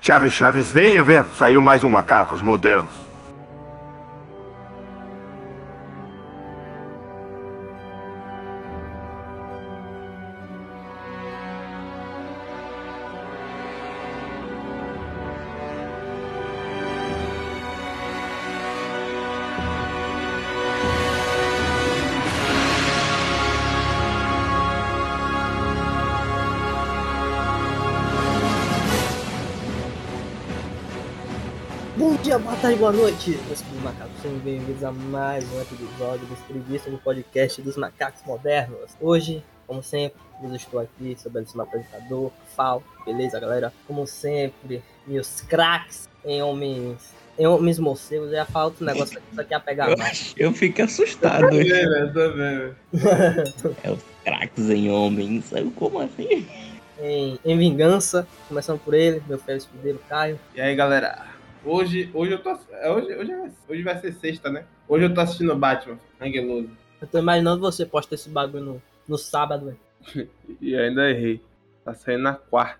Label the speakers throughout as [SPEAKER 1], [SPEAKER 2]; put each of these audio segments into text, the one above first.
[SPEAKER 1] Chaves, Chaves, venha ver. Saiu mais um Macacos Modernos.
[SPEAKER 2] Tarde, boa noite, meus queridos macacos. Sejam bem-vindos a mais um episódio do Preguiça do podcast dos macacos modernos. Hoje, como sempre, eu estou aqui, sou o belíssimo apresentador, Fal, beleza, galera? Como sempre, meus craques em homens, em homens morcegos, eu ia falar outro negócio aqui, isso aqui ia pegar
[SPEAKER 3] Eu,
[SPEAKER 2] mais.
[SPEAKER 3] eu fico assustado.
[SPEAKER 4] Tô vendo, tô vendo.
[SPEAKER 3] É os craques em homens. Sabe como assim?
[SPEAKER 2] Em, em vingança, começando por ele, meu filho escudeiro Caio.
[SPEAKER 4] E aí, galera? Hoje, hoje eu tô. é, Hoje, hoje, hoje vai ser sexta, né? Hoje eu tô assistindo Batman, Angueloso.
[SPEAKER 2] Eu tô imaginando você posta esse bagulho no, no sábado, velho.
[SPEAKER 4] E ainda errei. Tá saindo na quarta.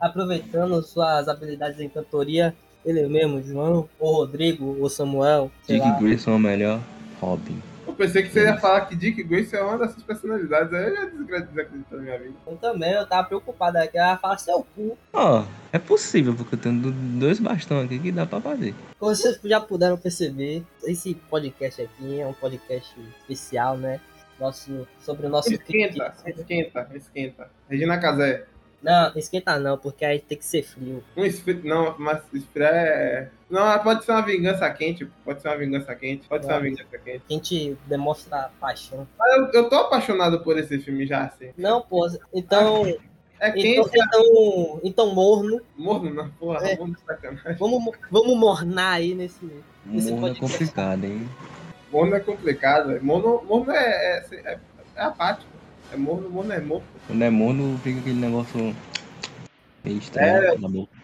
[SPEAKER 2] aproveitando suas habilidades em cantoria, ele mesmo, João, ou Rodrigo, ou Samuel, lá.
[SPEAKER 3] Grayson é o melhor. Robin.
[SPEAKER 4] Eu pensei que você ia falar que Dick Grayson é uma dessas personalidades. Aí eu já desacredito na minha vida.
[SPEAKER 2] Eu também, eu tava preocupado aqui, ela fala seu cu.
[SPEAKER 3] Ó, é possível, porque eu tenho do- dois bastões aqui que dá pra fazer.
[SPEAKER 2] Como vocês já puderam perceber, esse podcast aqui é um podcast especial, né? Nosso, sobre o nosso
[SPEAKER 4] Esquenta, esquenta, esquenta. Regina Casé.
[SPEAKER 2] Não, esquenta não, porque aí tem que ser frio.
[SPEAKER 4] Um esfri... Não, mas esfriar é. Não, pode ser uma vingança quente. Pode ser uma vingança quente. Pode ser uma vingança quente.
[SPEAKER 2] A gente demonstra paixão.
[SPEAKER 4] Mas eu, eu tô apaixonado por esse filme já, assim.
[SPEAKER 2] Não, pô, então.
[SPEAKER 4] É
[SPEAKER 2] Então,
[SPEAKER 4] quente,
[SPEAKER 2] então, então morno.
[SPEAKER 4] morno, não. Porra,
[SPEAKER 2] É.
[SPEAKER 4] morno de sacanagem.
[SPEAKER 2] Vamos, vamos mornar aí nesse. Esse
[SPEAKER 3] Mundo é
[SPEAKER 2] podcast.
[SPEAKER 3] complicado, hein?
[SPEAKER 4] Morno é complicado, velho. Morno, morno é, é, é, é apático. É morno, morno é morto.
[SPEAKER 3] Quando é mundo, fica aquele negócio meio estranho na boca.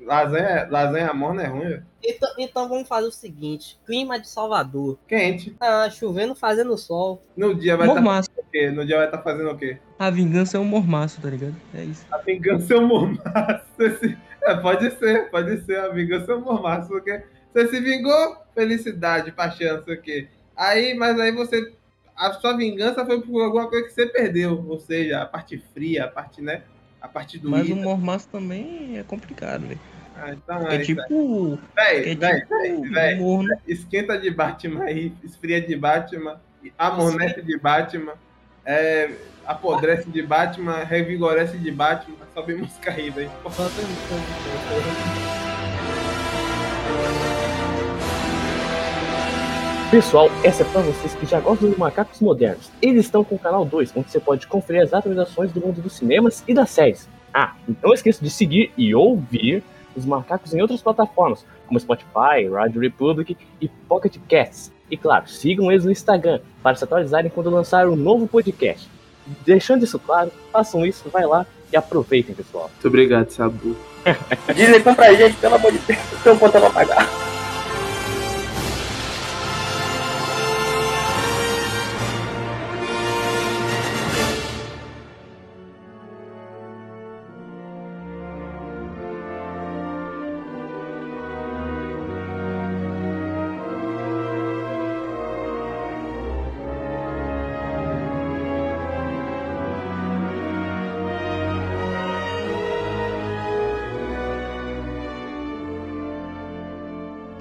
[SPEAKER 4] Lasanha, lasanha morna é ruim, velho.
[SPEAKER 2] Então, então vamos fazer o seguinte: clima de Salvador.
[SPEAKER 4] Quente.
[SPEAKER 2] Tá chovendo, fazendo sol.
[SPEAKER 4] No dia vai estar
[SPEAKER 3] Mormaço.
[SPEAKER 4] fazendo o quê? No dia vai estar fazendo o quê?
[SPEAKER 3] A vingança é um mormaço, tá ligado? É isso.
[SPEAKER 4] A vingança é um mormaço. Esse- É, pode ser, pode ser. A vingança é um mormaço. Porque você se vingou, felicidade, paixão, não sei o quê. Aí, mas aí você. A sua vingança foi por alguma coisa que você perdeu. Ou seja, a parte fria, a parte, né? A parte do
[SPEAKER 3] Mas o mormaço também é complicado, velho.
[SPEAKER 4] Ah, então
[SPEAKER 3] É
[SPEAKER 4] é
[SPEAKER 3] tipo.
[SPEAKER 4] Véi,
[SPEAKER 3] É
[SPEAKER 4] véi,
[SPEAKER 3] tipo.
[SPEAKER 4] véi. esquenta de Batman aí, esfria de Batman, amornece de Batman, é, apodrece de Batman, revigorece de Batman, sobe música aí, velho.
[SPEAKER 5] Pessoal, essa é pra vocês que já gostam dos macacos modernos. Eles estão com o canal 2, onde você pode conferir as atualizações do mundo dos cinemas e das séries. Ah, e não esqueça de seguir e ouvir os macacos em outras plataformas, como Spotify, Radio Republic e Pocket Casts. E claro, sigam eles no Instagram para se atualizarem quando lançar um novo podcast. Deixando isso claro, façam isso, vai lá e aproveitem, pessoal.
[SPEAKER 4] Muito obrigado, Sabu.
[SPEAKER 5] Diz então pra gente, pelo amor de Deus, tem um conta pra pagar.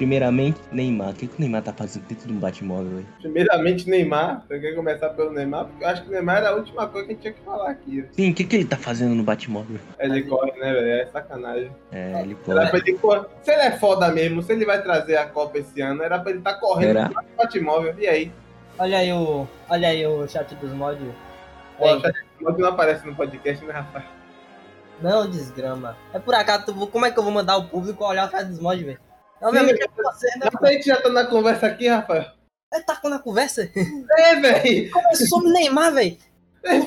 [SPEAKER 3] Primeiramente, Neymar. O que, que o Neymar tá fazendo dentro de um Batmóvel, velho?
[SPEAKER 4] Primeiramente, Neymar. Você quer começar pelo Neymar? Porque eu acho que o Neymar era a última coisa que a gente tinha que falar aqui.
[SPEAKER 3] Sim, o que, que ele tá fazendo no Batmóvel?
[SPEAKER 4] Ele corre, né, velho? É sacanagem.
[SPEAKER 3] É, ele
[SPEAKER 4] Era
[SPEAKER 3] pode.
[SPEAKER 4] pra ele correr. Se ele é foda mesmo, se ele vai trazer a Copa esse ano, era pra ele estar correndo
[SPEAKER 3] Era?
[SPEAKER 4] no Batmóvel. E aí?
[SPEAKER 2] Olha aí o. Olha aí o chat dos mods.
[SPEAKER 4] Pô, Mas não aparece no podcast, né, Rafael?
[SPEAKER 2] Não, desgrama. É por acaso, tu- como é que eu vou mandar o público olhar o chat dos mods, velho? Obviamente é você, né?
[SPEAKER 4] Mas a gente já tá na conversa aqui, Rafael.
[SPEAKER 2] É, tá na conversa?
[SPEAKER 4] É, velho.
[SPEAKER 2] Começou sobre Neymar, velho.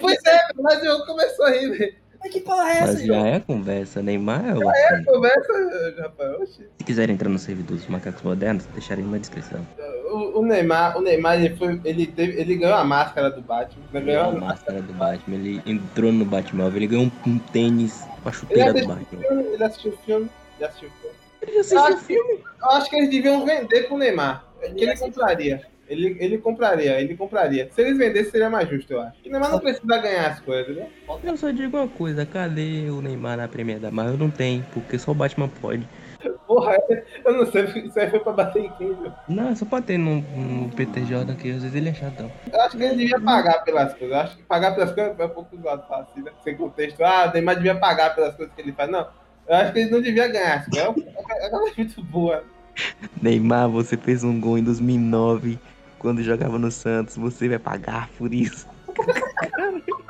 [SPEAKER 4] Pois é, mas eu começou aí, velho.
[SPEAKER 2] Mas que porra é essa,
[SPEAKER 3] Mas já é conversa. Neymar é o.
[SPEAKER 4] Conversa, Rafael.
[SPEAKER 3] Se quiserem entrar no servidor dos macacos modernos, deixarei na descrição.
[SPEAKER 4] O, o Neymar, o Neymar ele, foi, ele, teve, ele ganhou a máscara do Batman. Né?
[SPEAKER 3] Ele
[SPEAKER 4] Ganhou a máscara.
[SPEAKER 3] do Batman, ele entrou no Batmóvel, ele ganhou um, um tênis com a
[SPEAKER 4] Ele
[SPEAKER 3] chuteira do Batman.
[SPEAKER 4] filme, ele assistiu o filme. Já assistiu o filme?
[SPEAKER 3] Ele assistiu o filme.
[SPEAKER 4] Eu acho que eles deviam vender pro Neymar. Que ele compraria. Ele, ele compraria, ele compraria. Se eles vendessem, seria mais justo, eu acho. O Neymar não precisa ganhar as coisas, né?
[SPEAKER 3] Eu só digo uma coisa, cadê o Neymar na Premier da Marvel? Não tem, porque só o Batman pode.
[SPEAKER 4] Porra, eu não sei, aí foi pra bater em quem, viu?
[SPEAKER 3] Não, é só pra ter no, no Peter Jordan, que às vezes ele é chatão.
[SPEAKER 4] Eu acho que ele devia pagar pelas coisas. Eu acho que pagar pelas coisas é um pouco usado fácil, assim, né? Sem contexto. Ah, o Neymar devia pagar pelas coisas que ele faz. Não. Eu acho que ele não devia ganhar. É uma é muito boa.
[SPEAKER 3] Neymar, você fez um gol em 2009, quando jogava no Santos, você vai pagar por isso.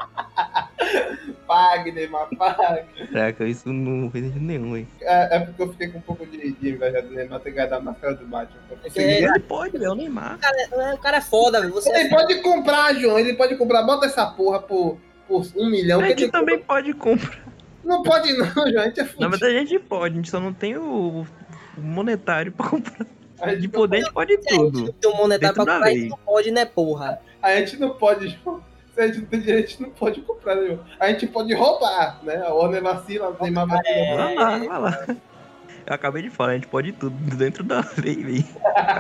[SPEAKER 4] Pague, Neymar, pague.
[SPEAKER 3] Caraca, isso não fez sentido nenhum, hein?
[SPEAKER 4] É, é porque eu fiquei com um pouco de, de inveja do Neymar ter ganhado a máscara do Batman.
[SPEAKER 2] É ele-
[SPEAKER 3] pode, velho, o Neymar.
[SPEAKER 2] O cara, é- o cara é foda, velho. Você
[SPEAKER 4] Ele pode comprar, João. Ele pode comprar. Bota essa porra por, por um milhão.
[SPEAKER 3] A
[SPEAKER 4] que
[SPEAKER 3] gente
[SPEAKER 4] ele
[SPEAKER 3] também pode comprar.
[SPEAKER 4] Não pode não, João. A gente é
[SPEAKER 3] Na
[SPEAKER 4] fudido.
[SPEAKER 3] verdade, a gente pode, a gente só não tem o o monetário pra comprar.
[SPEAKER 4] A gente
[SPEAKER 3] De poder, a gente pode
[SPEAKER 2] se a gente
[SPEAKER 3] tudo.
[SPEAKER 2] não tem um monetário pra comprar, a gente não pode, né, porra?
[SPEAKER 4] A gente não pode, João. Se a gente não tem direito, a gente não pode comprar, né, João? A gente pode roubar, né? A Warner vacila, o Neymar vacila.
[SPEAKER 2] É.
[SPEAKER 3] Vai lá, vai lá. Eu acabei de falar, a gente pode tudo dentro da lei, velho.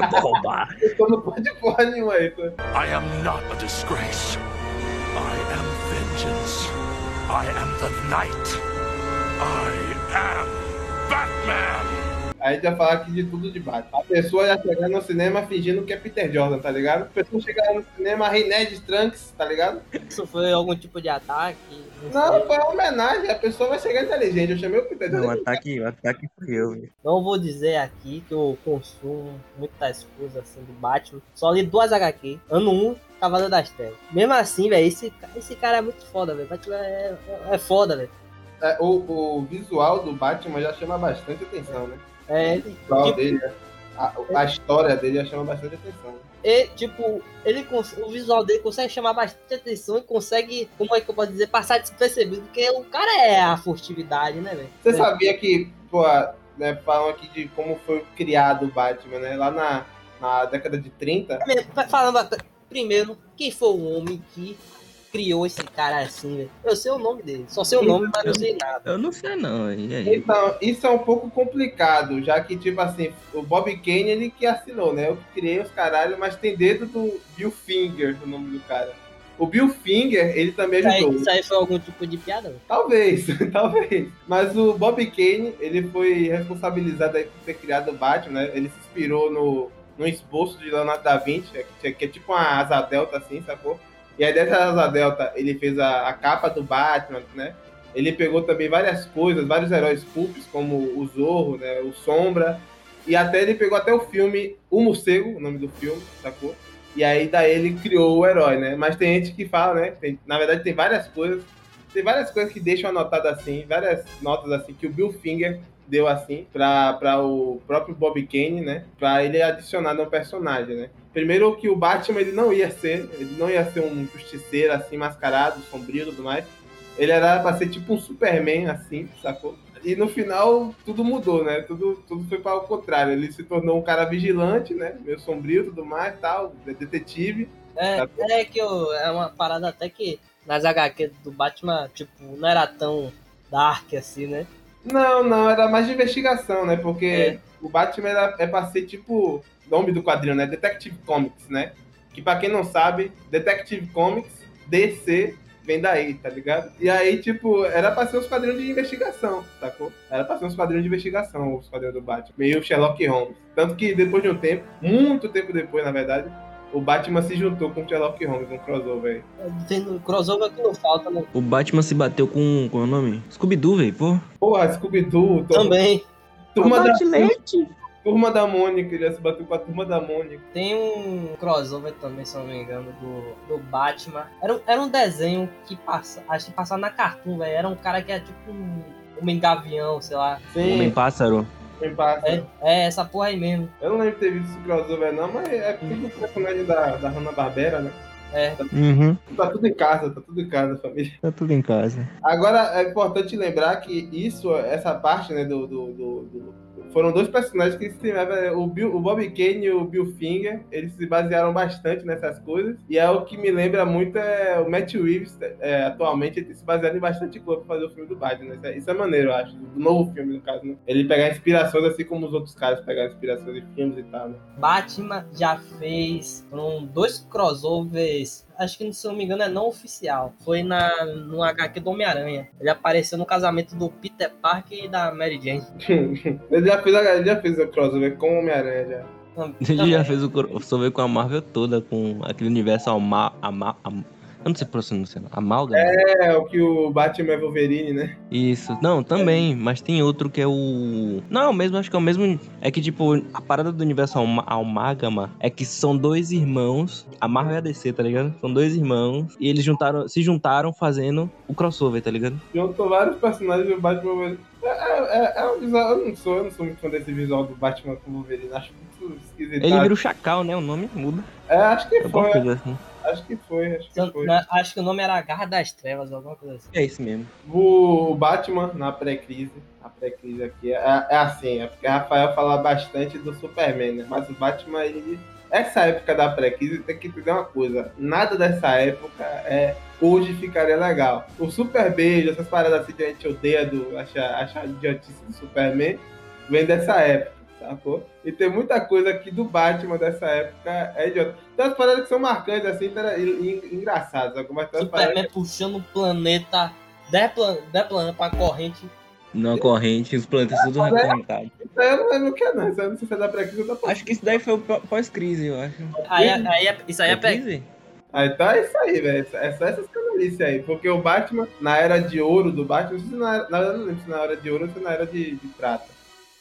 [SPEAKER 3] Eu vou roubar.
[SPEAKER 4] Então não pode porra nenhuma aí. Tá?
[SPEAKER 6] I am not a disgrace. I am vengeance. I am the night. I am Batman.
[SPEAKER 4] A gente vai falar aqui de tudo de Batman. A pessoa já chegar no cinema fingindo que é Peter Jordan, tá ligado? A pessoa chegar no cinema, Rei Ned Trunks, tá ligado?
[SPEAKER 2] Isso foi algum tipo de ataque?
[SPEAKER 4] Não, foi uma homenagem. A pessoa vai chegar inteligente. Eu chamei o Peter
[SPEAKER 3] Não, o
[SPEAKER 4] Jordan.
[SPEAKER 3] ataque, o ataque foi eu, velho.
[SPEAKER 2] Não vou dizer aqui que eu consumo muitas coisas assim do Batman. Só li duas HQ. Ano 1, Cavaleiro das Trevas. Mesmo assim, velho, esse, esse cara é muito foda, velho. Batman é, é, é foda, velho.
[SPEAKER 4] É, o, o visual do Batman já chama bastante atenção, né?
[SPEAKER 2] É,
[SPEAKER 4] O visual
[SPEAKER 2] tipo,
[SPEAKER 4] dele, né? a, a história dele já chama bastante atenção.
[SPEAKER 2] e, tipo, ele o visual dele consegue chamar bastante atenção e consegue, como é que eu posso dizer, passar despercebido, porque o cara é a furtividade, né, velho?
[SPEAKER 4] Você
[SPEAKER 2] É.
[SPEAKER 4] sabia que, pô, né, falam aqui de como foi criado o Batman, né? Lá na, na década de 30,
[SPEAKER 2] Primeiro, Falando, primeiro, quem foi o homem que criou esse cara assim, velho? Eu sei o nome dele, só sei o nome, mas não sei nada.
[SPEAKER 3] Eu não sei não, e aí?
[SPEAKER 4] Então, isso é um pouco complicado, já que, tipo assim, o Bob Kane, ele que assinou, né? Eu que criei os caralho, mas tem dedo do Bill Finger, o nome do cara. O Bill Finger, ele também
[SPEAKER 2] Isso aí,
[SPEAKER 4] ajudou.
[SPEAKER 2] isso aí foi algum tipo de piada?
[SPEAKER 4] Talvez, talvez. Mas o Bob Kane, ele foi responsabilizado aí por ter criado o Batman, né? Ele se inspirou no, no esboço de Leonardo da Vinci, que é, que é tipo uma asa delta, assim, sacou? E aí dessa asa delta, ele fez a, a capa do Batman, né? Ele pegou também várias coisas, vários heróis pulps, como o Zorro, né? O Sombra. E até ele pegou até o filme O Morcego, o nome do filme, sacou? E aí daí ele criou o herói, né? Mas tem gente que fala, né? Tem- na verdade tem várias coisas tem várias coisas que deixam anotado assim, várias notas assim que o Bill Finger deu assim para o próprio Bob Kane, né? Para ele adicionar no personagem, né? Primeiro que o Batman ele não ia ser, ele não ia ser um justiceiro assim mascarado, sombrio tudo mais. Ele era para ser tipo um Superman assim, sacou? E no final tudo mudou, né? Tudo, tudo foi para o contrário. Ele se tornou um cara vigilante, né? Meio sombrio e tudo mais, tal, detetive.
[SPEAKER 2] É, é que eu, é uma parada até que nas HQ do Batman, tipo, não era tão dark assim, né?
[SPEAKER 4] Não, não, era mais de investigação, né? Porque
[SPEAKER 2] É.
[SPEAKER 4] o Batman era, é pra ser tipo nome do quadrinho, né? Detective Comics, né? Que pra quem não sabe, Detective Comics, DC, vem daí, tá ligado? E aí, tipo, era pra ser uns quadrinhos de investigação, sacou? Era pra ser uns quadrinhos de investigação, os quadrinhos do Batman. Meio Sherlock Holmes. Tanto que depois de um tempo, muito tempo depois, na verdade, o Batman se juntou com o Sherlock Holmes, um crossover aí.
[SPEAKER 2] Tem crossover que não falta, né?
[SPEAKER 3] O Batman se bateu com. Qual é o nome? Scooby-Doo, velho, pô.
[SPEAKER 4] Porra, Scooby-Doo, Tom-
[SPEAKER 2] Também.
[SPEAKER 4] turma, da,
[SPEAKER 3] leite.
[SPEAKER 4] turma da Mônica, ele ia se bater com a turma da Mônica.
[SPEAKER 2] Tem um crossover também, se eu não me engano, do, do Batman. Era, um- era um desenho que passa, acho que passava na Cartoon, velho. Era um cara que era tipo um homem gavião, sei lá.
[SPEAKER 3] Homem pássaro.
[SPEAKER 4] Quem passa.
[SPEAKER 2] É, é essa porra aí mesmo.
[SPEAKER 4] Eu não lembro de ter visto esse crossover não, mas é tudo personagem da, da Hanna-Barbera, né?
[SPEAKER 3] Uhum,
[SPEAKER 4] Tá tudo em casa, tá tudo em casa, família.
[SPEAKER 3] tá tudo em casa.
[SPEAKER 4] Agora, é importante lembrar que isso, essa parte, né, do... do- do- do- foram dois personagens que se levam, o, Bill, o Bob Kane e o Bill Finger, eles se basearam bastante nessas coisas, e é o que me lembra muito é o Matt Reeves, é, atualmente, ele se baseado em bastante coisa pra fazer o filme do Batman, né? Isso é- Isso é maneiro, eu acho, do novo filme, no caso, né? Ele pegar inspirações, assim como os outros caras pegaram inspirações de filmes e tal, né?
[SPEAKER 2] Batman já fez foram dois crossovers, acho que se não me engano é não oficial. Foi na, no HQ do Homem-Aranha. Ele apareceu no casamento do Peter Parker e da Mary Jane.
[SPEAKER 4] ele, já fez, ele já fez o crossover com o Homem-Aranha, já.
[SPEAKER 3] Ele já fez o crossover com a Marvel toda, com aquele universo alma, ama, am- eu não sei pronunciar, amálgama.
[SPEAKER 4] É, o que o Batman é Wolverine, né?
[SPEAKER 3] Isso. Não, também, mas tem outro que é o. Não, mesmo, acho que é o mesmo. É que, tipo, a parada do universo alma, Almágama é que são dois irmãos. A Marvel e a DC, tá ligado? São dois irmãos. E eles juntaram, se juntaram fazendo o crossover, tá ligado?
[SPEAKER 4] Juntou vários personagens do Batman Wolverine. É, é, é, é um visual, eu não sou, eu não sou muito fã desse visual do Batman com o Wolverine, acho muito esquisito.
[SPEAKER 3] Ele vira o Chacal, né? O nome muda.
[SPEAKER 4] É, acho que foi,
[SPEAKER 3] coisa assim.
[SPEAKER 4] Acho que foi, acho
[SPEAKER 2] eu-
[SPEAKER 4] que foi.
[SPEAKER 2] na- acho que o nome era Garra das Trevas, alguma coisa assim.
[SPEAKER 3] É isso mesmo.
[SPEAKER 4] O Batman na pré-crise, a pré-crise aqui, é, é assim, é porque o Rafael fala bastante do Superman, né? Mas o Batman, ele. Essa época da pré-crise tem que entender uma coisa. Nada dessa época é hoje ficaria legal. O Super Beijo, essas paradas assim que a gente odeia do achar, achar idiotice do Superman, vem dessa época, sacou? E tem muita coisa aqui do Batman dessa época é idiota. Tem umas paradas que são marcantes, assim, e- e- engraçadas. Algumas tem umas paradas
[SPEAKER 2] Superman puxando o planeta 10 plan dez planetas pra corrente.
[SPEAKER 3] Numa corrente, os planetas tudo recorrentados.
[SPEAKER 4] Isso aí eu não lembro o que é, não. Isso aí não sei se é da pré-crise ou da.
[SPEAKER 3] Acho que isso daí foi pós-crise, eu acho.
[SPEAKER 2] Aí, aí, é- isso aí é pe-
[SPEAKER 3] crise?
[SPEAKER 4] Ah, então é isso aí, velho. É só essas canalices aí. Porque o Batman, na era de ouro do Batman, não sei se na era, na não lembro se na era de ouro ou se na era de, de prata.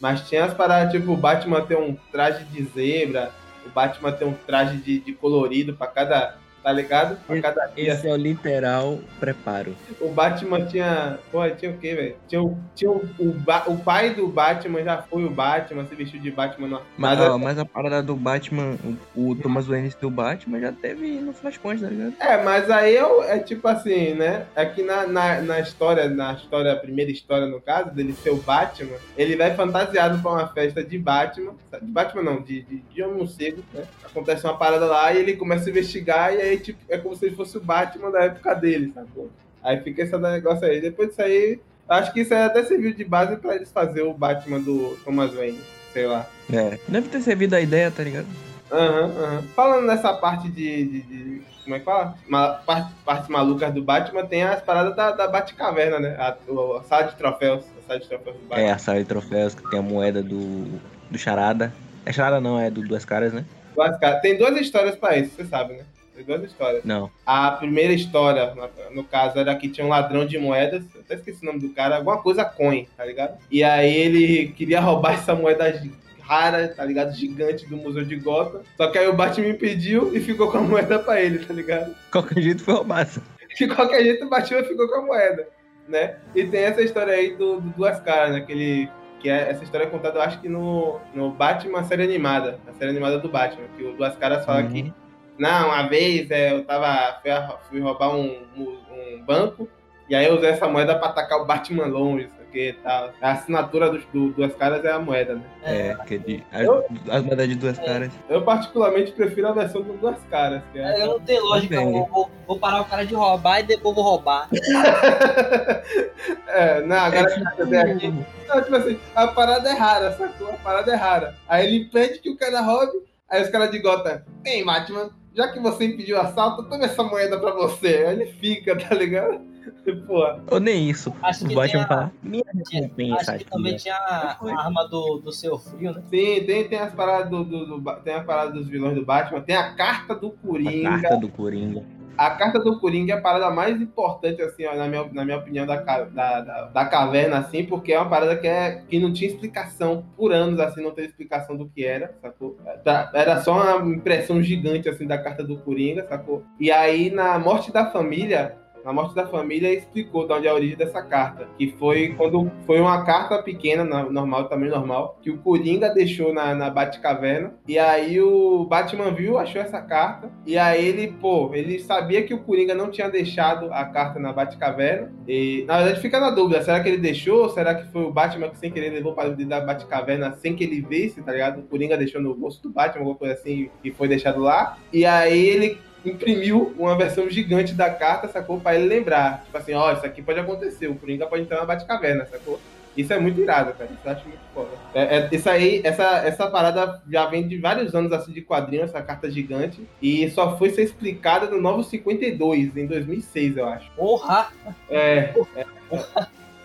[SPEAKER 4] Mas tinha as paradas, tipo, o Batman ter um traje de zebra, o Batman ter um traje de, de colorido pra cada. Tá ligado? Pra cada dia.
[SPEAKER 3] Esse é o literal preparo.
[SPEAKER 4] O Batman tinha. Pô, tinha o quê, velho? Tinha, o, tinha o, o, Ba- o pai do Batman já foi o Batman, se vestiu de Batman no.
[SPEAKER 3] Mas,
[SPEAKER 4] Mas
[SPEAKER 3] ó, mas a parada do Batman, o, o Thomas Wayne do Batman já teve no Flashpoint, tá ligado?
[SPEAKER 4] É, mas aí eu- é tipo assim, né? Aqui na, na, na história, na história, a primeira história, no caso, dele ser o Batman, ele vai fantasiado pra uma festa de Batman. De Batman não, de, de, de homem morcego, né? Acontece uma parada lá e ele começa a investigar e aí, tipo, é como se ele fosse o Batman da época dele, sacou? Aí fica esse negócio aí. Depois disso aí, acho que isso aí até serviu de base pra eles fazer o Batman do Thomas Wayne, sei lá.
[SPEAKER 3] É. Deve ter servido a ideia, tá ligado?
[SPEAKER 4] Aham, aham. Falando nessa parte de, de- de- Como é que fala? Ma, parte, partes malucas do Batman, tem as paradas da, da Batcaverna, né? A, o- a sala de troféus. A sala de troféus do Batman.
[SPEAKER 3] É, a sala de troféus que tem a moeda do, do Charada. É Charada não, é do Duas Caras, né?
[SPEAKER 4] Duas caras. Tem duas histórias pra isso, você sabe, né? Tem duas histórias.
[SPEAKER 3] Não.
[SPEAKER 4] A primeira história, no- caso, era que tinha um ladrão de moedas. Eu até esqueci o nome do cara. Alguma coisa coin, tá ligado? E aí ele queria roubar essa moeda rara, tá ligado? Gigante do Museu de Gotham. Só que aí o Batman impediu e ficou com a moeda pra ele, tá ligado?
[SPEAKER 3] Qualquer jeito foi roubado.
[SPEAKER 4] De qualquer jeito, o Batman ficou com a moeda, né? E tem essa história aí do, do Duas Caras, né? Que, ele, que é, essa história é contada, eu acho que no, no Batman série animada, a série animada do Batman, que o Duas Caras fala
[SPEAKER 3] Uhum.
[SPEAKER 4] que, não, uma vez é, eu tava, fui, a- fui roubar um, um, um banco, e aí eu usei essa moeda pra atacar o Batman longe, isso aqui e tal. A assinatura do, do Duas Caras é a moeda, né?
[SPEAKER 3] É, que de, as,
[SPEAKER 4] Eu-
[SPEAKER 3] as moedas de Duas Caras.
[SPEAKER 4] Eu particularmente prefiro a versão do Duas Caras, que é...
[SPEAKER 2] Eu não tenho lógica, eu vou, vou parar o cara de roubar e depois vou roubar.
[SPEAKER 4] é, não, agora
[SPEAKER 3] É
[SPEAKER 4] que eu aqui, Não, tipo assim, a parada é rara, sacou? A parada é rara. Aí ele impede que o cara roube, aí os caras de Gotham, ei, Batman, já que você impediu o assalto, toma essa moeda pra você. Aí ele fica, tá ligado? Porra.
[SPEAKER 3] Ou nem isso.
[SPEAKER 2] Acho que
[SPEAKER 3] Batman
[SPEAKER 2] a-
[SPEAKER 3] fala, minha recompensa
[SPEAKER 2] Acho que também tinha a, a arma do, do seu frio, né?
[SPEAKER 4] Tem, tem, tem as paradas do, do- do tem a parada dos vilões do Batman, tem a carta do
[SPEAKER 3] A
[SPEAKER 4] Coringa.
[SPEAKER 3] carta do Coringa.
[SPEAKER 4] A carta do Coringa é a parada mais importante, assim, ó, na, minha, na minha opinião, da, da, da, da caverna, assim, porque é uma parada que, é, que não tinha explicação por anos, assim, não teve explicação do que era, sacou? Tá- Era só uma impressão gigante, assim, da carta do Coringa, sacou? E aí, na morte da família, Na morte da família explicou de onde é a origem dessa carta. Que foi quando foi uma carta pequena, na- normal, tamanho normal, que o Coringa deixou na, na Batcaverna. E aí o Batman viu, achou essa carta. E aí ele, pô, ele sabia que o Coringa não tinha deixado a carta na Batcaverna. E na verdade fica na dúvida: será que ele deixou? Será que foi o Batman que sem querer levou para dentro da Batcaverna sem que ele visse, tá ligado? O Coringa deixou no bolso do Batman, alguma coisa assim, e foi deixado lá. E aí ele imprimiu uma versão gigante da carta, sacou? Pra ele lembrar. Tipo assim, ó, isso aqui pode acontecer, o Coringa pode entrar na Batcaverna, sacou? Isso é muito irado, cara. Isso eu acho muito foda. É, é- isso aí, essa, essa parada já vem de vários anos assim de quadrinho, essa carta gigante. E só foi ser explicada no Novo 52, em 2006, eu acho.
[SPEAKER 2] Porra!
[SPEAKER 4] É. é.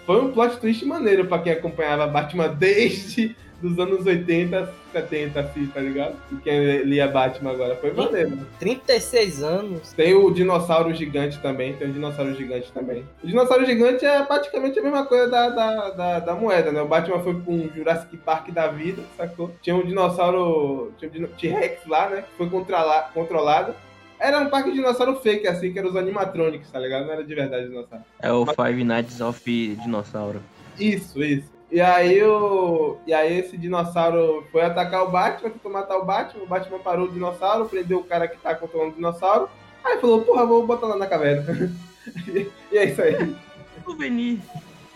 [SPEAKER 4] Foi um plot twist maneiro pra quem acompanhava Batman desde dos anos 80, 70, assim, tá ligado? E quem lia Batman agora. Foi maneiro.
[SPEAKER 2] 36 anos.
[SPEAKER 4] Tem o dinossauro gigante também, tem o dinossauro gigante também. O dinossauro gigante é praticamente a mesma coisa da, da, da, da moeda, né? O Batman foi pra um Jurassic Park da vida, sacou? Tinha um dinossauro, tinha um T-Rex lá, né? Que foi controla, controlado. Era um parque de dinossauro fake, assim, que eram os animatronics, tá ligado? Não era de verdade dinossauro.
[SPEAKER 3] É o Five Nights of Dinossauro.
[SPEAKER 4] Isso, isso. E aí o. E aí esse dinossauro foi atacar o Batman, tentou matar o Batman, o Batman parou o dinossauro, prendeu o cara que tá controlando o dinossauro. Aí falou, porra, vou botar lá na caverna. e é isso aí.
[SPEAKER 3] Souvenir.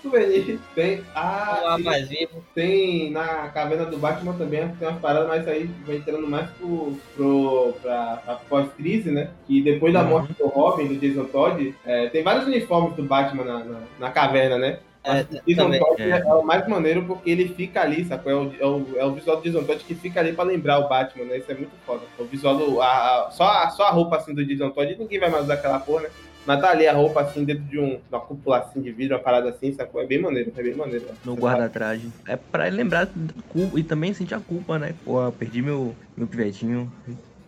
[SPEAKER 4] Souvenir. Tem. Ah,
[SPEAKER 2] mais vivo.
[SPEAKER 4] tem na caverna do Batman também, tem umas paradas, mas isso aí vai entrando mais pro, pro, pra, pra pós-crise, né? Que depois da
[SPEAKER 3] Uhum.
[SPEAKER 4] morte do Robin, do Jason Todd, é, tem vários uniformes do Batman na, na, na caverna, né?
[SPEAKER 2] É,
[SPEAKER 4] Jason. Todd
[SPEAKER 3] É.
[SPEAKER 4] é. o mais maneiro porque ele fica ali, sacou? É o, é o, é o visual do Jason Todd que fica ali pra lembrar o Batman, né? Isso é muito foda. O visual do. A, a- só, a, só a roupa assim do Jason Todd, ninguém vai mais usar aquela porra, né? Mas tá ali a roupa assim dentro de um, uma cúpula assim de vidro, uma parada assim, sacou? É bem maneiro, é bem maneiro.
[SPEAKER 3] No guarda-traje. É pra ele lembrar da culpa e também sentir a culpa, né? Pô, eu perdi meu, meu pivetinho.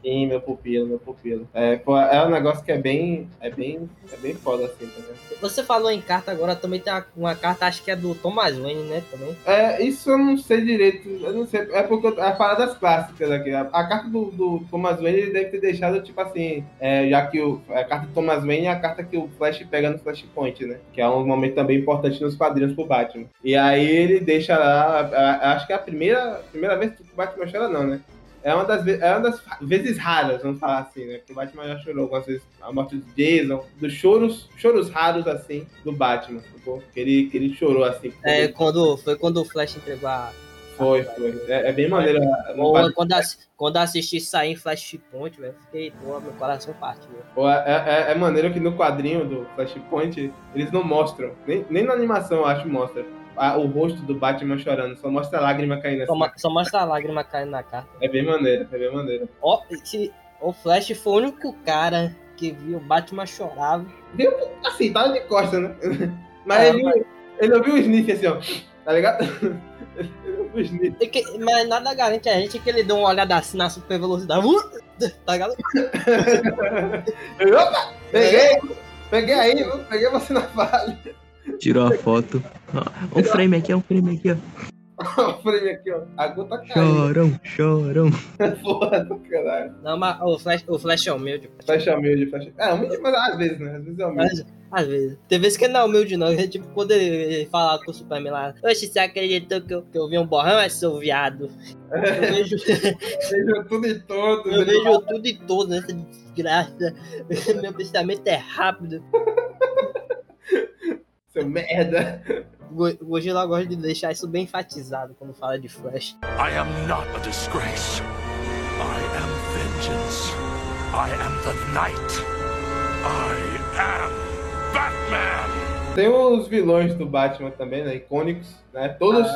[SPEAKER 4] Sim, meu pupilo, meu pupilo. É, pô, é um negócio que é bem. É bem. É bem foda assim, tá vendo?
[SPEAKER 2] Você falou em carta agora, também tem uma, carta, acho que é do Thomas Wayne, né? Também.
[SPEAKER 4] É, isso eu não sei direito. Eu não sei. É porque eu- é das clássicas aqui. A, a carta do, do Thomas Wayne ele deve ter deixado, tipo assim, é, já que o, a carta do Thomas Wayne é a carta que o Flash pega no Flashpoint, né? Que é um momento também importante nos quadrinhos pro Batman. E aí ele deixa lá. a- a- acho que é a primeira, primeira vez que o Batman chora, não, né? É uma, das, é uma das vezes raras, vamos falar assim, né? Que o Batman já chorou algumas vezes a morte do Jason, dos choros, choros raros, assim, do Batman, sacou? Que ele, que ele chorou, assim.
[SPEAKER 2] É, quando, foi quando o Flash entregou a.
[SPEAKER 4] Foi, foi. É, é bem maneiro. quadrinho.
[SPEAKER 2] quando, quando eu assisti sair em Flashpoint, velho, fiquei, pô, meu coração partiu.
[SPEAKER 4] Ou É, é- é maneiro que no quadrinho do Flashpoint eles não mostram, nem, nem na animação eu acho mostra, a- o rosto do Batman chorando, só mostra a lágrima caindo
[SPEAKER 2] Só,
[SPEAKER 4] assim.
[SPEAKER 2] ma- só mostra a lágrima caindo na carta.
[SPEAKER 4] É bem maneiro, é bem maneiro.
[SPEAKER 2] Ó, se- o Flash foi o único cara que viu o Batman chorar.
[SPEAKER 4] Assim, tava de costa, né? Mas
[SPEAKER 2] É,
[SPEAKER 4] ele, ele ouviu o sniff assim, ó, tá ligado? ele ouviu o sniff.
[SPEAKER 2] E que- mas nada garante a gente que ele deu uma olhada assim na super velocidade. Uh! Tá ligado?
[SPEAKER 4] Opa! Peguei! Peguei aí, peguei você na falha.
[SPEAKER 3] Tirou a foto. Ó, Um frame aqui, um frame aqui, ó.
[SPEAKER 4] O frame aqui, ó. A gota caiu.
[SPEAKER 3] Chorão, chorão.
[SPEAKER 4] Porra do caralho.
[SPEAKER 2] Não, mas o Flash, o Flash é humilde.
[SPEAKER 4] Flash é humilde, Flash. É, humilde, mas às vezes, né? Às vezes é humilde.
[SPEAKER 2] Às vezes. Tem vezes que ele não é humilde, não. É tipo quando ele, ele fala com o Superman lá. Oxe, você acreditou que eu, que eu vi um borrão, é seu viado? Eu vejo,
[SPEAKER 4] Vejo tudo e todos.
[SPEAKER 2] eu vejo tudo e todo nessa desgraça. Meu pensamento é rápido.
[SPEAKER 4] Seu merda.
[SPEAKER 2] Go- Gojira gosta de deixar isso bem enfatizado quando fala de Flash.
[SPEAKER 6] I am not a disgrace. I am vengeance. I am the night. I am Batman.
[SPEAKER 4] Tem os vilões do Batman também, né? Icônicos, né? Todos,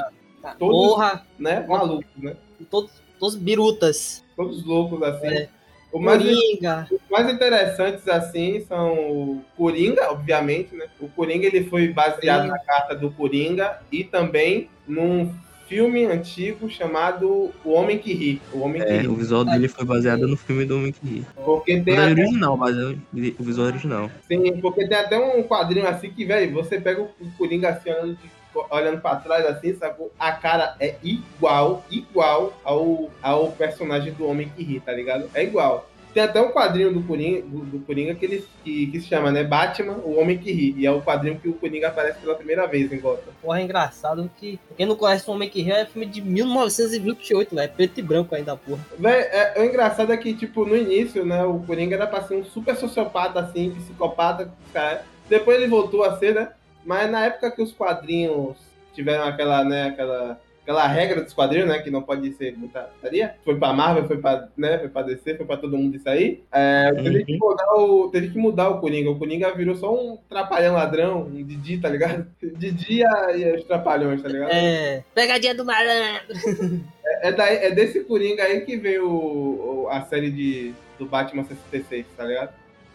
[SPEAKER 2] Tá,
[SPEAKER 4] Todos-
[SPEAKER 2] Porra,
[SPEAKER 4] né? Malucos, né?
[SPEAKER 2] todos, todos birutas.
[SPEAKER 4] Todos loucos, assim.
[SPEAKER 2] É.
[SPEAKER 4] O mais,
[SPEAKER 2] Coringa.
[SPEAKER 4] os mais interessantes, assim, são o Coringa, obviamente, né? O Coringa, ele foi baseado
[SPEAKER 2] Sim.
[SPEAKER 4] na carta do Coringa e também num filme antigo chamado O Homem que Ri. O Homem que
[SPEAKER 3] É,
[SPEAKER 4] Ri.
[SPEAKER 3] o visual dele foi baseado no filme do Mickey.
[SPEAKER 4] Porque tem
[SPEAKER 3] Não é
[SPEAKER 4] até
[SPEAKER 3] original, mas é o visual original.
[SPEAKER 4] Sim, porque tem até um quadrinho assim que, velho, você pega o Coringa assim, olhando, de- olhando pra trás assim, sacou? A cara é igual, igual ao, ao personagem do Homem que ri, tá ligado? É igual. Tem até um quadrinho do Coringa, do, do Coringa que, ele, que, que se chama, né? Batman, o Homem que Ri. E é o quadrinho que o Coringa aparece pela primeira vez em Gotham.
[SPEAKER 2] Porra, é engraçado que. Quem não conhece o Homem que Ri é filme de 1928, velho. Preto e branco ainda, porra.
[SPEAKER 4] Véi, é, o engraçado é que, tipo, no início, né, o Coringa era pra ser um super sociopata, assim, psicopata, cara. Depois ele voltou a ser, né? Mas na época que os quadrinhos tiveram aquela, né, aquela, aquela regra dos quadrinhos, né, que não pode ser muita putaria, foi pra Marvel, foi pra, né, foi pra DC, foi pra todo mundo isso aí, é, teve, que mudar o, teve que mudar o Coringa. O Coringa virou só um trapalhão ladrão, um Didi, tá ligado? Didi e os trapalhões, tá ligado?
[SPEAKER 2] É. Pegadinha do malandro.
[SPEAKER 4] É, daí, é desse Coringa aí que veio o- o- a série de, do Batman 66, tá ligado?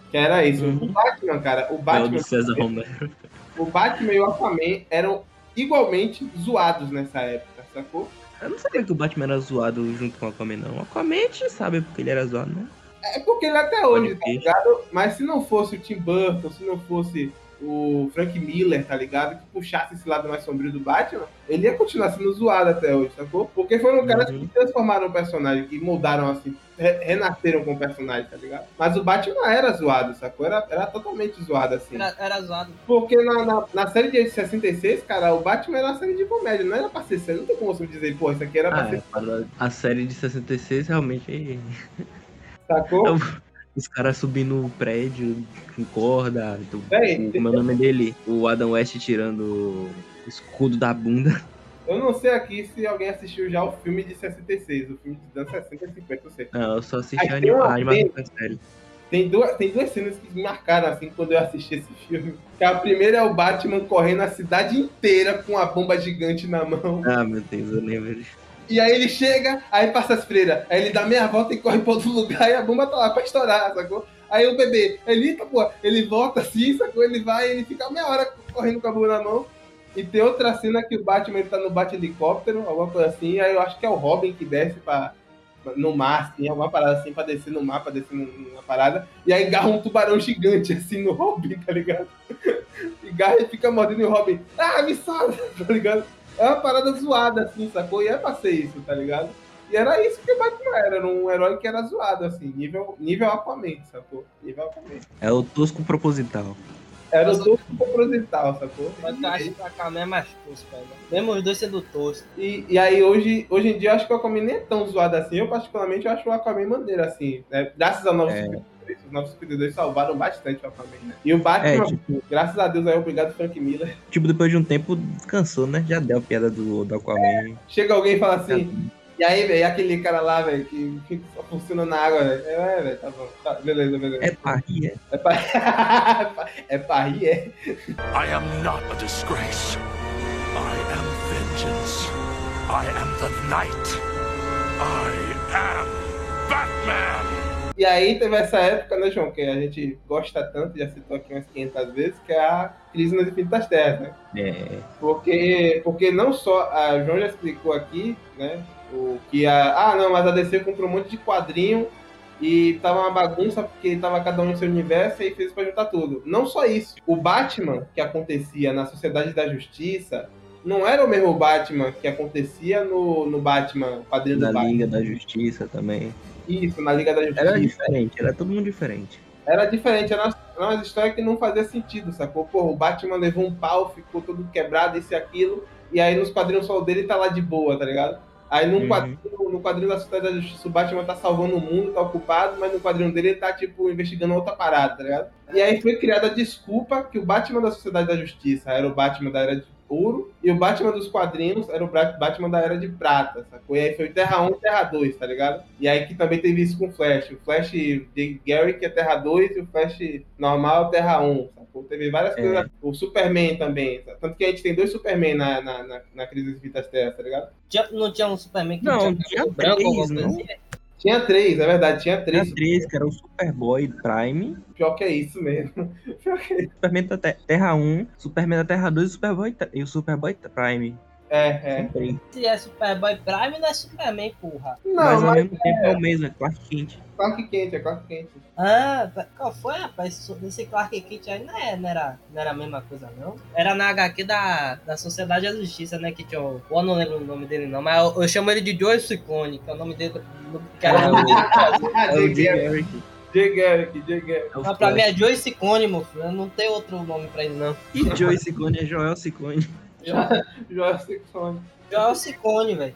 [SPEAKER 4] Que era isso.
[SPEAKER 3] Uhum.
[SPEAKER 4] O Batman, cara, o
[SPEAKER 3] É o
[SPEAKER 4] Batman,
[SPEAKER 3] do César Romero.
[SPEAKER 4] O Batman e o Aquaman eram igualmente zoados nessa época, sacou?
[SPEAKER 3] Eu não sabia que o Batman era zoado junto com o Aquaman, não. O Aquaman a gente sabe porque ele era zoado, né?
[SPEAKER 4] É porque ele até hoje, tá ligado? Mas se não fosse o Tim Burton, se não fosse o Frank Miller, tá ligado? Que puxasse esse lado mais sombrio do Batman, ele ia continuar sendo zoado até hoje, sacou? Porque foram caras
[SPEAKER 3] Uhum.
[SPEAKER 4] que transformaram o personagem, que moldaram assim, re- renasceram com o personagem, tá ligado? Mas o Batman era zoado, sacou? Era, era totalmente zoado, assim.
[SPEAKER 2] Era, era zoado.
[SPEAKER 4] Porque na, na, na série de 66, cara, o Batman era uma série de comédia, não era pra ser série. Não tem como você dizer, pô, isso aqui era pra
[SPEAKER 3] Ah,
[SPEAKER 4] ser,
[SPEAKER 3] é, a série de 66 realmente.
[SPEAKER 4] sacou?
[SPEAKER 3] Eu- Os caras subindo o prédio com corda. do-
[SPEAKER 4] Véi,
[SPEAKER 3] o, como é o nome dele? O Adam West tirando o escudo da bunda.
[SPEAKER 4] Eu não sei aqui se alguém assistiu já o filme de 66, o filme de anos 60 e 50, eu sei.
[SPEAKER 3] Não, eu só assisti
[SPEAKER 4] Aí
[SPEAKER 3] a, animação da série.
[SPEAKER 4] Tem duas, tem duas cenas que me marcaram assim quando eu assisti esse filme. Que a primeira é o Batman correndo a cidade inteira com a bomba gigante na mão.
[SPEAKER 3] Ah, meu Deus, eu lembro.
[SPEAKER 4] E aí ele chega, aí passa as freiras. Aí ele dá meia volta e corre pra outro lugar e a bomba tá lá pra estourar, sacou? Aí o bebê, ele, eita, pô, ele volta assim, sacou? Ele vai, ele fica meia hora correndo com a bomba na mão. E tem outra cena que o Batman ele tá no bate-helicóptero, alguma coisa assim. Aí eu acho que é o Robin que desce pra, no mar, assim, alguma parada assim, pra descer no mar, pra descer num- numa parada. E aí garra um tubarão gigante, assim, no Robin, tá ligado? E garra e fica mordendo o Robin. Ah, me salva, tá ligado? É uma parada zoada, assim, sacou? E é pra ser isso, tá ligado? E era isso que o Batman era, era um herói que era zoado, assim, nível, nível Aquaman, sacou? Nível Aquaman.
[SPEAKER 3] É o tosco proposital.
[SPEAKER 4] Era o tosco proposital, sacou?
[SPEAKER 2] Mas eu acho que a Aquaman é mais tosco, velho. Mesmo os dois sendo toscos.
[SPEAKER 4] E, e aí hoje, hoje em dia eu acho que o Aquaman nem é tão zoado assim. Eu particularmente acho o Aquaman maneiro assim. Né? Graças ao Novos
[SPEAKER 3] É.
[SPEAKER 4] 52, os Novos 52 salvaram bastante o Aquaman, né? E o Batman,
[SPEAKER 3] É, tipo,
[SPEAKER 4] graças a Deus aí, obrigado Frank Miller.
[SPEAKER 3] tipo, depois de um tempo, cansou, né? Já deu a piada do, do Aquaman.
[SPEAKER 4] Chega alguém e fala assim, e aí, velho, e aquele cara lá, velho, que fica só funciona na água, velho. É, é, velho, tá bom. Tá, beleza, beleza.
[SPEAKER 3] É parri, é.
[SPEAKER 4] É pra... é pra rir, é.
[SPEAKER 6] I am not a disgrace. I am vengeance. I am the night. I am Batman.
[SPEAKER 4] E aí teve essa época, né, João, que a gente gosta tanto, já citou aqui umas 500 vezes, que é a crise nas infinitas terras, né?
[SPEAKER 3] É.
[SPEAKER 4] Porque, porque não só, a João já explicou aqui, né, o que a... Ah, não, mas a DC comprou um monte de quadrinho e tava uma bagunça porque tava cada um no seu universo e fez pra juntar tudo. Não só isso. O Batman que acontecia na Sociedade da Justiça não era o mesmo Batman que acontecia no, no Batman, quadrinho
[SPEAKER 3] Da
[SPEAKER 4] do Batman.
[SPEAKER 3] Liga da Justiça também.
[SPEAKER 4] Isso, na Liga da Justiça.
[SPEAKER 3] Era diferente, era todo mundo diferente.
[SPEAKER 4] Era diferente, era uma, história que não fazia sentido, sacou? Porra, o Batman levou um pau, ficou todo quebrado, isso e aquilo, e aí nos quadrinhos só o dele tá lá de boa, tá ligado? Aí no,
[SPEAKER 3] Uhum.
[SPEAKER 4] quadrinho, no quadrinho da Sociedade da Justiça, o Batman tá salvando o mundo, tá ocupado, mas no quadrinho dele ele tá, tipo, investigando outra parada, tá ligado? E aí foi criada a desculpa que o Batman da Sociedade da Justiça era o Batman da Era de Ouro, e o Batman dos quadrinhos era o Batman da Era de Prata, sacou? E aí foi Terra 1 e Terra 2, tá ligado? E aí que também teve isso com o Flash. O Flash de Gary, que é Terra 2, e o Flash normal é Terra 1, sacou? Teve várias
[SPEAKER 3] É.
[SPEAKER 4] coisas. O Superman também. tá? Tanto que a gente tem dois Superman na, na, na, na Crise das Vidas Terras, tá ligado?
[SPEAKER 2] Não tinha um Superman que
[SPEAKER 3] Não,
[SPEAKER 2] tinha
[SPEAKER 3] tinha
[SPEAKER 2] branco
[SPEAKER 3] três,
[SPEAKER 2] alguma coisa
[SPEAKER 3] não?
[SPEAKER 2] assim?
[SPEAKER 4] Tinha três, é verdade, tinha
[SPEAKER 3] Tinha
[SPEAKER 4] três.
[SPEAKER 3] três, que era o Superboy Prime,
[SPEAKER 4] Pior que é isso mesmo. Pior que é isso.
[SPEAKER 3] Superman da Te- Terra 1, Superman da Terra 2 e, Superboy, Tra- e o Superboy Prime.
[SPEAKER 4] É, é.
[SPEAKER 2] Se é Superboy Prime, não é Superman, porra.
[SPEAKER 4] Não,
[SPEAKER 3] mas ao
[SPEAKER 4] mas
[SPEAKER 3] mesmo tempo é o mesmo, é Clark Kent.
[SPEAKER 4] Clark Kent, é Clark Kent.
[SPEAKER 2] Ah, qual foi, rapaz? Esse- Clark Kent aí não, é, não, era, não era a mesma coisa, não? Era na HQ da, da Sociedade da Justiça, né? Que tinha o. Eu não lembro o nome dele, não, mas eu, eu chamo ele de Joe Ciclone, que é o nome dele. Que era o nome dele.
[SPEAKER 4] Ah,
[SPEAKER 3] É o
[SPEAKER 4] Jay
[SPEAKER 3] Jay
[SPEAKER 4] Garrick. Jay Garrick.
[SPEAKER 3] É
[SPEAKER 2] pra mim é Joey Ciccone, meu filho. Não tem outro nome pra ele, não.
[SPEAKER 3] E Joey Ciccone é Joel Ciccone.
[SPEAKER 4] Joel Ciccone.
[SPEAKER 2] Joel Ciccone, velho.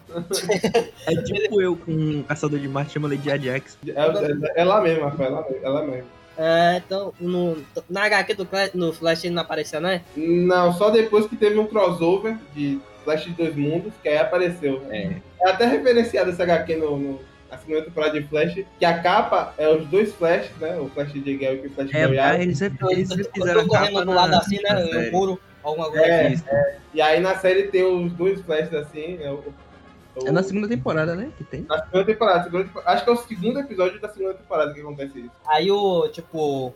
[SPEAKER 3] É tipo eu com um caçador de Marte chama Lady Ajax.
[SPEAKER 4] É, é, é lá mesmo, Rafael, ela, mesmo, ela mesmo.
[SPEAKER 2] É, então, no, na HQ do Flash, no Flash ele não aparecia, né?
[SPEAKER 4] Não, só depois que teve um crossover de Flash de Dois Mundos, que aí apareceu.
[SPEAKER 3] É.
[SPEAKER 4] É até referenciado esse HQ no, no, na segunda temporada de Flash, que a capa é os dois Flash, né? O Flash de Gale e o Flash de
[SPEAKER 3] É,
[SPEAKER 4] Goiás.
[SPEAKER 3] eles
[SPEAKER 2] Eu,
[SPEAKER 3] eles
[SPEAKER 2] eu
[SPEAKER 3] fizeram a
[SPEAKER 2] correndo
[SPEAKER 3] capa
[SPEAKER 2] do lado
[SPEAKER 3] na-
[SPEAKER 2] assim, né?
[SPEAKER 3] série.
[SPEAKER 2] muro, alguma coisa.
[SPEAKER 4] É,
[SPEAKER 3] Isso.
[SPEAKER 4] E aí na série tem os dois Flashes assim. É, o, o-
[SPEAKER 3] É na segunda temporada, né? Que tem.
[SPEAKER 4] na segunda temporada, segunda temporada. Acho que é o segundo episódio da segunda temporada que acontece isso.
[SPEAKER 2] Aí o, tipo, o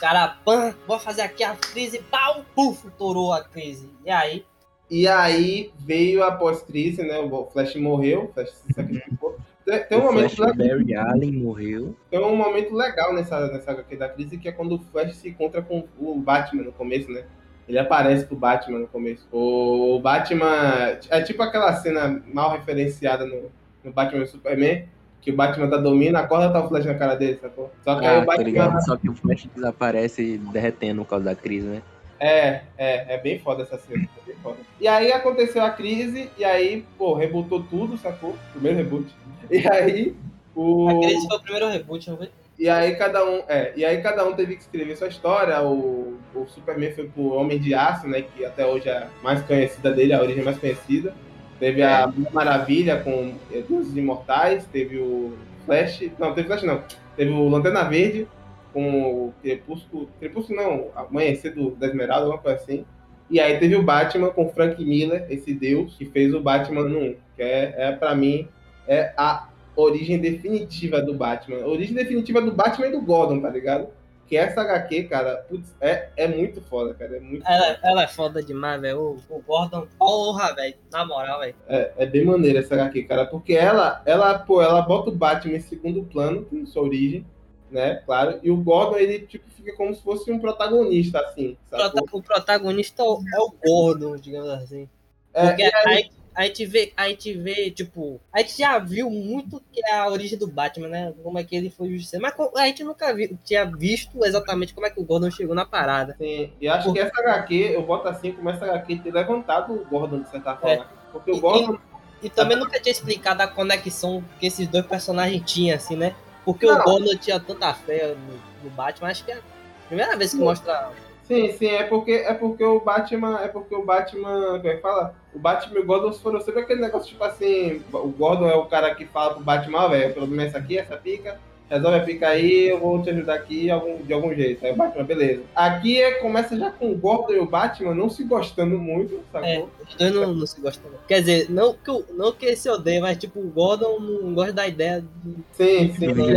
[SPEAKER 2] cara, pã, vou fazer aqui a crise, pau, puf, torou a crise. E aí,
[SPEAKER 4] E aí veio após crise, né? O Flash morreu, o Flash se sacrificou. Tem, tem um
[SPEAKER 3] o
[SPEAKER 4] momento
[SPEAKER 3] Flash
[SPEAKER 4] legal,
[SPEAKER 3] Barry Allen morreu.
[SPEAKER 4] tem um momento legal nessa, nessa HQ da crise, que é quando o Flash se encontra com o Batman no começo, né? Ele aparece pro Batman no começo. O Batman. É tipo aquela cena mal referenciada no, no Batman Superman, que o Batman tá dormindo, acorda tá o Flash na cara dele, sacou? Só que aí
[SPEAKER 3] Ah,
[SPEAKER 4] o Batman.
[SPEAKER 3] Só que o Flash desaparece derretendo por causa da crise, né?
[SPEAKER 4] É, é, é bem foda essa cena. É bem foda. E aí aconteceu a crise, e aí, pô, rebootou tudo, sacou? Primeiro reboot. E aí, o.
[SPEAKER 2] a crise foi o primeiro reboot, não foi?
[SPEAKER 4] E aí cada um, é, e aí cada um teve que escrever sua história. O, o Superman foi pro Homem de Aço, né, que até hoje é a mais conhecida dele, a origem mais conhecida. Teve a Mulher Maravilha com Deuses Imortais, teve o Flash, não, teve Flash não. Teve o Lanterna Verde com o Crepúsculo, Crepúsculo não, Amanhecer do, da Esmeralda, alguma coisa assim. E aí teve o Batman com Frank Miller, esse deus que fez o Batman no 1, que é, é para mim é a origem definitiva do Batman. Origem definitiva do Batman e do Gordon, tá ligado? Que essa HQ, cara, putz, é, é muito foda, cara. É muito
[SPEAKER 2] Ela,
[SPEAKER 4] foda.
[SPEAKER 2] ela é foda demais, velho. O, o Gordon, porra, velho. Na moral, velho.
[SPEAKER 4] É, é bem maneira essa HQ, cara. Porque ela, ela, pô, ela bota o Batman em segundo plano, em sua origem, né? Claro. E o Gordon, ele, tipo, fica como se fosse um protagonista, assim,
[SPEAKER 2] O
[SPEAKER 4] sabe?
[SPEAKER 2] prota- O protagonista é o- Gordon, digamos assim.
[SPEAKER 4] É,
[SPEAKER 2] Porque a, gente- a gente vê, a gente vê, tipo, a gente já viu muito que é a origem do Batman, né? Como é que ele foi justiceiro. Mas a gente nunca vi, tinha visto exatamente como é que o Gordon chegou na parada.
[SPEAKER 4] Sim, e acho que essa HQ, eu boto assim, como essa HQ ter levantado o Gordon, de certa forma. Porque o
[SPEAKER 2] E-
[SPEAKER 4] Gordon,
[SPEAKER 2] E também nunca tinha explicado a conexão que esses dois personagens tinham, assim, né? Porque
[SPEAKER 4] Não.
[SPEAKER 2] o Gordon tinha tanta fé no, no Batman, acho que é a primeira vez que mostra.
[SPEAKER 4] Sim, sim, é porque, é porque o Batman. É porque o Batman. Como é que fala? O Batman e o Gordon foram sempre aquele negócio, tipo assim, o Gordon é o cara que fala pro Batman, velho, o problema é essa aqui, essa pica, resolve a pica aí, eu vou te ajudar aqui de algum, de algum jeito. Aí o Batman, beleza. Aqui é, começa já com o Gordon e o Batman não se gostando muito, sacou?
[SPEAKER 2] É, os dois não, não se gostam. não. Quer dizer, não que, não que esse odeia, mas tipo, o Gordon não gosta da ideia de.
[SPEAKER 4] Sim, sim.
[SPEAKER 2] Sim.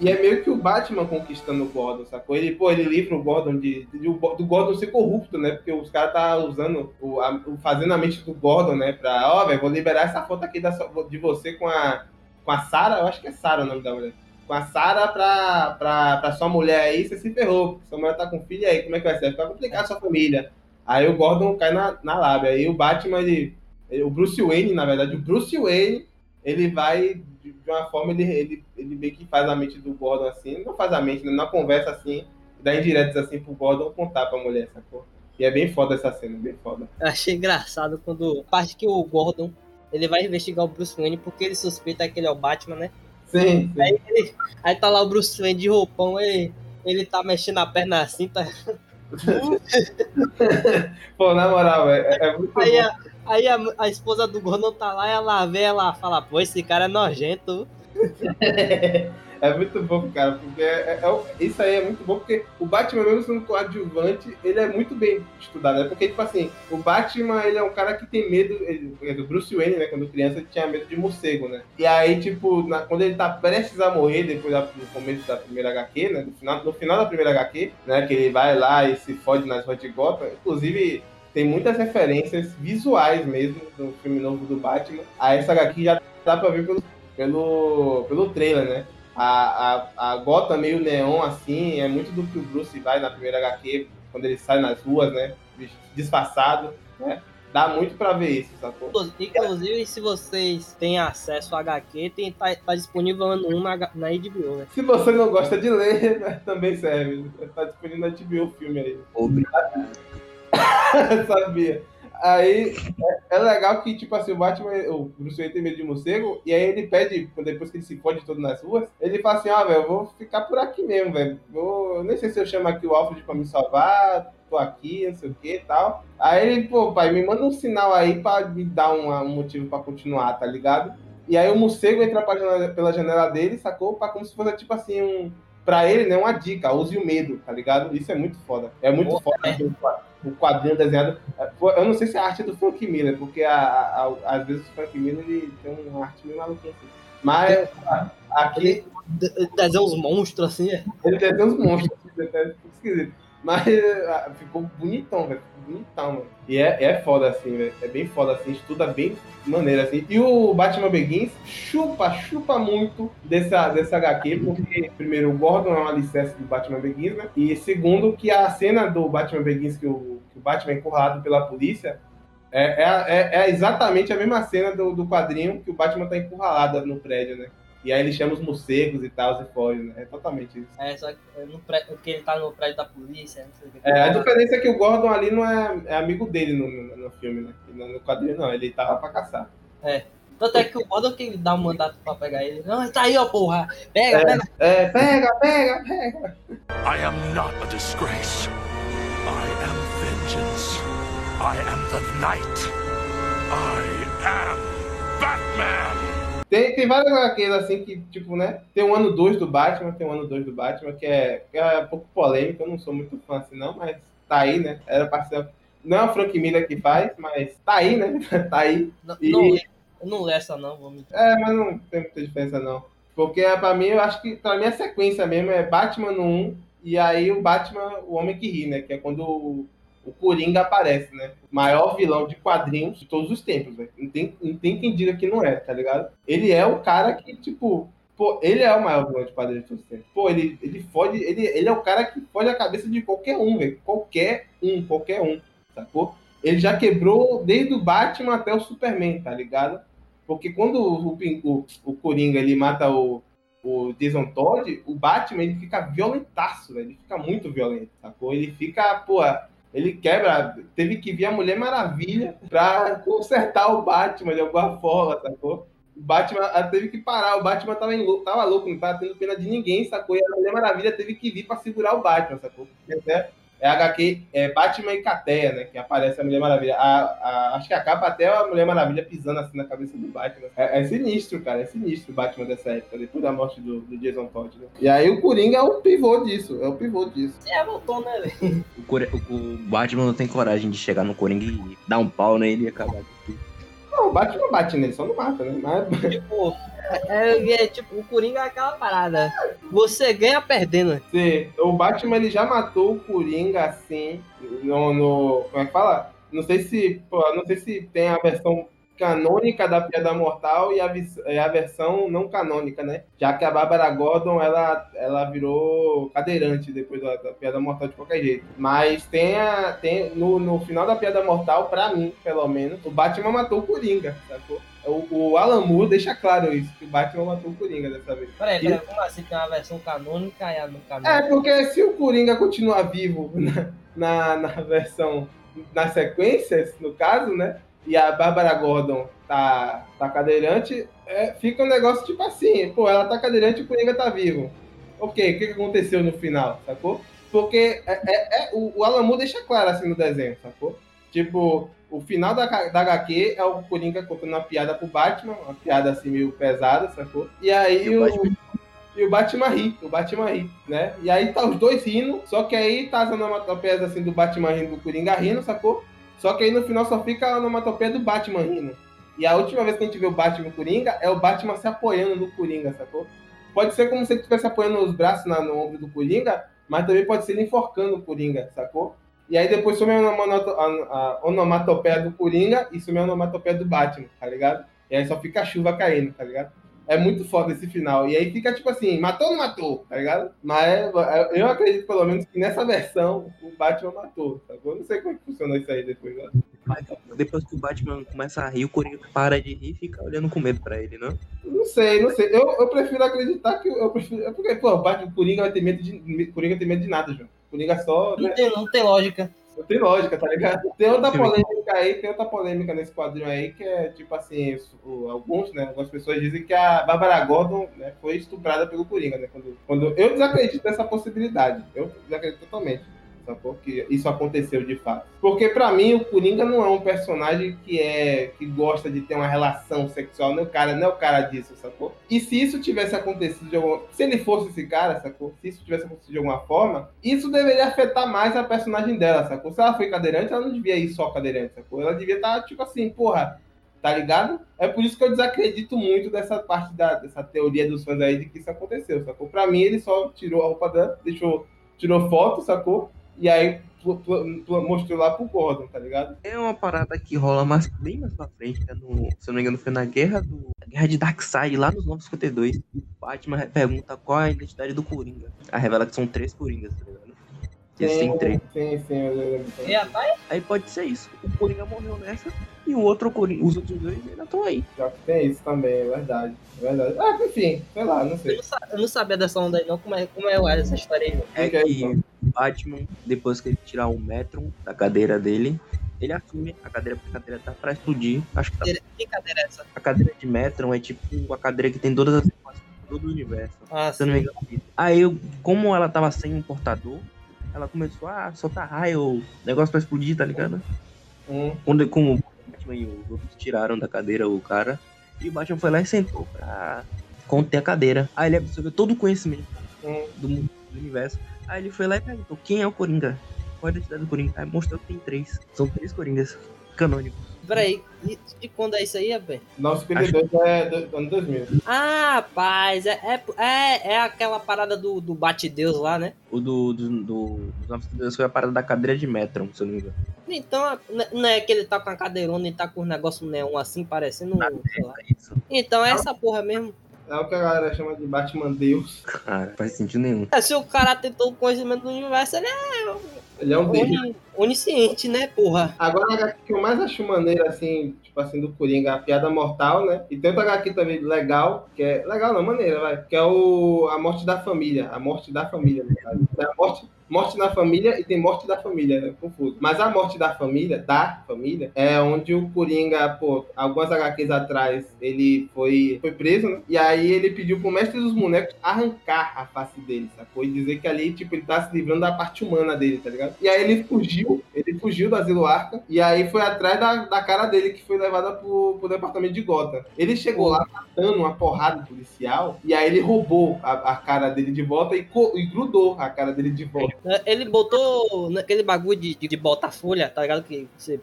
[SPEAKER 4] E, é meio que o Batman conquistando o Gordon, sacou? Ele, pô, ele livra o Gordon de, de- do Gordon ser corrupto, né? Porque os caras tá usando, o, a- fazendo a mente do Gordon, né? Pra, ó, velho, vou liberar essa foto aqui da, de você com a, com a Sarah, eu acho que é Sarah o nome da mulher. Com a Sarah pra, pra, pra sua mulher aí, você se ferrou. Sua mulher tá com filho aí, como é que vai ser? Vai ficar complicado a sua família. Aí o Gordon cai na, na lábia. Aí o Batman, ele, ele- o Bruce Wayne, na verdade, o Bruce Wayne, ele vai, de, de uma forma, ele, ele, ele meio que faz a mente do Gordon assim, não faz a mente, né? Na conversa assim, dá indiretas assim pro Gordon contar pra mulher, sacou? E é bem foda essa cena, bem foda.
[SPEAKER 2] Eu achei engraçado quando. A parte que o Gordon ele vai investigar o Bruce Wayne porque ele suspeita que ele é o Batman, né?
[SPEAKER 4] Sim, sim.
[SPEAKER 2] Aí, ele- aí tá lá o Bruce Wayne de roupão, ele, ele tá mexendo a perna assim, tá.
[SPEAKER 4] Pô, na moral, é, é muito
[SPEAKER 2] Aí, a, aí a, a esposa do Gordon tá lá, ela vê, ela fala, pô, esse cara é nojento.
[SPEAKER 4] É muito bom, cara, porque é, é- é- isso aí é muito bom, porque o Batman, mesmo sendo coadjuvante, ele é muito bem estudado, né? Porque, tipo assim, o Batman, ele é um cara que tem medo, ele, é do Bruce Wayne, né? Quando criança, ele tinha medo de morcego, né? E aí, tipo, na- quando ele tá prestes a morrer, depois da, no começo da primeira HQ, né? No final, no final da primeira HQ, né? Que ele vai lá e se fode nas ruas de Gotham, inclusive... Tem muitas referências visuais mesmo do filme novo do Batman. A essa HQ já dá pra ver pelo, pelo, pelo trailer, né? A, a, a gota meio neon, assim, é muito do que o Bruce vai na primeira HQ, quando ele sai nas ruas, né? Disfarçado, né? Dá muito pra ver isso, sacou?
[SPEAKER 2] Inclusive, se vocês têm acesso ao HQ, tem, tá, tá disponível 1 na, na HBO, né?
[SPEAKER 4] Se você não gosta de ler, né, também serve. Tá disponível na HBO o filme aí. Sabia. Aí é, é legal que, tipo assim, o Batman, o Bruce Wayne tem medo de morcego, e aí ele pede, depois que ele se fode todo nas ruas, ele fala assim, ah, velho, eu vou ficar por aqui mesmo, velho. Eu nem sei se eu chamo aqui o Alfred pra me salvar, tô aqui, não sei o que e tal. Aí ele, pô, pai, me manda um sinal aí pra me dar um, um motivo pra continuar, tá ligado? E aí o morcego entra pela janela dele, sacou? Pra como se fosse, tipo assim, um... Pra ele, né, uma dica, use o medo, tá ligado? Isso é muito foda. É muito foda. É o quadrinho desenhado. Eu não sei se é a arte do Frank Miller, porque a, a, a, às vezes o Frank Miller ele tem uma arte meio maluquinha assim. Mas aqui.
[SPEAKER 2] Ele desenha uns monstros assim, é?
[SPEAKER 4] Ele desenha uns monstros, é esquisito. Mas ficou bonitão, velho. Mano. E é, é foda assim, velho. É bem foda assim, estuda bem maneira assim. E o Batman Begins chupa, chupa muito dessa, dessa HQ, porque, primeiro, o Gordon é um alicerce do Batman Begins, né? E segundo, que a cena do Batman Begins que o, que o Batman é encurralado pela polícia é, é, é, é, exatamente a mesma cena do, do quadrinho que o Batman tá encurralado no prédio, né? E aí ele chama os morcegos e tal, e foge, né? É totalmente isso.
[SPEAKER 2] É, só que, no pré... porque ele tá no prédio da polícia, não sei o que.
[SPEAKER 4] É, a diferença é que o Gordon ali não é, é amigo dele no, no, no filme, né? No, no quadrinho não, ele tava pra caçar.
[SPEAKER 2] É. Tanto é que o Gordon que dá um mandato pra pegar ele. Não, tá aí, ó, porra. Pega,
[SPEAKER 4] é,
[SPEAKER 2] pega.
[SPEAKER 4] É, pega, pega, pega.
[SPEAKER 6] I am not a disgrace. I am vengeance. I am the night. I am Batman.
[SPEAKER 4] Tem, tem várias HQs assim que, tipo, né? Tem o ano 2 do Batman, tem o ano 2 do Batman, que é, que é um pouco polêmico, eu não sou muito fã assim, não, mas tá aí, né? Era ser. Não é o Frank Miller que faz, mas tá aí, né? tá aí.
[SPEAKER 2] Não,
[SPEAKER 4] E-
[SPEAKER 2] não, eu não leio essa, não.
[SPEAKER 4] É, mas não tem muita diferença, não. Porque pra mim, eu acho que pra mim a sequência mesmo é Batman no 1 e aí o Batman, o Homem que Ri, né? Que é quando o, Coringa aparece, né? O maior vilão de quadrinhos de todos os tempos, velho. Não tem, não tem quem diga que não é, tá ligado? Ele é o cara que, tipo. Pô, ele é o maior vilão de quadrinhos de todos os tempos. Pô, ele, ele fode. Ele, ele é o cara que fode a cabeça de qualquer um, velho. Qualquer um, qualquer um, sacou? Ele já quebrou desde o Batman até o Superman, tá ligado? Porque quando o, o, o Coringa ele mata o, o Jason Todd, o Batman ele fica violentaço, velho. Ele fica muito violento, sacou? Ele fica, pô, ele quebra. Teve que vir a Mulher Maravilha pra consertar o Batman de alguma forma, sacou? O Batman ah, teve que parar, o Batman tava, em, tava louco, não tava tendo pena de ninguém, sacou? E a Mulher Maravilha teve que vir pra segurar o Batman, sacou? É, é HQ, é Batman e Cateia, né? Que aparece a Mulher Maravilha. A, a- acho que a capa até a Mulher Maravilha pisando assim na cabeça do Batman. É, é sinistro, cara, é sinistro o Batman dessa época, depois da morte do, do Jason Todd. Né? E aí o Coringa é o pivô disso, é o pivô disso.
[SPEAKER 2] É, voltou, né, velho?
[SPEAKER 3] O, o- o Batman não tem coragem de chegar no Coringa e dar um pau nele e acabar com tudo.
[SPEAKER 4] Não, o Batman bate nele, só não mata, né? Mas,
[SPEAKER 2] Tipo, é, é, tipo, o Coringa é aquela parada. Você ganha perdendo.
[SPEAKER 4] Sim, o Batman ele já matou o Coringa assim no, no- como é que fala? Não sei se, pô, não sei se tem a versão canônica da Piada Mortal e a, e a versão não canônica, né? Já que a Bárbara Gordon ela, ela virou cadeirante depois da, da Piada Mortal de qualquer jeito. Mas tem, a, tem no, no final da Piada Mortal, pra mim, pelo menos, o Batman matou o Coringa, sacou? O, o Alan Moore deixa claro isso, que o Batman matou o Coringa dessa vez.
[SPEAKER 2] Peraí, peraí, como assim tem uma versão canônica e a não canônica?
[SPEAKER 4] É, porque se o Coringa continuar vivo na, na, na versão, nas sequências, no caso, né? E a Bárbara Gordon tá, tá cadeirante, é, fica um negócio tipo assim, pô, ela tá cadeirante e o Coringa tá vivo. Ok, o que, que aconteceu no final, sacou? Porque é, é- é- o, o Alan Moore deixa claro assim no desenho, sacou? Tipo, o final da, da HQ é o Coringa contando uma piada pro Batman, uma piada assim meio pesada, sacou? E aí
[SPEAKER 3] E o
[SPEAKER 4] o,
[SPEAKER 3] Batman-
[SPEAKER 4] e o Batman ri, o Batman ri, né? E aí tá os dois rindo, só que aí tá as onomatopeias assim do Batman rindo, do Coringa rindo, sacou? Só que aí no final só fica a onomatopeia do Batman rindo. E a última vez que a gente vê o Batman Coringa é o Batman se apoiando no Coringa, sacou? Pode ser como se ele estivesse apoiando os braços na- no ombro do Coringa, mas também pode ser ele enforcando o Coringa, sacou? E aí depois some a- a onomatopeia do Coringa e some a onomatopeia do Batman, tá ligado? E aí só fica a chuva caindo, tá ligado? É muito foda esse final. E aí fica tipo assim, matou ou não matou, tá ligado? Mas é, eu acredito pelo menos que nessa versão o Batman matou, sacou? Eu não sei como é que funcionou isso aí depois. Né?
[SPEAKER 3] Depois que o Batman começa a rir, o Coringa para de rir e fica olhando com medo pra ele, não?
[SPEAKER 4] Não sei, não sei. Eu, eu prefiro acreditar que eu prefiro. é Porque, pô, o Batman Coringa vai ter medo de. Coringa tem medo de nada, João. Coringa só.
[SPEAKER 2] Não
[SPEAKER 4] Né?
[SPEAKER 2] tem, não tem lógica.
[SPEAKER 4] Não tem lógica, tá ligado? Tem outra
[SPEAKER 3] Sim.
[SPEAKER 4] Polêmica aí, tem outra polêmica nesse quadrinho aí, que é tipo assim, alguns, né? Algumas pessoas dizem que a Bárbara Gordon né, foi estuprada pelo Coringa, né? Quando, quando eu desacredito dessa possibilidade. Eu desacredito totalmente. Sacou? Que isso aconteceu de fato. Porque pra mim o Coringa não é um personagem que é que gosta de ter uma relação sexual, não é o cara, não é o cara disso, sacou? E se isso tivesse acontecido de alguma... se ele fosse esse cara, sacou? Se isso tivesse acontecido de alguma forma, isso deveria afetar mais a personagem dela, sacou? Se ela foi cadeirante, ela não devia ir só cadeirante, sacou? Ela devia estar tipo assim, porra, tá ligado? É por isso que eu desacredito muito dessa parte da, dessa teoria dos fãs aí de que isso aconteceu, sacou? Pra mim, ele só tirou a roupa dela, deixou, tirou foto, sacou? E aí mostrou lá pro Gordon, tá ligado?
[SPEAKER 3] É uma parada que rola mais, bem mais pra frente, né? No, se eu não me engano, foi na guerra do. Guerra de Darkseid, lá nos 952. O Batman pergunta qual é a identidade do Coringa. Aí revela que são três Coringas, tá ligado? Que.
[SPEAKER 4] Sim, sim, eu.
[SPEAKER 2] E
[SPEAKER 3] Aí pode ser isso. O Coringa morreu nessa e o outro Coringa, os outros dois ainda estão aí.
[SPEAKER 4] Já que tem isso também, é verdade. É verdade. Ah, enfim, sei lá, não
[SPEAKER 2] eu
[SPEAKER 4] sei.
[SPEAKER 2] não, sa- eu não sabia dessa onda aí, não. Como é, como é essa história aí?
[SPEAKER 3] É que o Batman, depois que ele tirar o Metron da cadeira dele, ele assume a cadeira, porque a cadeira tá pra explodir. Acho que tá.
[SPEAKER 2] Que cadeira é essa?
[SPEAKER 3] A cadeira de Metron é tipo a cadeira que tem todas as informações de todo o universo.
[SPEAKER 2] Ah,
[SPEAKER 3] Se eu não me engano. é. Aí, eu- como ela tava sem um portador, ela começou a soltar raio, negócio pra explodir, tá ligado?
[SPEAKER 4] Hum,
[SPEAKER 3] Quando, como o Batman e os outros tiraram da cadeira o cara, e o Batman foi lá e sentou pra conter a cadeira. Aí ele absorveu todo o conhecimento
[SPEAKER 4] hum.
[SPEAKER 3] do mundo do universo. Aí ele foi lá e perguntou: quem é o Coringa? Qual é a identidade do Coringa? Aí mostrou que tem três. São três Coringas canônicos.
[SPEAKER 2] Peraí, e de quando é isso aí, rapaz?
[SPEAKER 4] 952 é do, ano 2000.
[SPEAKER 2] Ah, rapaz, é, é, é, é aquela parada do, do Bate-Deus lá, né?
[SPEAKER 3] O do, do, do, dos 952 foi a parada da cadeira de Metron, se eu não me engano.
[SPEAKER 2] Então, n- não é que ele tá com a cadeirona e tá com os negócios neon assim, parecendo. sei lá.
[SPEAKER 3] É isso.
[SPEAKER 2] Então é essa porra mesmo.
[SPEAKER 4] É o que a galera chama de Batman Deus.
[SPEAKER 3] Cara, faz sentido nenhum.
[SPEAKER 2] É, se o cara tem todo o conhecimento do universo, ele é
[SPEAKER 4] Ele é um
[SPEAKER 2] oni- onisciente, né, porra?
[SPEAKER 4] Agora, a HQ que eu mais acho maneiro, assim, tipo assim, do Coringa, a piada mortal, né? E tem outra HQ também legal, que é. Legal não, maneira, vai. Que é o. A morte da família. A morte da família. Tem a morte, morte na família e tem morte da família, né? Confuso. Mas a morte da família, da família, é onde o Coringa, pô, algumas HQs atrás, ele foi, foi preso, né? E aí ele pediu pro mestre dos bonecos arrancar a face dele, sacou? E dizer que ali, tipo, ele tá se livrando da parte humana dele, tá ligado? E aí ele fugiu, ele fugiu do asilo Arca, e aí foi atrás da, da cara dele, que foi levada pro, pro departamento de Gotham. Ele chegou lá matando uma porrada policial, e aí ele roubou a, a cara dele de volta e, e grudou a cara dele de volta.
[SPEAKER 2] É, Ele botou naquele bagulho de, de, de botar folha, tá ligado? Que você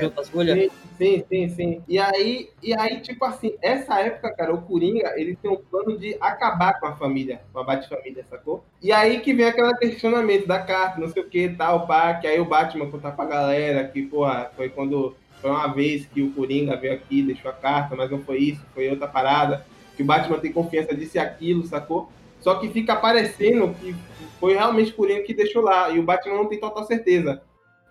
[SPEAKER 2] junta as folhas.
[SPEAKER 4] Sim, sim, sim, sim. E aí, e aí, tipo assim, essa época, cara, o Coringa, ele tem um plano de acabar com a família, com a Bat-família, sacou? E aí que vem aquele questionamento da carta, não sei o que, tal, pá, que aí o Batman contar pra galera que, porra, foi quando, foi uma vez que o Coringa veio aqui, deixou a carta, mas não foi isso, foi outra parada, que o Batman tem confiança disso e aquilo, sacou? Só que fica parecendo que foi realmente o Coringa que deixou lá, e o Batman não tem total certeza.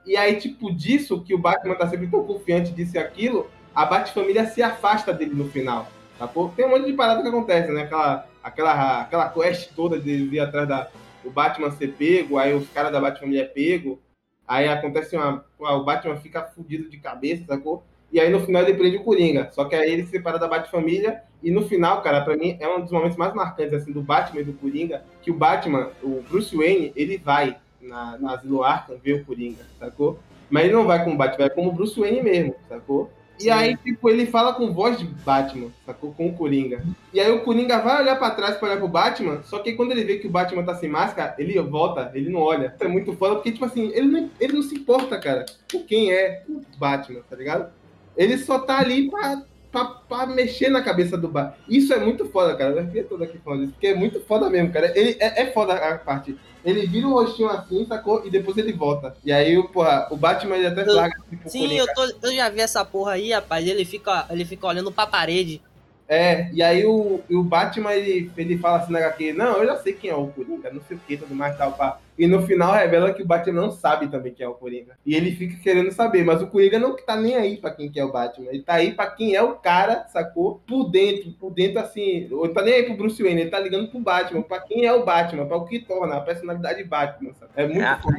[SPEAKER 4] E aí, tipo, disso, que o Batman tá sempre tão confiante disso e aquilo, a Bat-família se afasta dele no final. Sacou? Tem um monte de parada que acontece, né? Aquela, aquela, aquela quest toda de vir atrás da, o Batman ser pego, aí os caras da Bat-família é pego, aí acontece uma. O Batman fica fudido de cabeça, sacou? E aí no final ele prende o Coringa. Só que aí ele se separa da Bat-família. E no final, cara, pra mim é um dos momentos mais marcantes assim, do Batman e do Coringa. Que o Batman, o Bruce Wayne, ele vai na, na Asilo Arkham ver o Coringa, sacou? Mas ele não vai como Batman, vai como Bruce Wayne mesmo, sacou? E
[SPEAKER 2] Sim.
[SPEAKER 4] aí, tipo, ele fala com voz de Batman, sacou? Com o Coringa. E aí o Coringa vai olhar pra trás pra olhar pro Batman, só que quando ele vê que o Batman tá sem máscara, ele volta, ele não olha. Isso é muito foda, porque, tipo assim, ele não, ele não se importa, cara, por quem é o Batman, tá ligado? Ele só tá ali pra, pra, pra mexer na cabeça do Batman. Isso é muito foda, cara. Eu arrepiei todo aqui falando isso, porque é muito foda mesmo, cara. Ele, é, é foda a parte. Ele vira o rostinho assim, sacou? E depois ele volta. E aí, porra, o Batman ele até
[SPEAKER 2] Eu-
[SPEAKER 4] flagra tipo,
[SPEAKER 2] Sim, eu, tô, eu já vi essa porra aí, rapaz. Ele fica, ele fica olhando pra parede.
[SPEAKER 4] É, e aí o, o Batman, ele, ele fala assim na HQ, não, eu já sei quem é o Coringa, não sei o que, tudo mais tal, pá. E no final revela que o Batman não sabe também quem é o Coringa. E ele fica querendo saber, mas o Coringa não tá nem aí pra quem que é o Batman. Ele tá aí pra quem é o cara, sacou? Por dentro, por dentro assim. Ele tá nem aí pro Bruce Wayne, ele tá ligando pro Batman, pra quem é o Batman, pra o que torna a personalidade Batman, sabe? É muito
[SPEAKER 3] É a,
[SPEAKER 4] foda.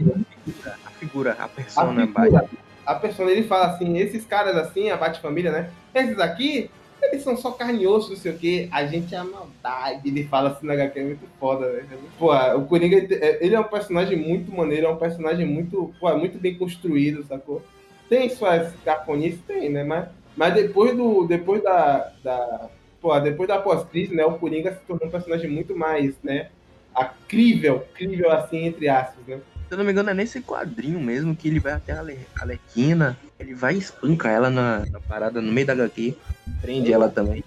[SPEAKER 3] a figura, a
[SPEAKER 4] A
[SPEAKER 3] persona
[SPEAKER 4] figura,
[SPEAKER 3] Batman.
[SPEAKER 4] a persona, ele fala assim, esses caras assim, a Bate-Família, né? Esses aqui, eles são só carne e osso, não sei o quê. A gente é a maldade. Ele fala assim na HQ, é muito foda, velho. Pô, o Coringa, ele é um personagem muito maneiro, é um personagem muito, pô, muito bem construído, sacou? Tem suas cafonices, tem, né? Mas, mas depois do, depois da, da pô, depois da pós-crise, né? O Coringa se tornou um personagem muito mais, né? Acrível, crível assim, entre aspas, né?
[SPEAKER 3] Se eu não me engano, é nesse quadrinho mesmo que ele vai até a Ale- Alequina, ele vai e espanca ela na, na parada, no meio da HQ, prende ela também.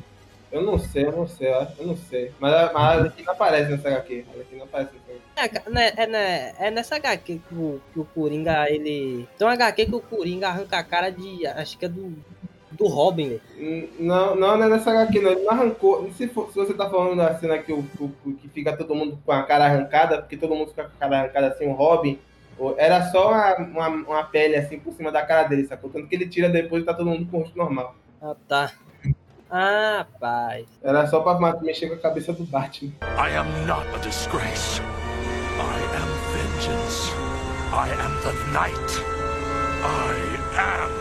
[SPEAKER 4] Eu não sei, eu não sei, eu não sei. Mas, a- mas a Arlequina aparece nessa HQ. A Arlequina aparece nessa HQ.
[SPEAKER 2] É, né, é, né, é nessa HQ que o, que o Coringa, ele. Tem uma HQ que o Coringa arranca a cara de. Acho que é do. Do Robin,
[SPEAKER 4] Não, não, não é nessa HQ, não. Ele não arrancou. Se, for- se você tá falando da cena que, o, o- que fica todo mundo com a cara arrancada, porque todo mundo fica com a cara arrancada assim, o Robin, era só uma, uma, uma pele assim por cima da cara dele, sacou? Tanto que ele tira depois e tá todo mundo com o rosto normal.
[SPEAKER 2] Ah, tá. Ah, pai.
[SPEAKER 4] Era só pra mexer com a cabeça do Batman.
[SPEAKER 6] I am not a disgrace. I am vengeance. I am the night. I am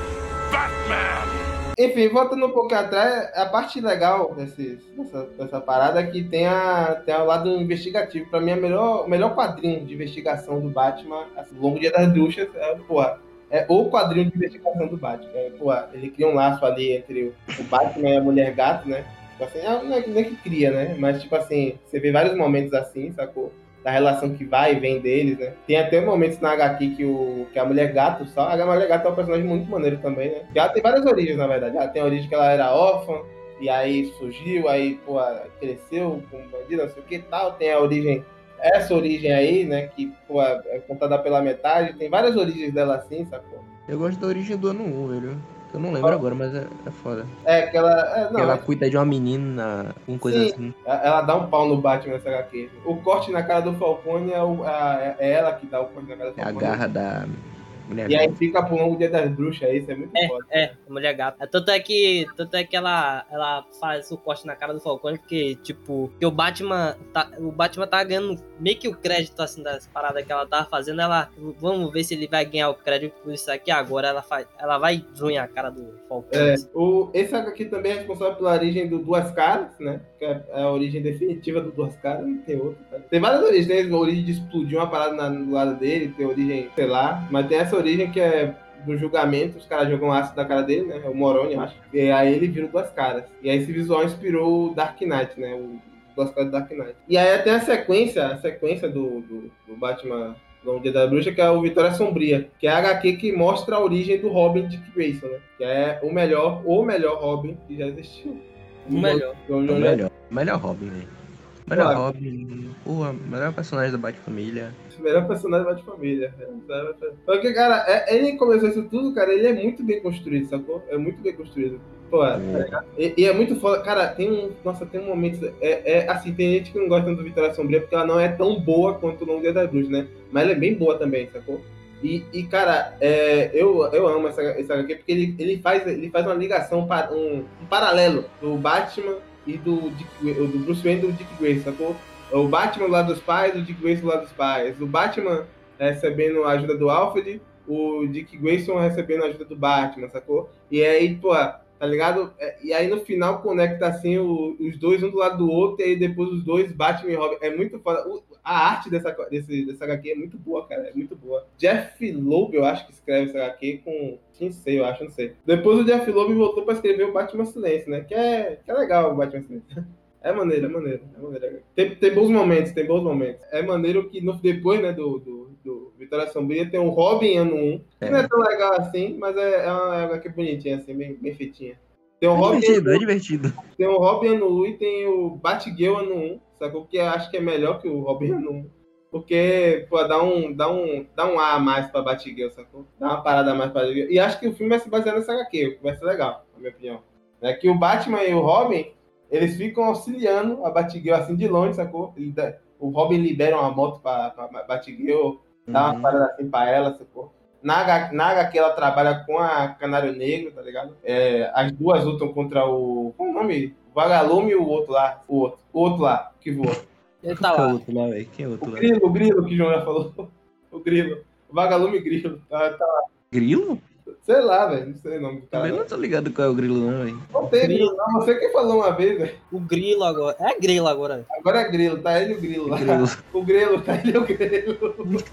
[SPEAKER 6] Batman.
[SPEAKER 4] Enfim, voltando um pouco atrás, a parte legal desse, dessa, dessa parada é que tem, a, tem o lado investigativo. Pra mim, é o melhor, melhor quadrinho de investigação do Batman, assim, Longo Dia das Bruxas, é, porra, é o quadrinho de investigação do Batman. É, porra, ele cria um laço ali entre o, Batman e a Mulher Gato, né? Tipo assim, é, não é nem que cria, né? Mas, tipo assim, você vê vários momentos assim, sacou? Da relação que vai e vem deles, né? Tem até momentos na HQ que, o, que a Mulher Gato só. A Mulher Gato é um personagem muito maneiro também, né? E ela tem várias origens, na verdade. Ela tem a origem que ela era órfã, e aí surgiu, aí, pô, cresceu com bandido, não sei o que tal. Tem a origem, essa origem aí, né? Que, pô, é contada pela metade. Tem várias origens dela assim, sacou?
[SPEAKER 3] Eu gosto da origem do ano 1, velho. Eu não lembro agora, mas é, é foda.
[SPEAKER 4] É que ela. É, não,
[SPEAKER 3] ela
[SPEAKER 4] é-
[SPEAKER 3] cuida de uma menina, com coisa
[SPEAKER 4] Sim.
[SPEAKER 3] assim.
[SPEAKER 4] ela dá um pau no Batman nessa HQ. O corte na cara do Falcone é, o- a- é ela que dá o corte na cara do
[SPEAKER 3] É a
[SPEAKER 4] Falcone.
[SPEAKER 3] garra da mulher.
[SPEAKER 4] E aí fica pro longo dia das bruxas, isso é muito foda.
[SPEAKER 2] É, mulher gata. Tanto é que, tanto é que ela, ela faz o corte na cara do Falcone, porque, tipo, que o Batman tá, o Batman tá ganhando meio que o crédito, assim, das paradas que ela tava fazendo. Ela, vamos ver se ele vai ganhar o crédito por isso aqui agora. Ela, faz, ela vai zunhar a cara do Falcone.
[SPEAKER 4] É, o, esse aqui também é responsável pela origem do Duas Caras, né? Que é a origem definitiva do Duas Caras, não tem outra. Cara. Tem várias origens, tem a origem de explodir uma parada na- do lado dele, tem a origem, sei lá, mas tem essa origem que é do julgamento, os caras jogam ácido na cara dele, né? O Moroni, acho. E aí ele vira o Duas Caras. E aí esse visual inspirou o Dark Knight, né? O Duas Caras do Dark Knight. E aí tem a sequência, a sequência do, do, do Batman no Dia da Bruxa, que é o Vitória Sombria, que é a HQ que mostra a origem do Robin Dick Grayson, né? Que é o melhor, o melhor Robin que já existiu.
[SPEAKER 2] O melhor.
[SPEAKER 4] O
[SPEAKER 3] É o melhor. Melhor Robin, velho. Melhor
[SPEAKER 4] Claro.
[SPEAKER 3] Robin. Porra, melhor personagem da Bat-Família.
[SPEAKER 4] Melhor personagem da família. Porque, cara, é- ele começou isso tudo, cara, ele é muito bem construído, sacou? É muito bem construído. Pô, é, e, e é muito foda. Cara, tem um. Nossa, tem um momento. É, é assim, tem gente que não gosta tanto do Vitória Sombria porque ela não é tão boa quanto o Longo Dia das Bruxas, né? Mas ela é bem boa também, sacou? E, e cara, é, eu, eu amo essa, essa HQ porque ele, ele, faz, ele faz uma ligação, um, um paralelo do Batman e do, Dick, do Bruce Wayne e do Dick Grayson, sacou? O Batman lado dos pais, o Dick Grayson lado dos pais. O Batman recebendo a ajuda do Alfred, o Dick Grayson recebendo a ajuda do Batman, sacou? E aí, pô, tá ligado? É, E aí no final conecta assim o- os dois um do lado do outro, e aí depois os dois Batman e Robin. É muito foda. O- a arte dessa, desse, dessa HQ é muito boa, cara. É muito boa. Jeff Loeb, eu acho que escreve essa HQ com. Quem sei, eu acho, não sei. Depois o Jeff Loeb voltou pra escrever o Batman Silêncio, né? Que é, que é legal o Batman Silêncio. É maneiro, é maneiro, é maneiro. Tem, tem bons momentos, tem bons momentos. É maneiro que no, depois, né, do, do, do Vitória Sombria tem o Robin ano 1, que não é tão legal assim, mas é, é uma HQ bonitinha, assim, bem, bem feitinha. Tem o
[SPEAKER 3] É
[SPEAKER 4] Robin,
[SPEAKER 3] divertido, é
[SPEAKER 4] ano,
[SPEAKER 3] divertido.
[SPEAKER 4] tem o Robin ano 1 e tem o Batgirl ano 1, sacou? Que acho que é melhor que o Robin ano 1. Porque, pô, dá um, dá um, dá um A a mais pra Batgirl, sacou? Dá uma parada a mais pra Batgirl. E acho que o filme vai se basear nessa HQ, o que vai ser legal, na minha opinião. É que o Batman e o Robin, eles ficam auxiliando a Batgirl assim de longe, sacou? O Robin libera uma moto pra, pra Batgirl, dá uma
[SPEAKER 3] Uhum.
[SPEAKER 4] parada assim pra ela, sacou? Na, HQ ela trabalha com a Canário Negro, tá ligado? É, as duas lutam contra o. Qual o nome? O Vagalume e o outro lá. O outro. O outro lá, que voa.
[SPEAKER 2] Ele tá
[SPEAKER 3] Quem é
[SPEAKER 2] lá.
[SPEAKER 3] outro lá, velho? Quem é
[SPEAKER 4] O
[SPEAKER 3] outro lá?
[SPEAKER 4] Grilo, o Grilo que o João já falou. O Grilo. O Vagalume e Grilo. Tá, tá-
[SPEAKER 3] Grilo?
[SPEAKER 4] Sei lá, velho. Não sei o nome do cara.
[SPEAKER 3] Também não tô ligado qual é o grilo, não, velho.
[SPEAKER 4] Não tem
[SPEAKER 2] Grilo.
[SPEAKER 4] Não. Você que falou uma vez, velho.
[SPEAKER 2] O grilo agora. É grilo agora.
[SPEAKER 4] Agora é Grilo, tá ele e o Grilo lá.
[SPEAKER 3] Grilo.
[SPEAKER 4] O Grilo, tá ele e o Grilo.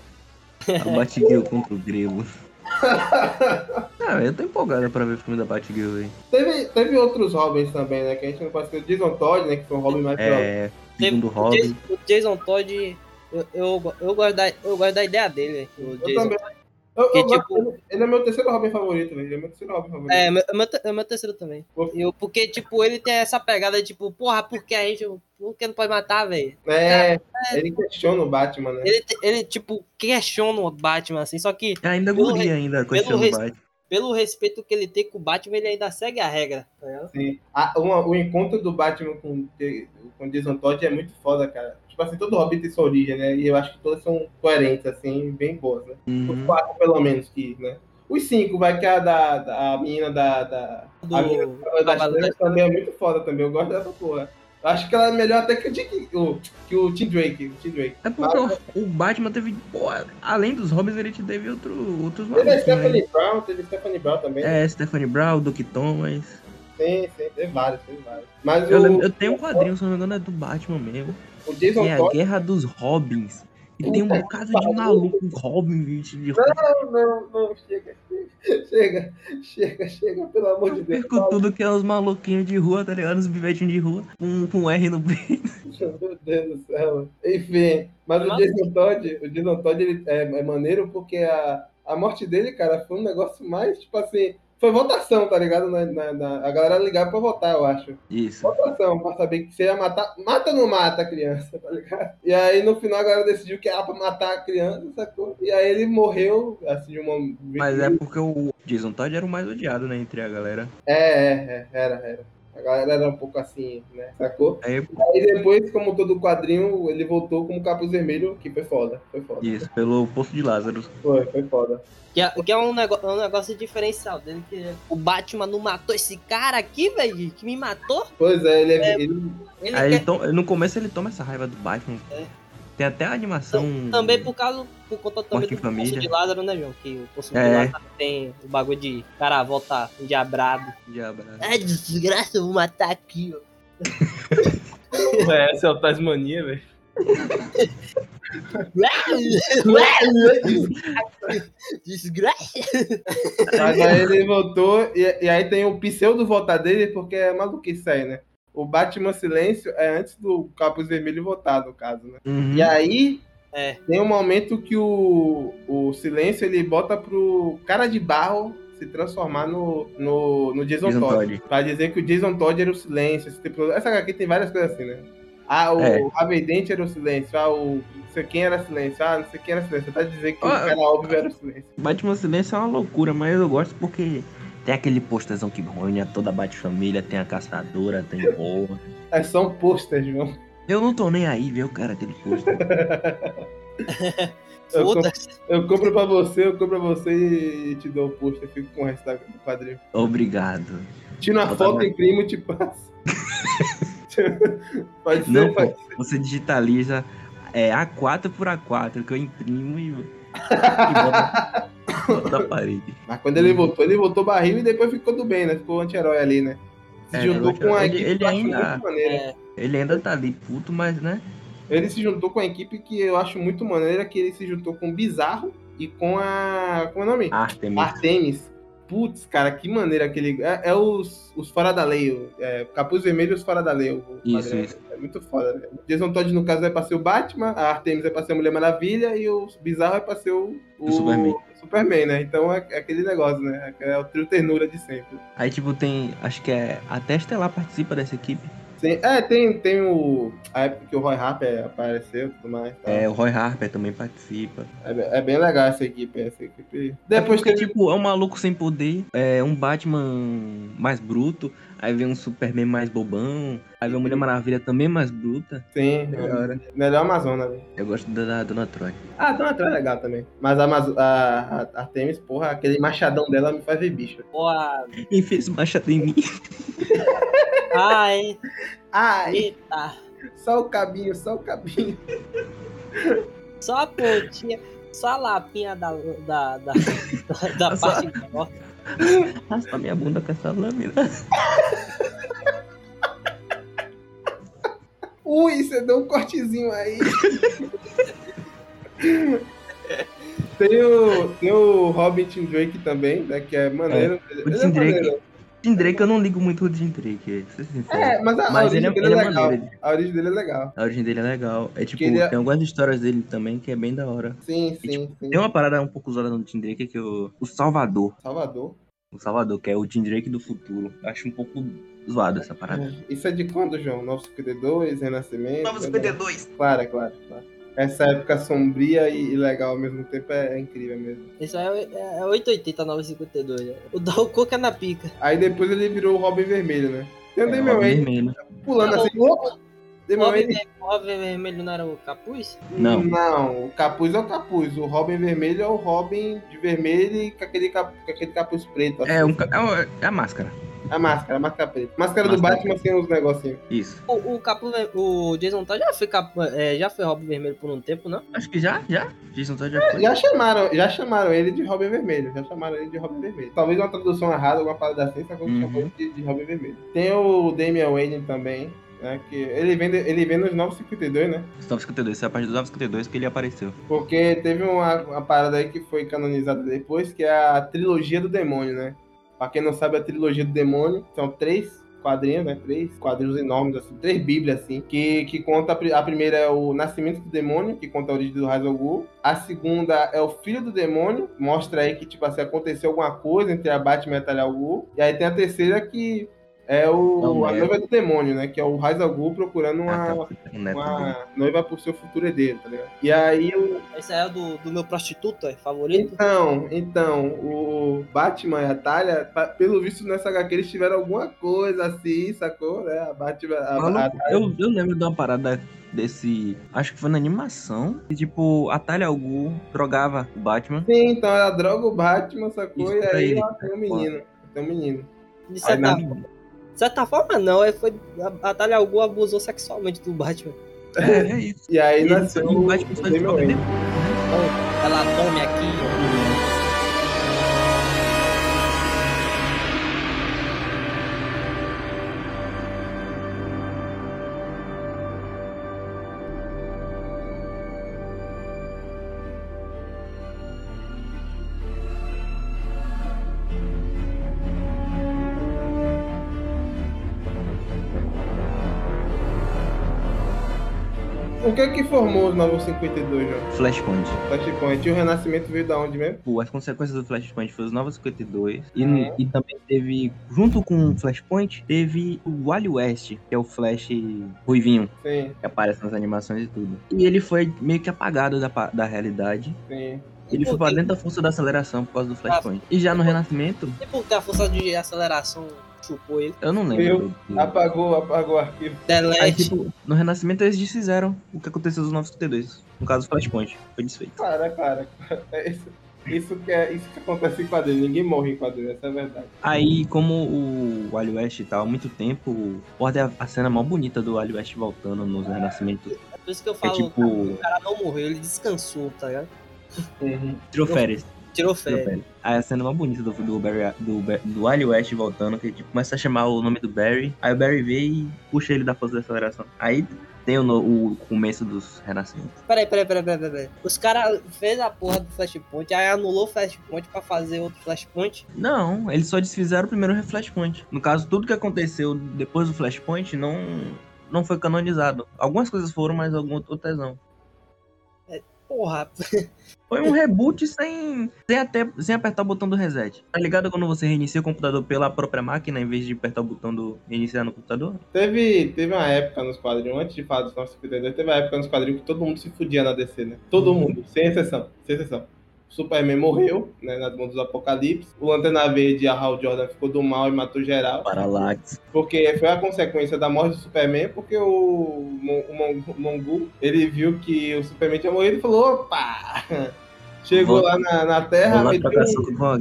[SPEAKER 3] A Batgirl contra o grilo. Ah, eu tô empolgado pra ver o filme da Batgirl, velho.
[SPEAKER 4] Teve, teve outros Robins também, né? Que a gente não pode. O Jason Todd, né? Que foi um Robin mais.
[SPEAKER 3] É. Segundo Robin.
[SPEAKER 2] Jason, o Jason Todd. Eu, eu, eu, gosto da, eu gosto da ideia dele, velho. O
[SPEAKER 4] Eu
[SPEAKER 2] Jason
[SPEAKER 4] também. Eu,
[SPEAKER 2] Que
[SPEAKER 4] eu
[SPEAKER 2] tipo-
[SPEAKER 4] ele é meu terceiro Robin favorito, velho. Ele é meu terceiro Robin favorito.
[SPEAKER 2] É, meu, meu, te- meu terceiro também. Eu, porque, tipo, ele tem essa pegada, tipo, porra, por que a gente. Por que não pode matar, velho?
[SPEAKER 4] É, ele questiona o Batman, né?
[SPEAKER 2] Ele, ele, tipo, questiona o Batman, assim, só que,
[SPEAKER 3] Ainda guri
[SPEAKER 2] re-
[SPEAKER 3] ainda, questionando
[SPEAKER 2] res-
[SPEAKER 3] o Batman.
[SPEAKER 2] pelo respeito que ele tem com o Batman, ele ainda segue a regra, tá?
[SPEAKER 4] Sim. A- uma- o encontro do Batman com, com o Jason Todd é muito foda, cara. Tipo assim, todo Robin tem sua origem, né? E eu acho que todas são coerentes, assim, bem boas, né? Os
[SPEAKER 3] Uhum.
[SPEAKER 4] quatro, pelo menos, que, né? Os cinco, vai que a da, da a menina da. da
[SPEAKER 2] Do,
[SPEAKER 4] a menina
[SPEAKER 2] Cavaleiro
[SPEAKER 4] Trevas também é muito foda também. Eu gosto dessa porra. Acho que ela é melhor até que o, Dick, o, que o Tim Drake. O Tim Drake.
[SPEAKER 3] É porque o, o Batman teve. Pô, além dos Robins, ele teve outro, outros
[SPEAKER 4] Teve a
[SPEAKER 3] malucos, né?
[SPEAKER 4] Stephanie Brown, teve Stephanie Brown também.
[SPEAKER 3] É, Stephanie Brown, Duke Thomas.
[SPEAKER 4] Sim, sim, teve vários, teve vários. Mas
[SPEAKER 3] Eu,
[SPEAKER 4] o,
[SPEAKER 3] eu tenho um quadrinho, se não me engano, é do Batman mesmo.
[SPEAKER 4] O Jason
[SPEAKER 3] Que é a
[SPEAKER 4] Todd.
[SPEAKER 3] Guerra dos Robins. E tem um bocado de maluco Robin vestido de Robin.
[SPEAKER 4] Não, não, não, chega, chega, chega, chega, pelo amor de
[SPEAKER 3] Eu
[SPEAKER 4] Deus.
[SPEAKER 3] perco tudo que é os maluquinhos de rua, tá ligado? Os bivetinhos de rua, com, com R no peito.
[SPEAKER 4] Meu Deus do céu. Enfim, mas o Jason Todd, o Jason Todd ele é, é maneiro porque a, a morte dele, cara, foi um negócio mais, tipo assim, foi votação, tá ligado? Na, na- na- a galera ligava pra votar, eu acho.
[SPEAKER 3] Isso.
[SPEAKER 4] Votação, pra saber que você ia matar. Mata ou não mata a criança, tá ligado? E aí no final a galera decidiu que era pra matar a criança, sacou? E aí ele morreu, assim, de uma.
[SPEAKER 3] Mas é porque o Jason Todd era o mais odiado, né, entre a galera.
[SPEAKER 4] É, é, é, era, era. A galera era um pouco assim, né? Sacou?
[SPEAKER 3] Aí,
[SPEAKER 4] Aí depois, como todo quadrinho, ele voltou como capuz vermelho, que foi foda. Foi foda.
[SPEAKER 3] isso, pelo Poço de Lázaro.
[SPEAKER 4] Foi, foi foda.
[SPEAKER 2] Que é, que é um, nego, um negócio diferencial dele, que o Batman não matou esse cara aqui, velho, que me matou.
[SPEAKER 4] Pois é, ele, é,
[SPEAKER 2] É.
[SPEAKER 4] ele
[SPEAKER 2] Ele
[SPEAKER 3] Aí ele
[SPEAKER 2] quer-
[SPEAKER 3] to- no começo ele toma essa raiva do Batman.
[SPEAKER 2] É.
[SPEAKER 3] Tem até a animação.
[SPEAKER 2] Também por causa, por conta também do
[SPEAKER 3] Família.
[SPEAKER 2] Poço de Lázaro, né, João? Que o Poço de
[SPEAKER 3] É.
[SPEAKER 2] Lázaro tem o bagulho de cara volta endiabrado.
[SPEAKER 3] de abraço.
[SPEAKER 2] É desgraça, eu vou matar aqui, ó.
[SPEAKER 4] É, essa é o Tasmania, velho.
[SPEAKER 2] Desgraça.
[SPEAKER 4] Mas aí ele voltou, e, e aí tem o pseudo votar dele, porque é maluquice aí, né? O Batman Silêncio é antes do Capuz Vermelho votar, no caso, né?
[SPEAKER 3] Uhum.
[SPEAKER 4] E aí
[SPEAKER 2] É.
[SPEAKER 4] tem um momento que o, o Silêncio ele bota pro cara de barro se transformar no, no, no Jason,
[SPEAKER 3] Jason
[SPEAKER 4] Todd.
[SPEAKER 3] Todd.
[SPEAKER 4] Pra dizer que o Jason Todd era o silêncio. Esse tipo, essa aqui tem várias coisas assim, né? Ah, o
[SPEAKER 3] É.
[SPEAKER 4] Era o silêncio. Ah, o não sei quem era silêncio. Ah, não sei quem era silêncio. Tá dizendo que o
[SPEAKER 3] Ah,
[SPEAKER 4] cara óbvio era o silêncio.
[SPEAKER 3] Batman Silêncio é uma loucura, mas eu gosto porque tem aquele posterzão que reúne toda a Bat-família, tem a caçadora, tem boa.
[SPEAKER 4] É só um pôster, João.
[SPEAKER 3] Eu não tô nem aí, viu, cara, aquele pôster.
[SPEAKER 4] Eu, compro,
[SPEAKER 2] Foda-se.
[SPEAKER 4] eu compro pra você, eu compro pra você e te dou o pôster. Fico com o resto da- do quadrinho.
[SPEAKER 3] Obrigado.
[SPEAKER 4] Tira uma foto, imprimo e te passo. pode ser,
[SPEAKER 3] Não,
[SPEAKER 4] pode
[SPEAKER 3] pô, você digitaliza é, A4 por A4, que eu imprimo e bota, na parede.
[SPEAKER 4] Mas quando ele voltou, ele voltou barril e depois ficou do bem, né? Ficou anti-herói ali, né? Se
[SPEAKER 3] É,
[SPEAKER 4] juntou com a
[SPEAKER 3] Ele-
[SPEAKER 4] equipe
[SPEAKER 3] ele ainda-.
[SPEAKER 2] É,
[SPEAKER 3] Ele ainda tá ali puto, mas né?
[SPEAKER 4] Ele se juntou com a equipe que eu acho muito maneira, que ele se juntou com o Bizarro e com a. Como é o nome?
[SPEAKER 3] Artemis.
[SPEAKER 4] Artemis. Putz, cara, que maneira aquele. É, é os, os fora da lei. o- É, Capuz Vermelho e os fora da lei. o
[SPEAKER 3] Isso, isso.
[SPEAKER 4] É muito foda, né? O Jason Todd, no caso, é pra ser o Batman, a Artemis é pra ser a Mulher Maravilha e o Bizarro é pra ser o.
[SPEAKER 3] O Superman.
[SPEAKER 4] Superman, né? Então é, é aquele negócio, né? É o trio ternura de sempre.
[SPEAKER 3] Aí, tipo, tem. Acho que é. Até Estelar participa dessa equipe.
[SPEAKER 4] Sim, é, tem, tem o. A época que o Roy Harper apareceu e tudo mais. tá?
[SPEAKER 3] É, o Roy Harper também participa.
[SPEAKER 4] É, é bem legal essa equipe, essa equipe.
[SPEAKER 3] É
[SPEAKER 4] Depois
[SPEAKER 3] porque,
[SPEAKER 4] teve.
[SPEAKER 3] tipo, é um maluco sem poder, é um Batman mais bruto. Aí vem um Superman mais bobão. Aí vem a Mulher Maravilha também mais bruta.
[SPEAKER 4] Sim,
[SPEAKER 3] Da hora.
[SPEAKER 4] melhor Amazona, velho.
[SPEAKER 3] Eu gosto da, da Dona Troy.
[SPEAKER 4] Ah, Dona Troy é legal também. Mas a, Amazo- a, a Artemis, porra, aquele machadão dela me faz ver bicho.
[SPEAKER 2] Porra.
[SPEAKER 3] E fez machado em mim.
[SPEAKER 2] Ai,
[SPEAKER 4] Ai,
[SPEAKER 2] eita.
[SPEAKER 4] só o cabinho, só o cabinho.
[SPEAKER 2] Só a pontinha, só a lapinha da, da, da, da, da
[SPEAKER 3] Só-
[SPEAKER 2] parte menor.
[SPEAKER 3] Raspa minha bunda com essa lâmina.
[SPEAKER 4] Ui, você deu um cortezinho aí. tem, o, tem o Robin Tim Drake também, né? Que é maneiro.
[SPEAKER 3] O
[SPEAKER 4] é
[SPEAKER 3] Drake.
[SPEAKER 4] maneiro.
[SPEAKER 3] Tim Drake eu não ligo muito o Tim Drake, pra ser sincero.
[SPEAKER 4] É, mas a, a
[SPEAKER 3] Mas
[SPEAKER 4] origem
[SPEAKER 3] ele é-
[SPEAKER 4] dele
[SPEAKER 3] ele
[SPEAKER 4] é
[SPEAKER 3] é
[SPEAKER 4] legal.
[SPEAKER 3] maneiro.
[SPEAKER 4] A origem dele é legal.
[SPEAKER 3] A origem dele é legal. É tipo,
[SPEAKER 4] ele é-
[SPEAKER 3] tem algumas histórias dele também que é bem da hora.
[SPEAKER 4] Sim,
[SPEAKER 3] E,
[SPEAKER 4] sim,
[SPEAKER 3] tipo,
[SPEAKER 4] sim.
[SPEAKER 3] Tem uma parada um pouco usada no Tim Drake que é o, o Salvador.
[SPEAKER 4] Salvador.
[SPEAKER 3] O Salvador, que é o Tim Drake do futuro. Acho um pouco zoado essa parada.
[SPEAKER 4] Isso é de quando, João? 952, Renascimento?
[SPEAKER 3] 952.
[SPEAKER 4] Claro, claro, claro. Essa época sombria e, legal ao mesmo tempo é, é incrível mesmo.
[SPEAKER 2] Isso aí é, é 880, 952. né? O Dal Cook é na pica.
[SPEAKER 4] Aí depois ele virou o Robin Vermelho, né? Tem o
[SPEAKER 3] É,
[SPEAKER 4] Damian Wayne pulando
[SPEAKER 2] Não,
[SPEAKER 4] assim. opa! Damian
[SPEAKER 2] Robin, Vermelho não era o capuz?
[SPEAKER 3] Não.
[SPEAKER 4] Não, o capuz é o capuz. O Robin vermelho é o Robin de vermelho e com aquele, cap- com aquele capuz preto.
[SPEAKER 3] É, um, ca- é uma- é a máscara.
[SPEAKER 4] A máscara, a máscara preta. Máscara do
[SPEAKER 3] Máscara
[SPEAKER 4] Batman sem os negocinhos.
[SPEAKER 3] Isso.
[SPEAKER 2] O, o, capuz, ver- o Jason Todd já foi, é, já foi Robin Vermelho por um tempo, não?
[SPEAKER 3] Acho que já, já. Jason Todd já foi.
[SPEAKER 4] Já chamaram, já chamaram ele de Robin Vermelho. Já chamaram ele de Robin Vermelho. Talvez uma tradução errada, alguma parada assim, só que
[SPEAKER 3] Uhum.
[SPEAKER 4] chamou ele de, de Robin Vermelho. Tem o Damian Wayne também. Né, que ele vem, de- ele vem nos 952, né?
[SPEAKER 3] Os 952, essa é a parte dos 952 que ele apareceu.
[SPEAKER 4] Porque teve uma, uma parada aí que foi canonizada depois, que é a trilogia do demônio, né? Pra quem não sabe, a trilogia do demônio são três quadrinhos, né? Três quadrinhos enormes, assim, três bíblias, assim, que, que conta, a pri- a primeira é o nascimento do demônio, que conta a origem do Ghul. A segunda é o filho do demônio, mostra aí que, tipo assim, aconteceu alguma coisa entre a Batman e a Talia. E aí tem a terceira que é o,
[SPEAKER 3] Não,
[SPEAKER 4] a
[SPEAKER 3] é-
[SPEAKER 4] noiva do demônio, né? Que é o Ra's al Ghul procurando uma,
[SPEAKER 3] Ah, tá.
[SPEAKER 4] Uma noiva pro seu futuro herdeiro, tá ligado? E aí o,
[SPEAKER 2] Esse aí é do, do meu prostituto é, favorito.
[SPEAKER 4] então, então, o Batman e a Talia, pa- pelo visto nessa HQ eles tiveram alguma coisa assim, sacou? Né? A Batman. A, a,
[SPEAKER 3] Maluco, eu, eu lembro de uma parada desse. Acho que foi na animação. Que, tipo, a Talia al Ghul drogava o Batman.
[SPEAKER 4] Sim, então ela droga o Batman, sacou?
[SPEAKER 3] Isso
[SPEAKER 4] e aí ela tem um menino. Tem um menino.
[SPEAKER 2] De
[SPEAKER 4] Aí
[SPEAKER 2] certa,
[SPEAKER 4] na-
[SPEAKER 2] de certa forma, não. É, foi, a, a Talia Ghul abusou sexualmente do Batman.
[SPEAKER 3] É, é isso.
[SPEAKER 4] E aí
[SPEAKER 3] E,
[SPEAKER 4] nasceu
[SPEAKER 3] o Batman.
[SPEAKER 2] Então, ela tome aqui.
[SPEAKER 4] O que é que formou os 952, João?
[SPEAKER 3] Flashpoint.
[SPEAKER 4] Flashpoint. E o Renascimento veio da onde mesmo?
[SPEAKER 3] Tipo, as consequências do Flashpoint foi os 952. E,
[SPEAKER 4] Uhum.
[SPEAKER 3] e também teve, junto com o Flashpoint, teve o Wally West, que é o Flash ruivinho,
[SPEAKER 4] Sim,
[SPEAKER 3] que aparece nas animações e tudo. E ele foi meio que apagado da, da realidade.
[SPEAKER 4] sim.
[SPEAKER 3] Ele foi
[SPEAKER 2] por
[SPEAKER 3] pra dentro da força da aceleração por causa do Flashpoint. E já no Renascimento,
[SPEAKER 2] E porque a força de aceleração chupou ele.
[SPEAKER 3] eu não lembro.
[SPEAKER 4] Eu- Apagou, apagou o arquivo.
[SPEAKER 3] Aí,
[SPEAKER 2] Delete.
[SPEAKER 3] tipo, no Renascimento eles desfizeram o que aconteceu nos 952. No caso do Flashpoint. Foi desfeito.
[SPEAKER 4] Cara, cara. É isso, isso, que é, isso que acontece em quadrinho. Ninguém morre em quadrinho, essa é a verdade.
[SPEAKER 3] Aí, como o Wally West tá há muito tempo, pode a, a cena mó bonita do Wally West voltando nos Renascimentos.
[SPEAKER 2] É por isso que eu
[SPEAKER 3] É
[SPEAKER 2] falo,
[SPEAKER 3] tipo.
[SPEAKER 2] o cara não morreu, ele descansou, tá ligado?
[SPEAKER 3] Tirou férias.
[SPEAKER 2] Tirou
[SPEAKER 3] Tirou
[SPEAKER 2] férias.
[SPEAKER 3] férias. Aí a cena mó bonita do, do, Barry, do, do Wally West voltando, que tipo, começa a chamar o nome do Barry. Aí o Barry vê e puxa ele da força da aceleração. Aí tem o, o começo dos Renascimentos.
[SPEAKER 2] Peraí, peraí, peraí, peraí, peraí. Os caras fez a porra do Flashpoint, aí anulou o Flashpoint pra fazer outro Flashpoint.
[SPEAKER 3] Não, eles só desfizeram o primeiro Flashpoint. No caso, tudo que aconteceu depois do Flashpoint não, não foi canonizado. Algumas coisas foram, mas algumas outras não.
[SPEAKER 2] Porra,
[SPEAKER 3] Foi um reboot sem, sem, até, sem apertar o botão do reset. Tá ligado quando você reinicia o computador pela própria máquina em vez de apertar o botão do reiniciar no computador?
[SPEAKER 4] Teve, teve uma época nos quadrinhos, antes de falar dos 952, teve uma época nos quadrinhos que todo mundo se fudia na DC, né? Todo mundo, sem exceção, sem exceção. Superman morreu, né, nas mãos dos Apocalipse. O Lanterna Verde, a Hal Jordan, ficou do mal e matou geral.
[SPEAKER 3] Parallax.
[SPEAKER 4] Porque foi a consequência da morte do Superman, porque o, o, Mon- o Mongu, ele viu que o Superman tinha morrido e falou, opa! Chegou
[SPEAKER 3] Vou-
[SPEAKER 4] lá na, na Terra,
[SPEAKER 3] lá
[SPEAKER 4] meteu, um,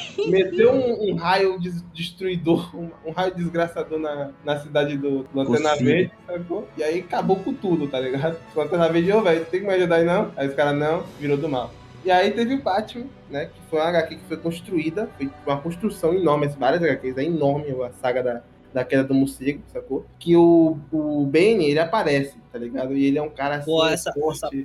[SPEAKER 4] meteu um, um raio des- destruidor, um, um raio desgraçador na, na cidade do Lanterna. Verde, sacou? E aí acabou com tudo, tá ligado? Lanterna Verde, ô, velho, tem que me ajudar aí não? Aí os caras, não, virou do mal. E aí teve o Batman, né? Que foi uma HQ que foi construída, foi uma construção enorme, assim, várias HQs, é enorme a saga da, da queda do morcego, sacou? Que o, o Bane, ele aparece, tá ligado? E ele é um cara assim,
[SPEAKER 2] Pô, essa-.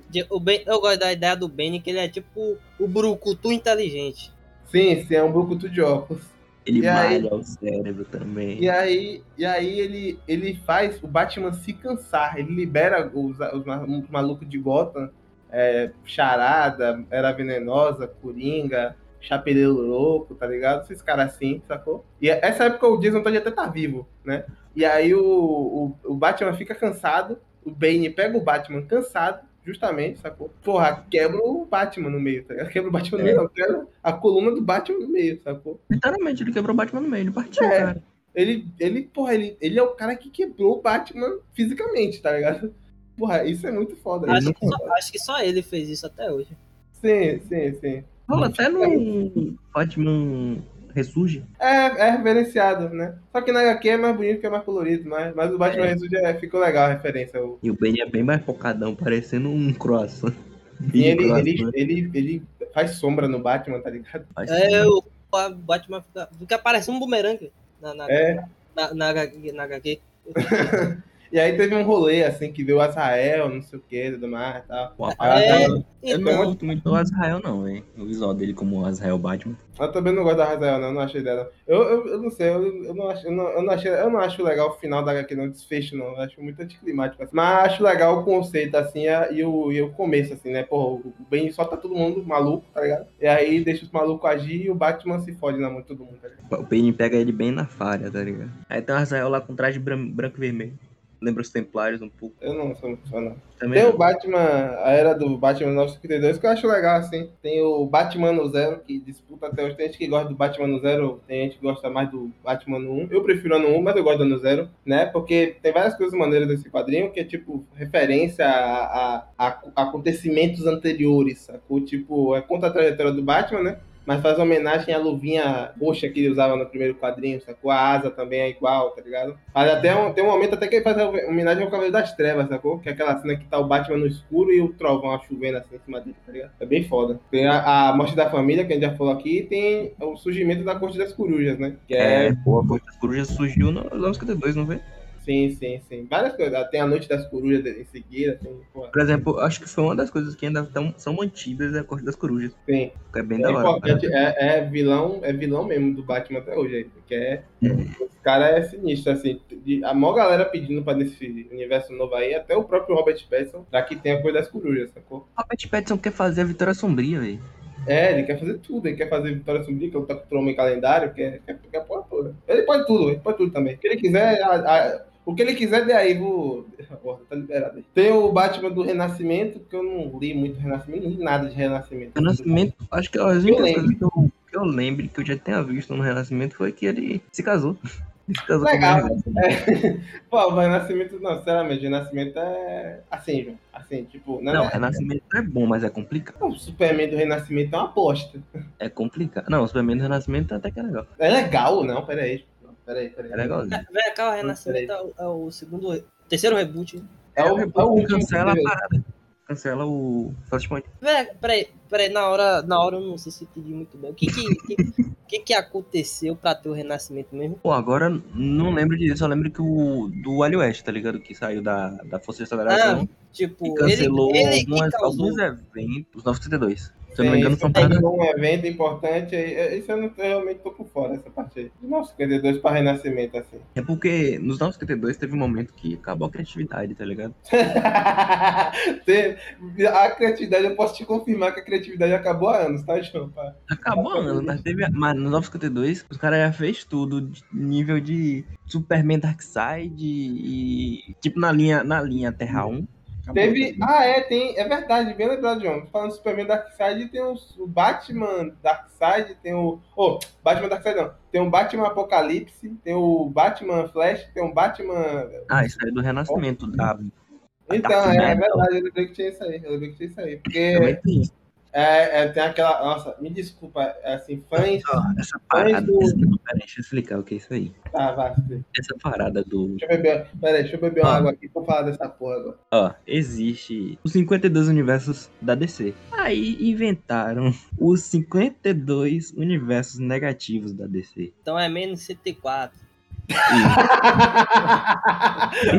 [SPEAKER 2] De- O ben, eu gosto da ideia do Benny, que ele é tipo o Brucutu inteligente.
[SPEAKER 4] Sim, sim, é um brucutu de óculos.
[SPEAKER 3] Ele
[SPEAKER 4] E aí-
[SPEAKER 3] malha o cérebro também.
[SPEAKER 4] E aí, e aí ele, ele faz o Batman se cansar. Ele libera os, os, os malucos de Gotham. É, Charada, Era Venenosa, Coringa, Chapeleiro Louco, tá ligado? Esses caras assim, sacou? E essa época o Jason Todd até tá vivo, né? E aí o, o, o Batman fica cansado. O Bane pega o Batman cansado, justamente, sacou? Porra, quebra o Batman no meio, tá ligado? Quebra o Batman no meio, não, quebra a coluna do Batman no meio, sacou?
[SPEAKER 3] Literalmente, ele quebrou o Batman no meio, ele partiu,
[SPEAKER 4] É.
[SPEAKER 3] cara.
[SPEAKER 4] Ele, ele, porra, ele, ele é o cara que quebrou o Batman fisicamente, tá ligado? Porra, isso é muito foda.
[SPEAKER 2] Acho
[SPEAKER 4] Isso
[SPEAKER 2] que, só, acho que só ele fez isso até hoje.
[SPEAKER 4] Sim, sim, sim.
[SPEAKER 3] Rola até no Batman Ressurge.
[SPEAKER 4] É, é referenciado, né? Só que na HQ é mais bonito porque é mais colorido, mas, mas o Batman
[SPEAKER 3] É.
[SPEAKER 4] Ressurge é, ficou legal a referência. O-
[SPEAKER 3] E o Bane é bem mais focadão, parecendo um croissant.
[SPEAKER 4] E ele,
[SPEAKER 3] Croissant.
[SPEAKER 4] ele, ele, ele faz sombra no Batman, tá ligado?
[SPEAKER 3] Faz
[SPEAKER 2] É, o o Batman fica, fica parecendo um bumerangue na, na,
[SPEAKER 4] É.
[SPEAKER 2] na, na, HQ, na HQ.
[SPEAKER 4] E aí teve um rolê, assim, que veio o Azrael, não sei o que, tudo mais e tal.
[SPEAKER 3] Pô,
[SPEAKER 2] É,
[SPEAKER 4] eu,
[SPEAKER 3] Eu não
[SPEAKER 2] então,
[SPEAKER 3] gosto muito do Azrael, não, velho. O visual dele como o Azrael Batman.
[SPEAKER 4] eu também não gosto da Azrael, não, não achei dela. Eu, eu, eu não sei, eu, eu, não acho, eu, não, eu, não achei, eu não acho legal o final da HQ, não, desfecho, não. Eu acho muito anticlimático. Assim. Mas acho legal o conceito, assim, a- e o, e o começo, assim, né? Porra, o Ben só tá todo mundo maluco, tá ligado? E aí deixa os malucos agir e o Batman se fode na mão de todo mundo, tá ligado?
[SPEAKER 3] O Bane pega ele bem na falha, tá ligado? Aí tem o Azrael lá com traje bran- branco e vermelho. Lembra os Templários um pouco.
[SPEAKER 4] Eu não sou muito fã, não.
[SPEAKER 3] Também
[SPEAKER 4] Tem o
[SPEAKER 3] não.
[SPEAKER 4] Batman, a era do Batman 952, que eu acho legal, assim. Tem o Batman no Zero, que disputa até hoje. Tem gente que gosta do Batman no Zero, tem gente que gosta mais do Batman no 1. Eu prefiro a no 1, mas eu gosto do no Zero, né? Porque tem várias coisas maneiras desse quadrinho, que é tipo referência a, a- a acontecimentos anteriores, sacou? Tipo, é conta a trajetória do Batman, né? Mas faz homenagem à luvinha roxa que ele usava no primeiro quadrinho, sacou? A asa também é igual, tá ligado? Faz até um, tem um momento até que ele faz a homenagem ao Cavaleiro das Trevas, sacou? Que é aquela cena que tá o Batman no escuro e o trovão chovendo assim em cima dele, tá ligado? É bem foda. Tem a, a morte da família, que a gente já falou aqui, e tem o surgimento da Corte das Corujas, né? Que é,
[SPEAKER 3] É, pô, a Corte das Corujas surgiu no 952, não vê?
[SPEAKER 4] Sim, sim, sim. Várias coisas. Tem a Noite das Corujas em seguida, tem,
[SPEAKER 3] Por exemplo, acho que foi uma das coisas que ainda tão, são mantidas é a Corte das Corujas.
[SPEAKER 4] tem.
[SPEAKER 3] Que é bem
[SPEAKER 4] É
[SPEAKER 3] da hora.
[SPEAKER 4] importante, é, é vilão, é vilão mesmo do Batman até hoje, aí, porque é, esse cara é sinistro, assim, a maior galera pedindo pra nesse universo novo aí, até o próprio Robert Pattinson, que tem a coisa das corujas, sacou?
[SPEAKER 3] Robert Pattinson quer fazer a Vitória Sombria, velho.
[SPEAKER 4] É, ele quer fazer tudo, ele quer fazer Vitória Sombria, que contra o homem calendário, quer, quer, quer porra toda. Ele pode tudo, ele pode tudo também. O que ele quiser, a- a- o que ele quiser, dê aí, vou... Porra, tá liberado aí. Tem o Batman do Renascimento, que eu não li muito Renascimento, não li nada de Renascimento.
[SPEAKER 3] Renascimento, acho que as únicas
[SPEAKER 4] lembro.
[SPEAKER 3] coisas que eu, que eu lembre que eu já tenha visto no Renascimento foi que ele se casou. Ele se casou
[SPEAKER 4] Legal. É. Pô, mas Renascimento, não, sinceramente, Renascimento é assim, João. Assim, tipo, não,
[SPEAKER 3] Não,
[SPEAKER 4] é,
[SPEAKER 3] Renascimento é bom, mas é complicado.
[SPEAKER 4] o Superman do Renascimento é uma bosta.
[SPEAKER 3] É complicado. Não, o Superman do Renascimento até que é legal.
[SPEAKER 4] É legal, não, peraí. Peraí, peraí.
[SPEAKER 3] É legalzinho.
[SPEAKER 2] Vem cá, o Renascimento é o, é o segundo. Terceiro reboot.
[SPEAKER 4] É o, é o último
[SPEAKER 3] cancela a parada. Cancela o Flashpoint.
[SPEAKER 2] Véi, peraí, peraí, na hora, na hora eu não sei se entendi muito bem. O que que, que, que, que aconteceu pra ter o Renascimento mesmo?
[SPEAKER 3] Pô, agora não lembro disso. Eu lembro que o do Wally West, tá ligado? Que saiu da, da Força de Aceleração
[SPEAKER 2] Tipo,
[SPEAKER 3] e cancelou
[SPEAKER 2] ele, ele que
[SPEAKER 3] algumas,
[SPEAKER 2] causou.
[SPEAKER 3] alguns eventos. 972. Se eu não me engano, são paradas.
[SPEAKER 4] um evento importante é, Isso eu, não, eu realmente tô por fora, essa parte aí. De 952 pra Renascimento, assim.
[SPEAKER 3] É porque nos 972 teve um momento que acabou a criatividade, tá ligado?
[SPEAKER 4] A criatividade, eu posso te confirmar que a criatividade acabou há anos, tá, João?
[SPEAKER 3] Acabou, mano, mas teve. Mas no 952, os caras já fez tudo, de nível de Superman Darkseid e. Tipo na linha, na linha Terra 1.
[SPEAKER 4] Teve. Ah, é, tem. É verdade, bem lembrado, João. Falando do Superman Darkseid, tem os- o Batman Darkseid, tem o. Oh, Batman Darkseid não. Tem o Batman Apocalipse, tem o Batman Flash, tem o Batman.
[SPEAKER 3] Ah, isso aí é do Renascimento. Da...
[SPEAKER 4] Então, é, é verdade, eu lembrei que tinha isso aí. Eu lembrei que tinha isso aí. Porque. É, é, tem aquela. Nossa, me desculpa, é assim, fãs.
[SPEAKER 3] Essa parada.
[SPEAKER 4] do-
[SPEAKER 3] essa- deixa eu explicar o que é isso aí.
[SPEAKER 4] Tá, vai. Deixa
[SPEAKER 3] Essa parada do.
[SPEAKER 4] eu beber. Pera aí, deixa eu beber uma
[SPEAKER 3] Ah.
[SPEAKER 4] água aqui pra falar dessa porra agora.
[SPEAKER 3] Ó, existe os 52 universos da DC. Aí inventaram os 52 universos negativos da DC.
[SPEAKER 2] Então é menos 104.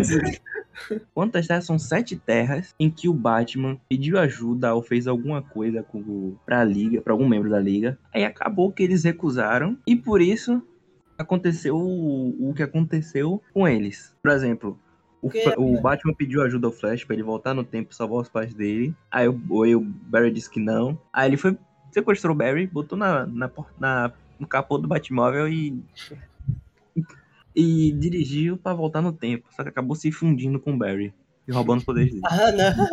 [SPEAKER 3] Isso- Quantas terras? São sete terras em que o Batman pediu ajuda ou fez alguma coisa com, o- pra liga, pra algum membro da liga. Aí acabou que eles recusaram e por isso aconteceu o, o que aconteceu com eles. Por exemplo, o,
[SPEAKER 2] Que-
[SPEAKER 3] Fla- o Batman pediu ajuda ao Flash pra ele voltar no tempo e salvar os pais dele. Aí o, aí o Barry disse que não. Aí ele foi, sequestrou o Barry, botou na, na, na- no capô do Batmóvel e e dirigiu pra voltar no tempo. Só que acabou se fundindo com o Barry e roubando os poderes dele.
[SPEAKER 2] Ah, não.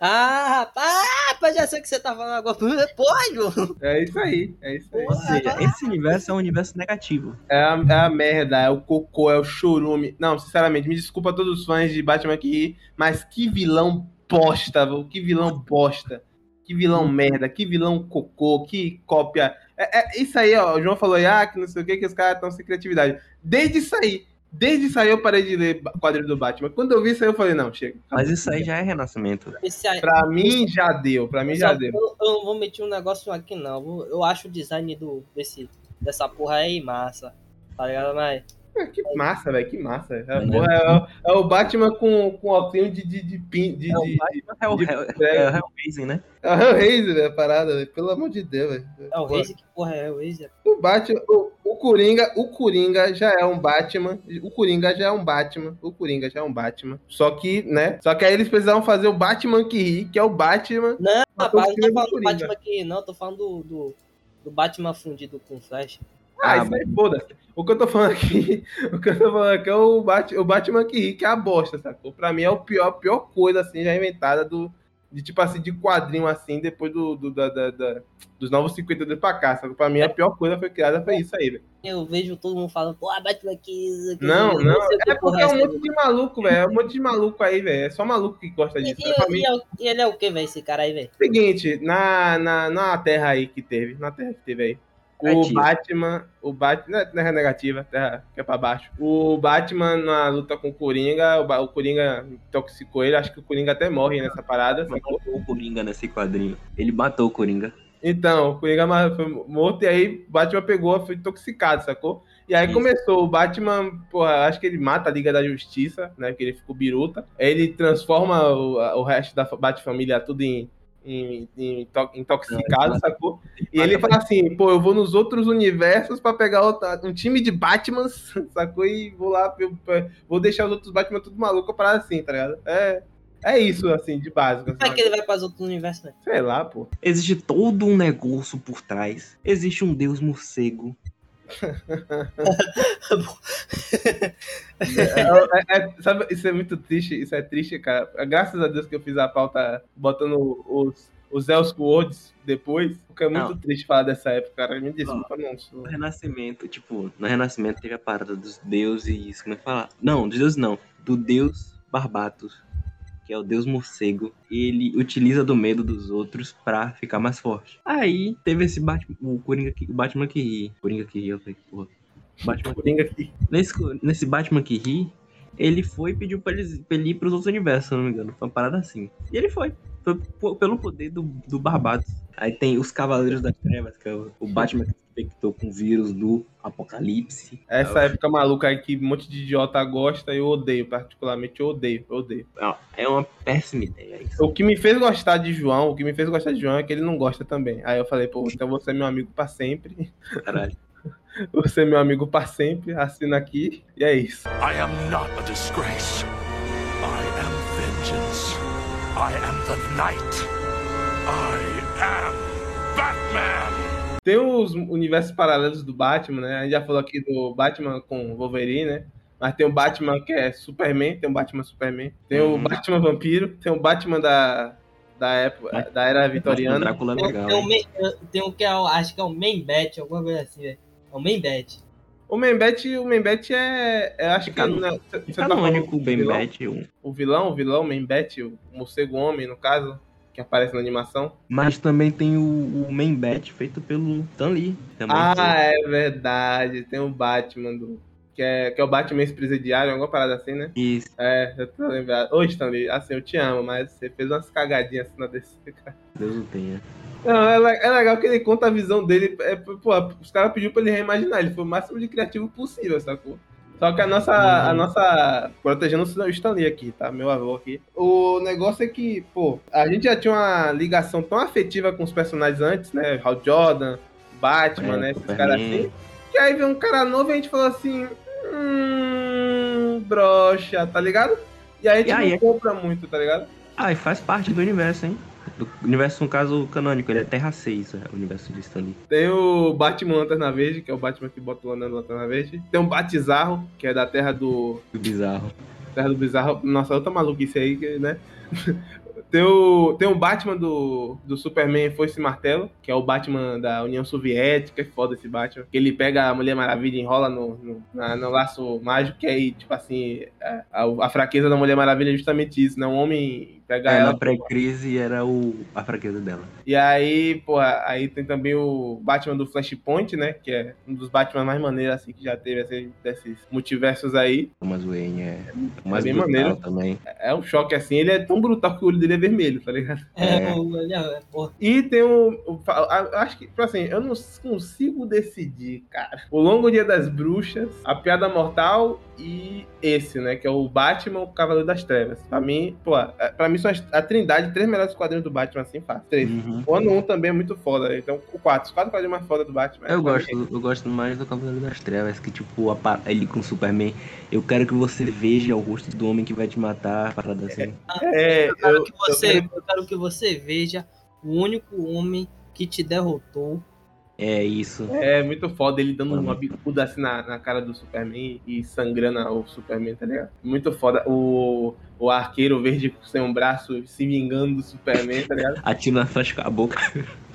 [SPEAKER 2] Ah, rapaz, rapaz, já sei o que você tá falando agora. Pô, João.
[SPEAKER 4] É isso aí, é isso aí.
[SPEAKER 3] Ou seja, esse universo é um universo negativo.
[SPEAKER 4] É a, é a merda, é o cocô, é o chorume. Não, sinceramente, me desculpa a todos os fãs de Batman aqui, mas que vilão bosta. Que vilão bosta. Que vilão merda, que vilão cocô, que cópia. É, é- isso aí, ó. O João falou, ah, que não sei o que, que os caras estão sem criatividade. Desde isso aí, desde isso aí eu parei de ler quadrinho do Batman. Quando eu vi isso aí, eu falei, não, chega.
[SPEAKER 3] Mas isso aí já é renascimento.
[SPEAKER 2] Esse aí,
[SPEAKER 4] Pra mim já deu, pra mim já deu.
[SPEAKER 2] Eu, eu não vou meter um negócio aqui, não. Eu acho o design do, desse, dessa porra aí massa. Tá ligado? Mas.
[SPEAKER 4] É, que massa, velho, que massa. É,
[SPEAKER 3] Né?
[SPEAKER 4] porra, é o- é o Batman com, com óculos de, de, de, pin- de,
[SPEAKER 3] É o
[SPEAKER 4] de-
[SPEAKER 3] Batman, é o
[SPEAKER 4] de-
[SPEAKER 3] Hell-
[SPEAKER 4] de-
[SPEAKER 3] é o Hellraiser, né?
[SPEAKER 4] É o Hellraiser, velho, a parada, velho. Pelo amor de Deus, velho.
[SPEAKER 2] É o Razer? Que porra é o Razer?
[SPEAKER 4] O Batman, o, o Coringa, o Coringa já é um Batman. O Coringa já é um Batman. O Coringa já é um Batman. Só que, né? Só que aí eles precisavam fazer o Batman que ri, que é o Batman.
[SPEAKER 2] Não, rapaz, não tô
[SPEAKER 4] do
[SPEAKER 2] falando do. Batman aqui, não. Tô falando do, do, do Batman fundido com Flash.
[SPEAKER 4] Ah,
[SPEAKER 3] Ah,
[SPEAKER 4] isso aí, foda-se. O que eu tô falando aqui, o que eu tô falando aqui é o, Bat, o Batman que ri, que é a bosta, sacou? Pra mim é o pior, a pior coisa, assim, já inventada do. De tipo assim, de quadrinho assim, depois do, do- da, da- da- dos novos 52 pra cá. Sacou? Pra mim a pior coisa foi criada foi isso aí, velho.
[SPEAKER 2] Eu vejo todo mundo falando, pô, Batman aqui. isso aqui,
[SPEAKER 4] Não,
[SPEAKER 2] eu
[SPEAKER 4] não.
[SPEAKER 2] que
[SPEAKER 4] É porque é um
[SPEAKER 2] essa.
[SPEAKER 4] monte de maluco, velho. É um monte de maluco aí, velho. É só maluco que gosta disso. Mim,
[SPEAKER 2] e- e é o- e ele é o que, velho, esse cara aí, velho?
[SPEAKER 4] Seguinte, na, na, na terra aí que teve, na terra que teve aí, o. Batman, o Batman, não é terra negativa, terra que é pra baixo. O Batman na luta com o Coringa, o, Ba- o Coringa intoxicou ele, acho que o Coringa até morre nessa parada, sacou?
[SPEAKER 3] Matou o Coringa nesse quadrinho. Ele matou o Coringa.
[SPEAKER 4] Então, o Coringa foi morto e aí o Batman pegou, foi intoxicado, sacou? E aí
[SPEAKER 3] Isso.
[SPEAKER 4] começou, o Batman, porra, acho que ele mata a Liga da Justiça, né? Porque ele ficou biruta. Aí ele transforma o, o resto da Bat-família tudo em, em- em to- intoxicado,
[SPEAKER 3] É,
[SPEAKER 4] sacou? E ele fala assim, pô, eu vou nos outros universos pra pegar outra- um time de Batmans, sacou? E vou lá, vou deixar os outros Batman tudo maluco para assim, tá ligado? É, é isso, assim, de básico.
[SPEAKER 2] Como é que ele vai para os outros universos, velho?
[SPEAKER 4] Sei lá, pô.
[SPEAKER 3] Existe todo um negócio por trás. Existe um deus morcego.
[SPEAKER 4] É, é, sabe, isso é muito triste, isso é triste, cara. Graças a Deus que eu fiz a pauta botando os, os Elseworlds depois, porque é muito
[SPEAKER 3] Não.
[SPEAKER 4] triste falar dessa época, cara. Me desculpa, não. sou-
[SPEAKER 3] No Renascimento, tipo, no Renascimento teve a parada dos deuses. Como é que fala? Não, dos deuses não. Do deus Barbatos, que é o deus morcego. Ele utiliza do medo dos outros pra ficar mais forte. Aí teve esse Batman, o Coringa que, o Batman que ri. Coringa que ri, eu falei, porra. Batman
[SPEAKER 4] Coringa aqui.
[SPEAKER 3] Nesse, nesse Batman que ri, ele foi e pediu pra ele, pra ele ir pros outros universos, se não me engano. Foi uma parada assim. E ele foi. Foi pelo poder do, do Barbados. Aí tem os Cavaleiros das Trevas, que é o, Batman que se infectou com o vírus do Apocalipse.
[SPEAKER 4] Essa época maluca aí que um monte de idiota gosta, eu odeio, particularmente, eu odeio, eu odeio.
[SPEAKER 3] Não, É uma péssima ideia isso.
[SPEAKER 4] O que me fez gostar de João, o que me fez gostar de João é que ele não gosta também. Aí eu falei, pô, então você é meu amigo pra sempre.
[SPEAKER 3] Caralho.
[SPEAKER 4] Você é meu amigo pra sempre, assina aqui, e é isso.
[SPEAKER 6] I am not a disgrace. I am vengeance. I am the night. I am Batman.
[SPEAKER 4] Tem os universos paralelos do Batman, né? A gente já falou aqui do Batman com Wolverine, né? Mas tem o Batman que é Superman, tem o Batman Superman. Tem o
[SPEAKER 3] Uhum.
[SPEAKER 4] Batman Vampiro, tem o Batman da, da, época, da era vitoriana.
[SPEAKER 3] Drácula é
[SPEAKER 2] Tem,
[SPEAKER 3] legal.
[SPEAKER 2] tem um, tem um que é, o- acho que é o main bet, alguma coisa assim, velho. É o main bet.
[SPEAKER 4] O Membet, o Membet é, é. Acho que.
[SPEAKER 3] Cano-
[SPEAKER 4] né, Você
[SPEAKER 3] É
[SPEAKER 4] tá falando
[SPEAKER 3] o- O
[SPEAKER 4] vilão, o vilão, o Membet, o morcego homem, no caso, que aparece na animação.
[SPEAKER 3] mas também tem o, o main bet feito pelo Stan Lee. Também,
[SPEAKER 4] Ah, é verdade. Tem o Batman do. Que é, que é o Batman ex-presidiário, alguma parada assim, né?
[SPEAKER 3] Isso,
[SPEAKER 4] É, eu tô lembrado. Ô, Stanley, assim, eu te amo, mas você fez umas cagadinhas assim na DC, cara.
[SPEAKER 3] Deus o tenha.
[SPEAKER 4] Não, é, é legal que ele conta a visão dele. É, pô, os caras pediram pra ele reimaginar, ele foi o máximo de criativo possível, sacou? Só que a nossa. A
[SPEAKER 3] Uhum.
[SPEAKER 4] nossa. Protegendo o Stanley aqui, tá? Meu avô aqui. O negócio é que, pô, a gente já tinha uma ligação tão afetiva com os personagens antes, né? Hal Jordan, Batman,
[SPEAKER 3] É,
[SPEAKER 4] né? Esses caras assim. Que aí veio um cara novo e a gente falou assim. Hum. Broxa, tá ligado? E aí a gente
[SPEAKER 3] E aí
[SPEAKER 4] não
[SPEAKER 3] é-
[SPEAKER 4] compra muito, tá ligado?
[SPEAKER 3] Ah, e faz parte do universo, hein? Do universo, no caso, canônico, ele é Terra 6, é, o universo de Stan Lee.
[SPEAKER 4] Tem o Batman Lanterna Verde, que é o Batman que bota o anel na Lanterna Verde. Tem o Batizarro, que é da terra do.
[SPEAKER 3] Que bizarro.
[SPEAKER 4] Terra do Bizarro. Nossa, outra maluquice aí, que, né? Tem o, tem o Batman do, do Superman Foice e Martelo, que é o Batman da União Soviética, é foda esse Batman. Que ele pega a Mulher Maravilha e enrola no, no, na- no laço mágico, que aí, tipo assim, a, a- a fraqueza da Mulher Maravilha é justamente isso, né? Um homem pega
[SPEAKER 3] É,
[SPEAKER 4] ela.
[SPEAKER 3] na pré-crise era o, a fraqueza dela.
[SPEAKER 4] E aí, porra, aí tem também o Batman do Flashpoint, né? Que é um dos Batman mais maneiros, assim, que já teve, assim, desses multiversos aí.
[SPEAKER 3] Thomas Wayne é o mais
[SPEAKER 4] bem
[SPEAKER 3] brutal
[SPEAKER 4] maneiro.
[SPEAKER 3] também.
[SPEAKER 4] É um choque, assim, ele é tão brutal que o olho dele é vermelho, tá ligado?
[SPEAKER 2] É,
[SPEAKER 3] É.
[SPEAKER 2] é, porra.
[SPEAKER 4] E tem o. o- a- a- acho que, tipo assim, eu não consigo decidir, cara. O Longo Dia das Bruxas, A Piada Mortal e esse, né? Que é o Batman, o Cavaleiro das Trevas. Pra mim, pô, é- pra mim são as- a trindade, três melhores quadrinhos do Batman, assim, fácil. Três.
[SPEAKER 3] Uhum.
[SPEAKER 4] O ano 1 também é muito foda, então o 4. Os quatro quadrinhos mais foda do Batman.
[SPEAKER 3] Eu
[SPEAKER 4] mim,
[SPEAKER 3] gosto, eu gosto mais do Cavaleiro das Trevas, que tipo, a ele com o Superman, eu quero que você veja o rosto do homem que vai te matar, parada assim.
[SPEAKER 4] É,
[SPEAKER 2] Eu quero,
[SPEAKER 4] eu,
[SPEAKER 2] que
[SPEAKER 4] eu
[SPEAKER 2] você,
[SPEAKER 4] quero-
[SPEAKER 2] eu quero que você veja o único homem que te derrotou.
[SPEAKER 3] É isso.
[SPEAKER 4] é muito foda ele dando
[SPEAKER 3] Mano.
[SPEAKER 4] uma bicuda assim na, na cara do Superman e sangrando o Superman, tá ligado? Muito foda. O, o arqueiro verde sem um braço se vingando do Superman, tá ligado?
[SPEAKER 3] Atira na flecha com a boca.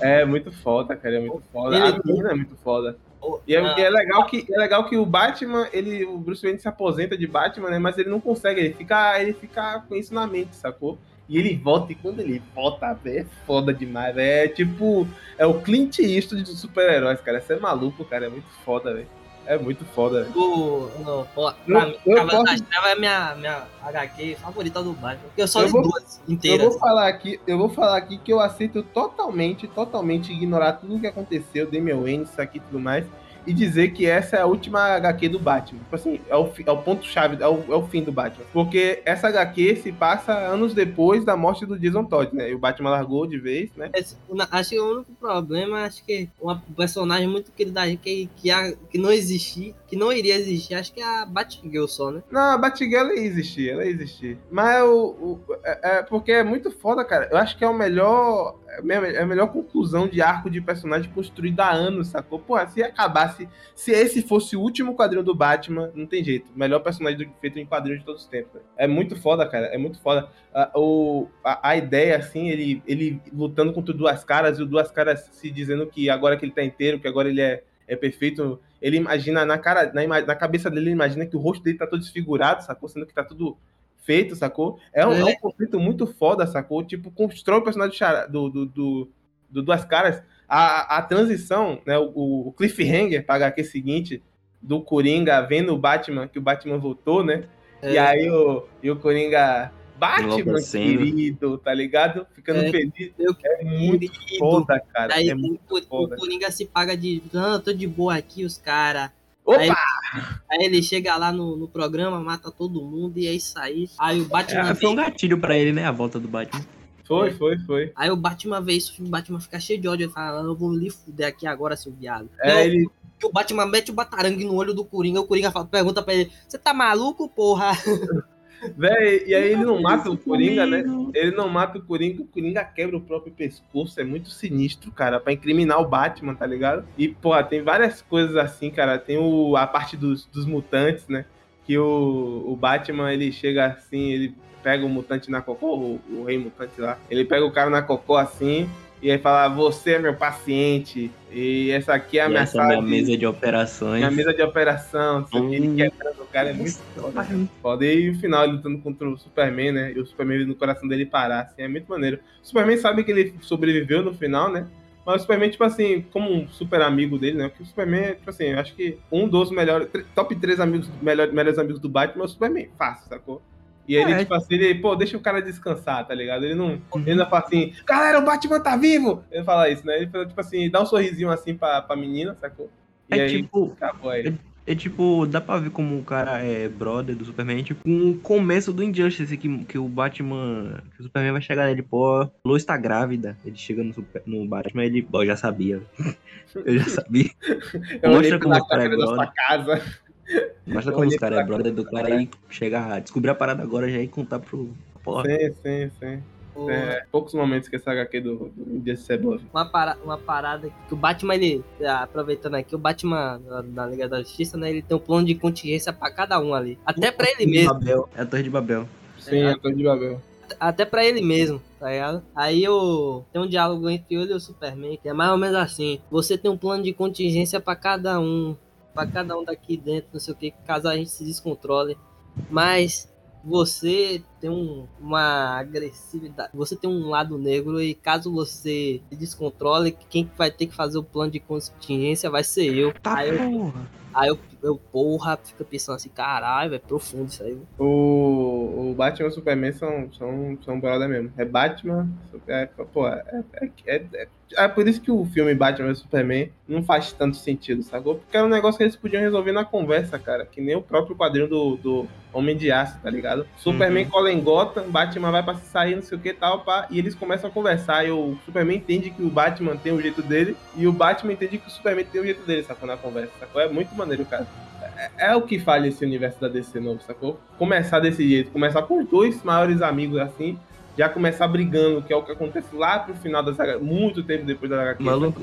[SPEAKER 4] É muito foda, cara. É muito foda.
[SPEAKER 2] Ele-
[SPEAKER 4] A menina é muito foda. E é,
[SPEAKER 2] ah,
[SPEAKER 4] é legal que é legal que o Batman, ele, o Bruce Wayne se aposenta de Batman, né? Mas ele não consegue, ele fica, ele fica com isso na mente, sacou? E ele volta, e quando ele volta, é foda demais, velho. É tipo, é o Clint Eastwood dos super-heróis, cara. Você é maluco, cara. É muito foda, velho. É muito foda, velho.
[SPEAKER 2] o- pô, pra
[SPEAKER 4] Eu-
[SPEAKER 2] mim,
[SPEAKER 4] eu
[SPEAKER 2] Cavaleiro
[SPEAKER 4] posso-
[SPEAKER 2] das Trevas é minha, minha HQ favorita do Batman. Porque eu só
[SPEAKER 4] Eu
[SPEAKER 2] li
[SPEAKER 4] vou-
[SPEAKER 2] duas
[SPEAKER 4] Eu
[SPEAKER 2] inteiras.
[SPEAKER 4] vou falar aqui, eu vou falar aqui que eu aceito totalmente, totalmente ignorar tudo o que aconteceu, Damian Wayne, isso aqui e tudo mais, e dizer que essa é a última HQ do Batman. Tipo assim, é o, é o ponto-chave, é o, é o fim do Batman. Porque essa HQ se passa anos depois da morte do Jason Todd, né? E o Batman largou de vez, né?
[SPEAKER 2] Na- Acho que o único problema, acho que uma personagem muito querida que, que, que não existia, que não iria existir, acho que é a Batgirl só, né?
[SPEAKER 4] Não, a Batgirl ela ia existir, ela ia existir. Mas o, é, é porque é muito foda, cara. Eu acho que é o melhor. É é a melhor conclusão de arco de personagem construído há anos, sacou? Pô, se acabasse. Se esse fosse o último quadrinho do Batman, não tem jeito. Melhor personagem feito em quadrinho de todos os tempos. É muito foda, cara. É muito foda. A, o, a, a ideia, assim, ele, ele lutando contra duas caras e o duas caras se dizendo que agora que ele tá inteiro, que agora ele é, é perfeito. Ele imagina na cara, na, na cabeça dele, ele imagina que o rosto dele tá todo desfigurado, sacou? Sendo que tá tudo feito, sacou? É um, é um conflito muito foda, sacou? Tipo, constrói o personagem do, do, do, do, Duas Caras. A, a transição, né? O, o cliffhanger pra HQ seguinte do Coringa vendo o Batman, que o Batman voltou, né? E
[SPEAKER 2] É.
[SPEAKER 4] aí o, e o Coringa, Batman, querido, tá ligado? Ficando
[SPEAKER 2] É.
[SPEAKER 4] feliz.
[SPEAKER 2] Eu
[SPEAKER 4] É muito
[SPEAKER 2] querido.
[SPEAKER 4] foda, cara.
[SPEAKER 2] Aí
[SPEAKER 4] é muito
[SPEAKER 2] o, o
[SPEAKER 4] foda.
[SPEAKER 2] Coringa se paga de. Não, eu tô de boa aqui, os caras.
[SPEAKER 4] Opa!
[SPEAKER 2] Aí, aí ele chega lá no, no programa, mata todo mundo e é isso aí. Aí o Batman
[SPEAKER 3] É, foi um gatilho pra ele, né? A volta do Batman.
[SPEAKER 4] Foi, foi, foi.
[SPEAKER 2] aí o Batman vê isso, o Batman fica cheio de ódio. Ele fala, "Ah, eu vou lhe fuder aqui agora, seu viado.
[SPEAKER 4] É,
[SPEAKER 2] Não,
[SPEAKER 4] ele,
[SPEAKER 2] o Batman mete o batarangue no olho do Coringa, o Coringa fala- pergunta pra ele, você tá maluco, porra?
[SPEAKER 4] Véi, e aí ele não mata o Coringa, né? Ele não mata o Coringa, o Coringa quebra o próprio pescoço. É muito sinistro, cara, pra incriminar o Batman, tá ligado? E, pô, tem várias coisas assim, cara. Tem o, a parte dos, dos mutantes, né? que o, o Batman ele chega assim, ele pega o mutante na cocô, o, o rei mutante lá, ele pega o cara na cocô assim, e aí fala, você é meu paciente, e essa aqui é a
[SPEAKER 3] E
[SPEAKER 4] minha
[SPEAKER 3] essa é
[SPEAKER 4] sala
[SPEAKER 3] minha
[SPEAKER 4] de-
[SPEAKER 3] mesa de operações.
[SPEAKER 4] minha mesa de operação, que, ele
[SPEAKER 3] Hum.
[SPEAKER 4] quebrando o cara, é muito foda, cara. foda. E o final, ele lutando contra o Superman, né, e o Superman vendo o coração dele parar, assim, é muito maneiro. O Superman sabe que ele sobreviveu no final, né, mas o Superman, tipo assim, como um super amigo dele, né? Porque o Superman, tipo assim, eu acho que um dos melhores, top três amigos, melhor, melhores amigos do Batman é o Superman. Fácil, sacou? E ele,
[SPEAKER 3] É.
[SPEAKER 4] tipo assim, ele, pô, deixa o cara descansar, tá ligado? Ele não,
[SPEAKER 3] Uhum.
[SPEAKER 4] ele não fala assim, galera, o Batman tá vivo! Ele fala isso, né? Ele fala, tipo assim, dá um sorrisinho assim pra, pra menina, sacou? E
[SPEAKER 3] É
[SPEAKER 4] aí,
[SPEAKER 3] tipo,
[SPEAKER 4] acabou aí.
[SPEAKER 3] é tipo, dá pra ver como o cara é brother do Superman, tipo, um começo do Injustice, que, que o Batman, que o Superman vai chegar nele, pô, Lois tá grávida. Ele chega no, Super- no Batman, ele, pô, eu já sabia. Eu já sabia.
[SPEAKER 4] Eu
[SPEAKER 3] Mostra como o cara é brother.
[SPEAKER 4] casa.
[SPEAKER 3] Mostra
[SPEAKER 4] Eu
[SPEAKER 3] como os caras
[SPEAKER 4] pra
[SPEAKER 3] é brother do cara aí chega a descobrir a parada agora já e contar pro. Porra.
[SPEAKER 4] Sim, sim, sim.
[SPEAKER 2] O-
[SPEAKER 4] É, poucos momentos que essa HQ do, do é boa.
[SPEAKER 2] Uma, para- uma parada que o Batman, ele, aproveitando aqui, o Batman na, na Liga da Justiça, né, ele tem um plano de contingência pra cada um ali. Até pra ele mesmo.
[SPEAKER 3] Babel. É a Torre de Babel.
[SPEAKER 4] Sim,
[SPEAKER 2] É.
[SPEAKER 4] a Torre de Babel.
[SPEAKER 2] até pra ele mesmo, tá ligado? Aí o tem um diálogo entre ele e o Superman, que é mais ou menos assim: você tem um plano de contingência pra cada um, pra cada um daqui dentro, não sei o que, caso a gente se descontrole. Mas você tem um- uma agressividade, você tem um lado negro e caso você se descontrole, quem vai ter que fazer o plano de contingência vai ser eu.
[SPEAKER 3] Tá
[SPEAKER 2] Aí eu,
[SPEAKER 3] porra.
[SPEAKER 2] aí eu, eu porra, fica pensando assim, caralho, é profundo isso aí.
[SPEAKER 4] O, o Batman e o Superman são, são, são brother mesmo. É Batman. É, pô, é, é, é, é, é por isso que o filme Batman e Superman não faz tanto sentido, sacou? Porque era um negócio que eles podiam resolver na conversa, cara. Que nem o próprio quadrinho do, do Homem de Aço, tá ligado? Superman
[SPEAKER 3] Uhum.
[SPEAKER 4] cola em Gotham, Batman vai pra sair, não sei o que tal, pá, e eles começam a conversar. E o Superman entende que o Batman tem o jeito dele, e o Batman entende que o Superman tem o jeito dele, sacou? Na conversa, sacou? É muito maneiro, cara. É, é o que falha esse universo da DC novo, sacou? Começar desse jeito, começar com os dois maiores amigos assim, já começar brigando, que é o que acontece lá pro final da saga, muito tempo depois da HQ.
[SPEAKER 3] Maluco.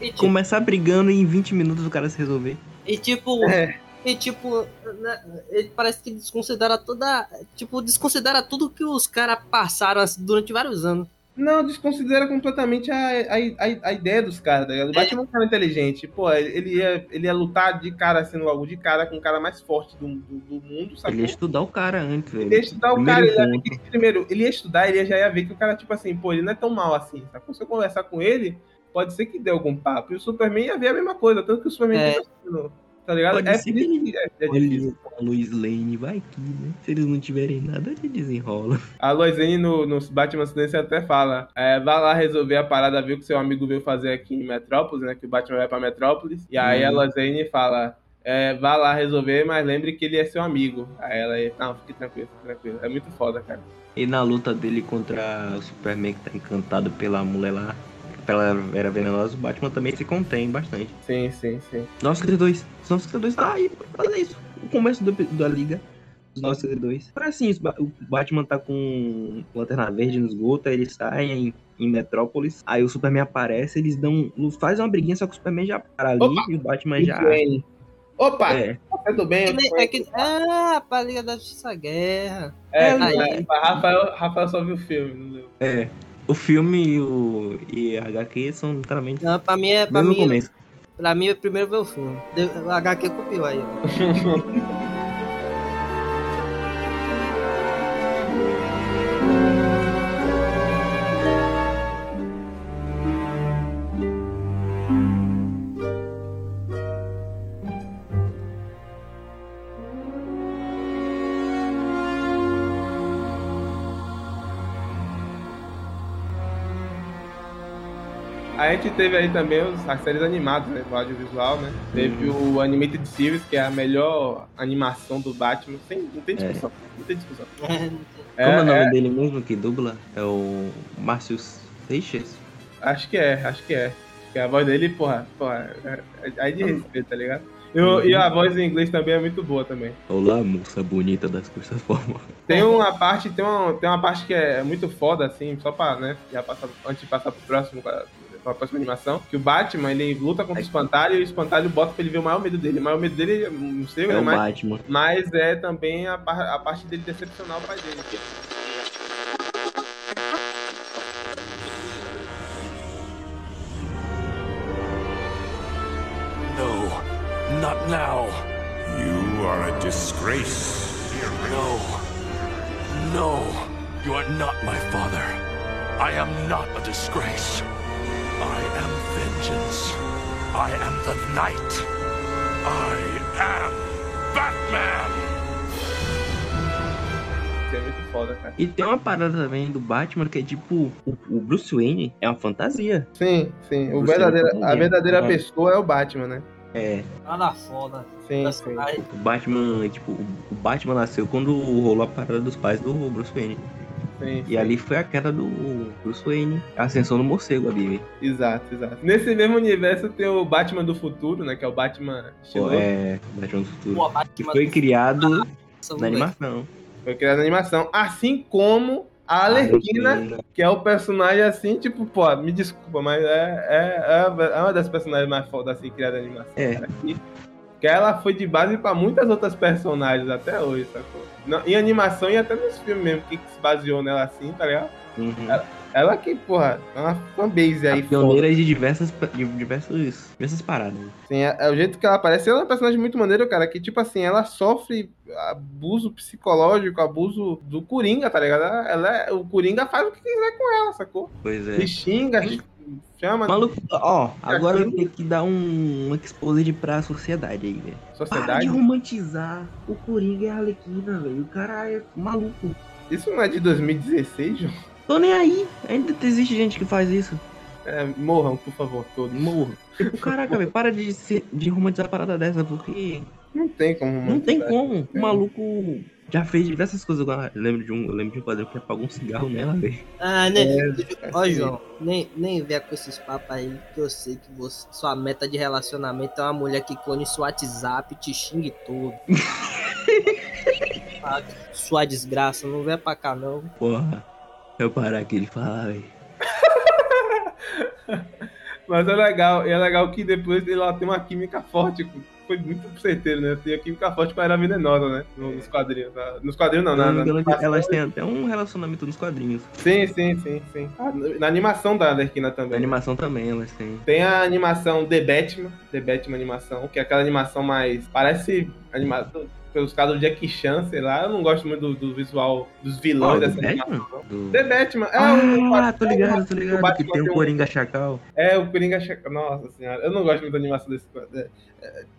[SPEAKER 2] Tipo,
[SPEAKER 3] Começar brigando e em 20 minutos o cara se resolver.
[SPEAKER 2] E tipo,
[SPEAKER 4] É.
[SPEAKER 2] e tipo, né, ele parece que desconsidera toda. Tipo, desconsidera tudo que os caras passaram assim, durante vários anos.
[SPEAKER 4] Não, desconsidera completamente a, a, a, a ideia dos caras, tá ligado? O Batman é um cara inteligente. Pô, ele ia, ele ia lutar de cara, assim, logo de cara com o cara mais forte do, do, do mundo, sacou?
[SPEAKER 3] Ele ia estudar o cara antes, velho.
[SPEAKER 4] Ele ia estudar o cara, ele ia, ele- primeiro, ele ia estudar, ele já ia ver que o cara, tipo assim, pô, ele não é tão mal assim, sacou? Se eu conversar com ele, pode ser que dê algum papo. E o Superman ia ver a mesma coisa, tanto que o Superman
[SPEAKER 2] É.
[SPEAKER 4] tá ligado?
[SPEAKER 3] Pode
[SPEAKER 4] É
[SPEAKER 3] ser que
[SPEAKER 4] é, é difícil.
[SPEAKER 3] A Lois Lane, vai que, né? Se eles não tiverem nada, ele desenrola.
[SPEAKER 4] A Loisane no, no Batman Silêncio até fala: é, vá lá resolver a parada, ver o que seu amigo veio fazer aqui em Metrópolis, né? Que o Batman vai pra Metrópolis. E aí a
[SPEAKER 3] Uhum.
[SPEAKER 4] Loisane fala: é, vá lá resolver, mas lembre que ele é seu amigo. Aí ela, não, fique tranquilo, fique tranquilo. É muito foda, cara.
[SPEAKER 3] E na luta dele contra o Superman que tá encantado pela mulher lá, pela Vera Venenosa, o Batman também se contém bastante.
[SPEAKER 4] Sim, sim, sim.
[SPEAKER 3] 952. 952 tá aí pra fazer isso. O começo do, da liga. Os 952. Parece assim, isso, o Batman tá com lanterna verde no esgoto, aí eles saem em, em Metrópolis. Aí o Superman aparece, eles dão. Fazem uma briguinha, só que o Superman já para ali
[SPEAKER 4] Opa!
[SPEAKER 3] e o Batman já.
[SPEAKER 4] Bem. Opa,
[SPEAKER 3] É,
[SPEAKER 4] tudo bem?
[SPEAKER 2] Que nem-
[SPEAKER 4] te
[SPEAKER 2] é que, ah, pra Liga da Justiça Guerra.
[SPEAKER 4] É,
[SPEAKER 2] Aí.
[SPEAKER 4] é, Rafael, Rafael só viu o filme, não deu.
[SPEAKER 3] é. O filme e, o, e a HQ são literalmente
[SPEAKER 2] Não, pra mim é. Pra mim,
[SPEAKER 3] começo.
[SPEAKER 2] pra mim é primeiro ver o filme. O HQ copiou aí.
[SPEAKER 4] gente teve aí também os, as séries animadas, né? Do audiovisual, né? Teve o Animated Series, que é a melhor animação do Batman. Sem, não tem discussão. Não tem discussão.
[SPEAKER 3] Como é, o nome dele mesmo que dubla? É o Márcio Seixas?
[SPEAKER 4] Acho que é, acho que é. Acho que a voz dele, porra, porra, é, é, é de respeito, tá ligado? E, o- e a voz em inglês também é muito boa também.
[SPEAKER 3] Olá, moça bonita das costas formosas.
[SPEAKER 4] Tem uma parte, tem uma, tem uma parte que é muito foda, assim, só pra, né, já passar, antes de passar pro próximo, pra próxima animação, que o Batman, ele luta contra o espantalho e o espantalho bota pra ele ver o maior medo dele. O maior medo dele, não sei,
[SPEAKER 3] É
[SPEAKER 4] né,
[SPEAKER 3] o
[SPEAKER 4] mas,
[SPEAKER 3] Batman.
[SPEAKER 4] mas é também a, a parte dele decepcionar o pai dele.
[SPEAKER 6] No, not now.
[SPEAKER 7] You are a disgrace.
[SPEAKER 6] No. No. You are not my father. I am not a disgrace. I am vengeance. I am the night. I am Batman!
[SPEAKER 4] Isso é muito foda, cara.
[SPEAKER 3] E tem uma parada também do Batman que é tipo, o, o Bruce Wayne é uma fantasia.
[SPEAKER 4] Sim, sim. O
[SPEAKER 3] Você
[SPEAKER 4] verdadeira,
[SPEAKER 3] não
[SPEAKER 4] a verdadeira
[SPEAKER 3] é.
[SPEAKER 4] pessoa é o Batman, né?
[SPEAKER 3] É,
[SPEAKER 2] Nada foda.
[SPEAKER 4] Sim, sim.
[SPEAKER 3] O Batman, tipo, o Batman nasceu quando rolou a parada dos pais do Bruce Wayne.
[SPEAKER 4] Sim,
[SPEAKER 3] E ali foi a queda do Bruce Wayne, a ascensão do morcego ali.
[SPEAKER 4] Exato, exato. Nesse mesmo universo tem o Batman do futuro, né? Que é o Batman
[SPEAKER 3] Pô. É, Batman do futuro.
[SPEAKER 2] Pô,
[SPEAKER 3] Que
[SPEAKER 2] Batman
[SPEAKER 3] foi criado na animação.
[SPEAKER 4] Foi criado na animação. Assim como a Arlequina, que é o personagem assim, tipo, pô, me desculpa, mas é, é, é, é uma das personagens mais fodas assim criada na animação.
[SPEAKER 3] É.
[SPEAKER 4] cara. E- que ela foi de base pra muitas outras personagens até hoje, sacou? Não, em animação e até nos filmes mesmo, que se baseou nela assim, tá ligado?
[SPEAKER 3] Uhum.
[SPEAKER 4] Ela que, porra, é uma fanbase aí
[SPEAKER 3] A pioneira de diversas, de diversas, diversas paradas.
[SPEAKER 4] Sim, é, é o jeito que ela aparece. Ela é uma personagem muito maneira, cara. Que, tipo assim, ela sofre abuso psicológico, abuso do Coringa, tá ligado? Ela, ela é- o Coringa faz o que quiser com ela, sacou?
[SPEAKER 3] Pois é.
[SPEAKER 4] Me xinga, chama
[SPEAKER 3] Maluco, ó, agora eu tenho que dar um, um exposed pra sociedade aí, velho. Para de
[SPEAKER 4] sociedade.
[SPEAKER 3] romantizar o Coringa e a Arlequina, velho. O cara é maluco.
[SPEAKER 4] Isso não é de 2016, João?
[SPEAKER 3] Tô nem aí. Ainda existe gente que faz isso.
[SPEAKER 4] É, morram, por favor, todos.
[SPEAKER 3] Morro. Tipo, caraca, velho, para de, se- de romantizar a parada dessa, porque
[SPEAKER 4] Não tem como.
[SPEAKER 3] não tem como. O maluco já fez diversas coisas. Eu lembro de um, eu lembro de um quadrinho que apagou um cigarro nela, velho.
[SPEAKER 2] Ah, né?
[SPEAKER 4] É,
[SPEAKER 2] Ó,
[SPEAKER 4] assim,
[SPEAKER 2] João, nem, nem vier com esses papos aí, que eu sei que você, sua meta de relacionamento é uma mulher que clone seu WhatsApp e te xingue todo. Ah, sua desgraça, não vem pra cá não.
[SPEAKER 3] Porra. Eu parar aqui de falar, velho.
[SPEAKER 4] Mas é legal, e é legal que depois ela tem uma química forte. com- Foi muito certeiro, né? Tem a química forte com a Era Venenosa, né? Nos quadrinhos. tá? Nos quadrinhos não, na, na,
[SPEAKER 3] Elas- têm até um relacionamento nos quadrinhos.
[SPEAKER 4] Sim, sim, sim, sim. Ah, na animação da Arlequina
[SPEAKER 3] Na
[SPEAKER 4] também.
[SPEAKER 3] animação também elas têm.
[SPEAKER 4] Tem a animação The Batman, The Batman animação, que é aquela animação mais. Parece animado pelos casos do Jackie Chan, sei lá. Eu não gosto muito do, do visual dos vilões
[SPEAKER 3] do
[SPEAKER 4] dessa animação.
[SPEAKER 3] Batman? Do-
[SPEAKER 4] The Batman, é
[SPEAKER 3] Ah,
[SPEAKER 4] o.
[SPEAKER 3] tô ligado, tô ligado.
[SPEAKER 4] Batman
[SPEAKER 3] Que tem o
[SPEAKER 4] um-
[SPEAKER 3] Coringa Chacal.
[SPEAKER 4] É, o Coringa. che- Nossa senhora, eu não gosto muito da animação desse. É,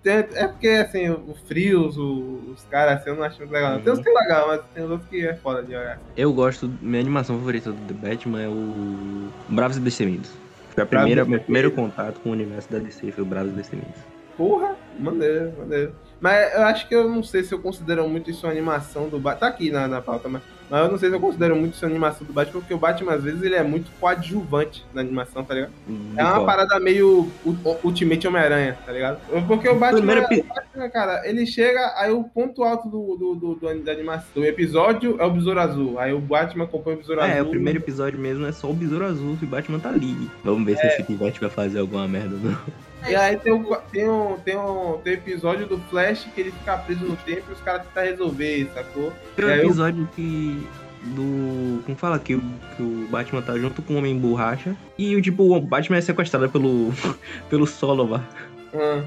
[SPEAKER 4] é, é porque, assim, o Frios, os caras, assim, eu não acho muito legal. não. Tem uns que é legal, mas tem outros que é foda de olhar.
[SPEAKER 3] Eu gosto, minha animação favorita do The Batman é o Bravos e Destemidos. Foi a primeira, meu primeiro contato com o universo da DC, foi o Bravos e Destemidos.
[SPEAKER 4] Porra, maneiro, maneiro. Mas eu acho que eu não sei se eu considero muito isso animação do Batman. Tá aqui na, na pauta, mas, mas eu não sei se eu considero muito isso uma animação do Batman, porque o Batman, às vezes, ele é muito coadjuvante na animação, tá ligado? É uma parada meio Ultimate Homem-Aranha, tá ligado? Porque o Batman,
[SPEAKER 3] Primeiro
[SPEAKER 4] o Batman, cara, ele chega, aí o ponto alto do, do, do, do- da animação, do episódio é o Besouro Azul. Aí o Batman compõe o Besouro
[SPEAKER 3] É,
[SPEAKER 4] Azul.
[SPEAKER 3] o primeiro episódio mesmo é só o Besouro Azul e o Batman tá ali. Vamos ver se esse pivete vai fazer alguma merda ou não.
[SPEAKER 4] E aí tem um, tem, um, tem, um, tem um episódio do Flash que ele fica preso no tempo e os caras tentam resolver, sacou?
[SPEAKER 3] Tem um
[SPEAKER 4] E aí eu-
[SPEAKER 3] episódio que. Do. Como fala? Que o, que o Batman tá junto com o Homem Borracha. E o tipo, o Batman é sequestrado pelo. pelo Solova.
[SPEAKER 4] Ah,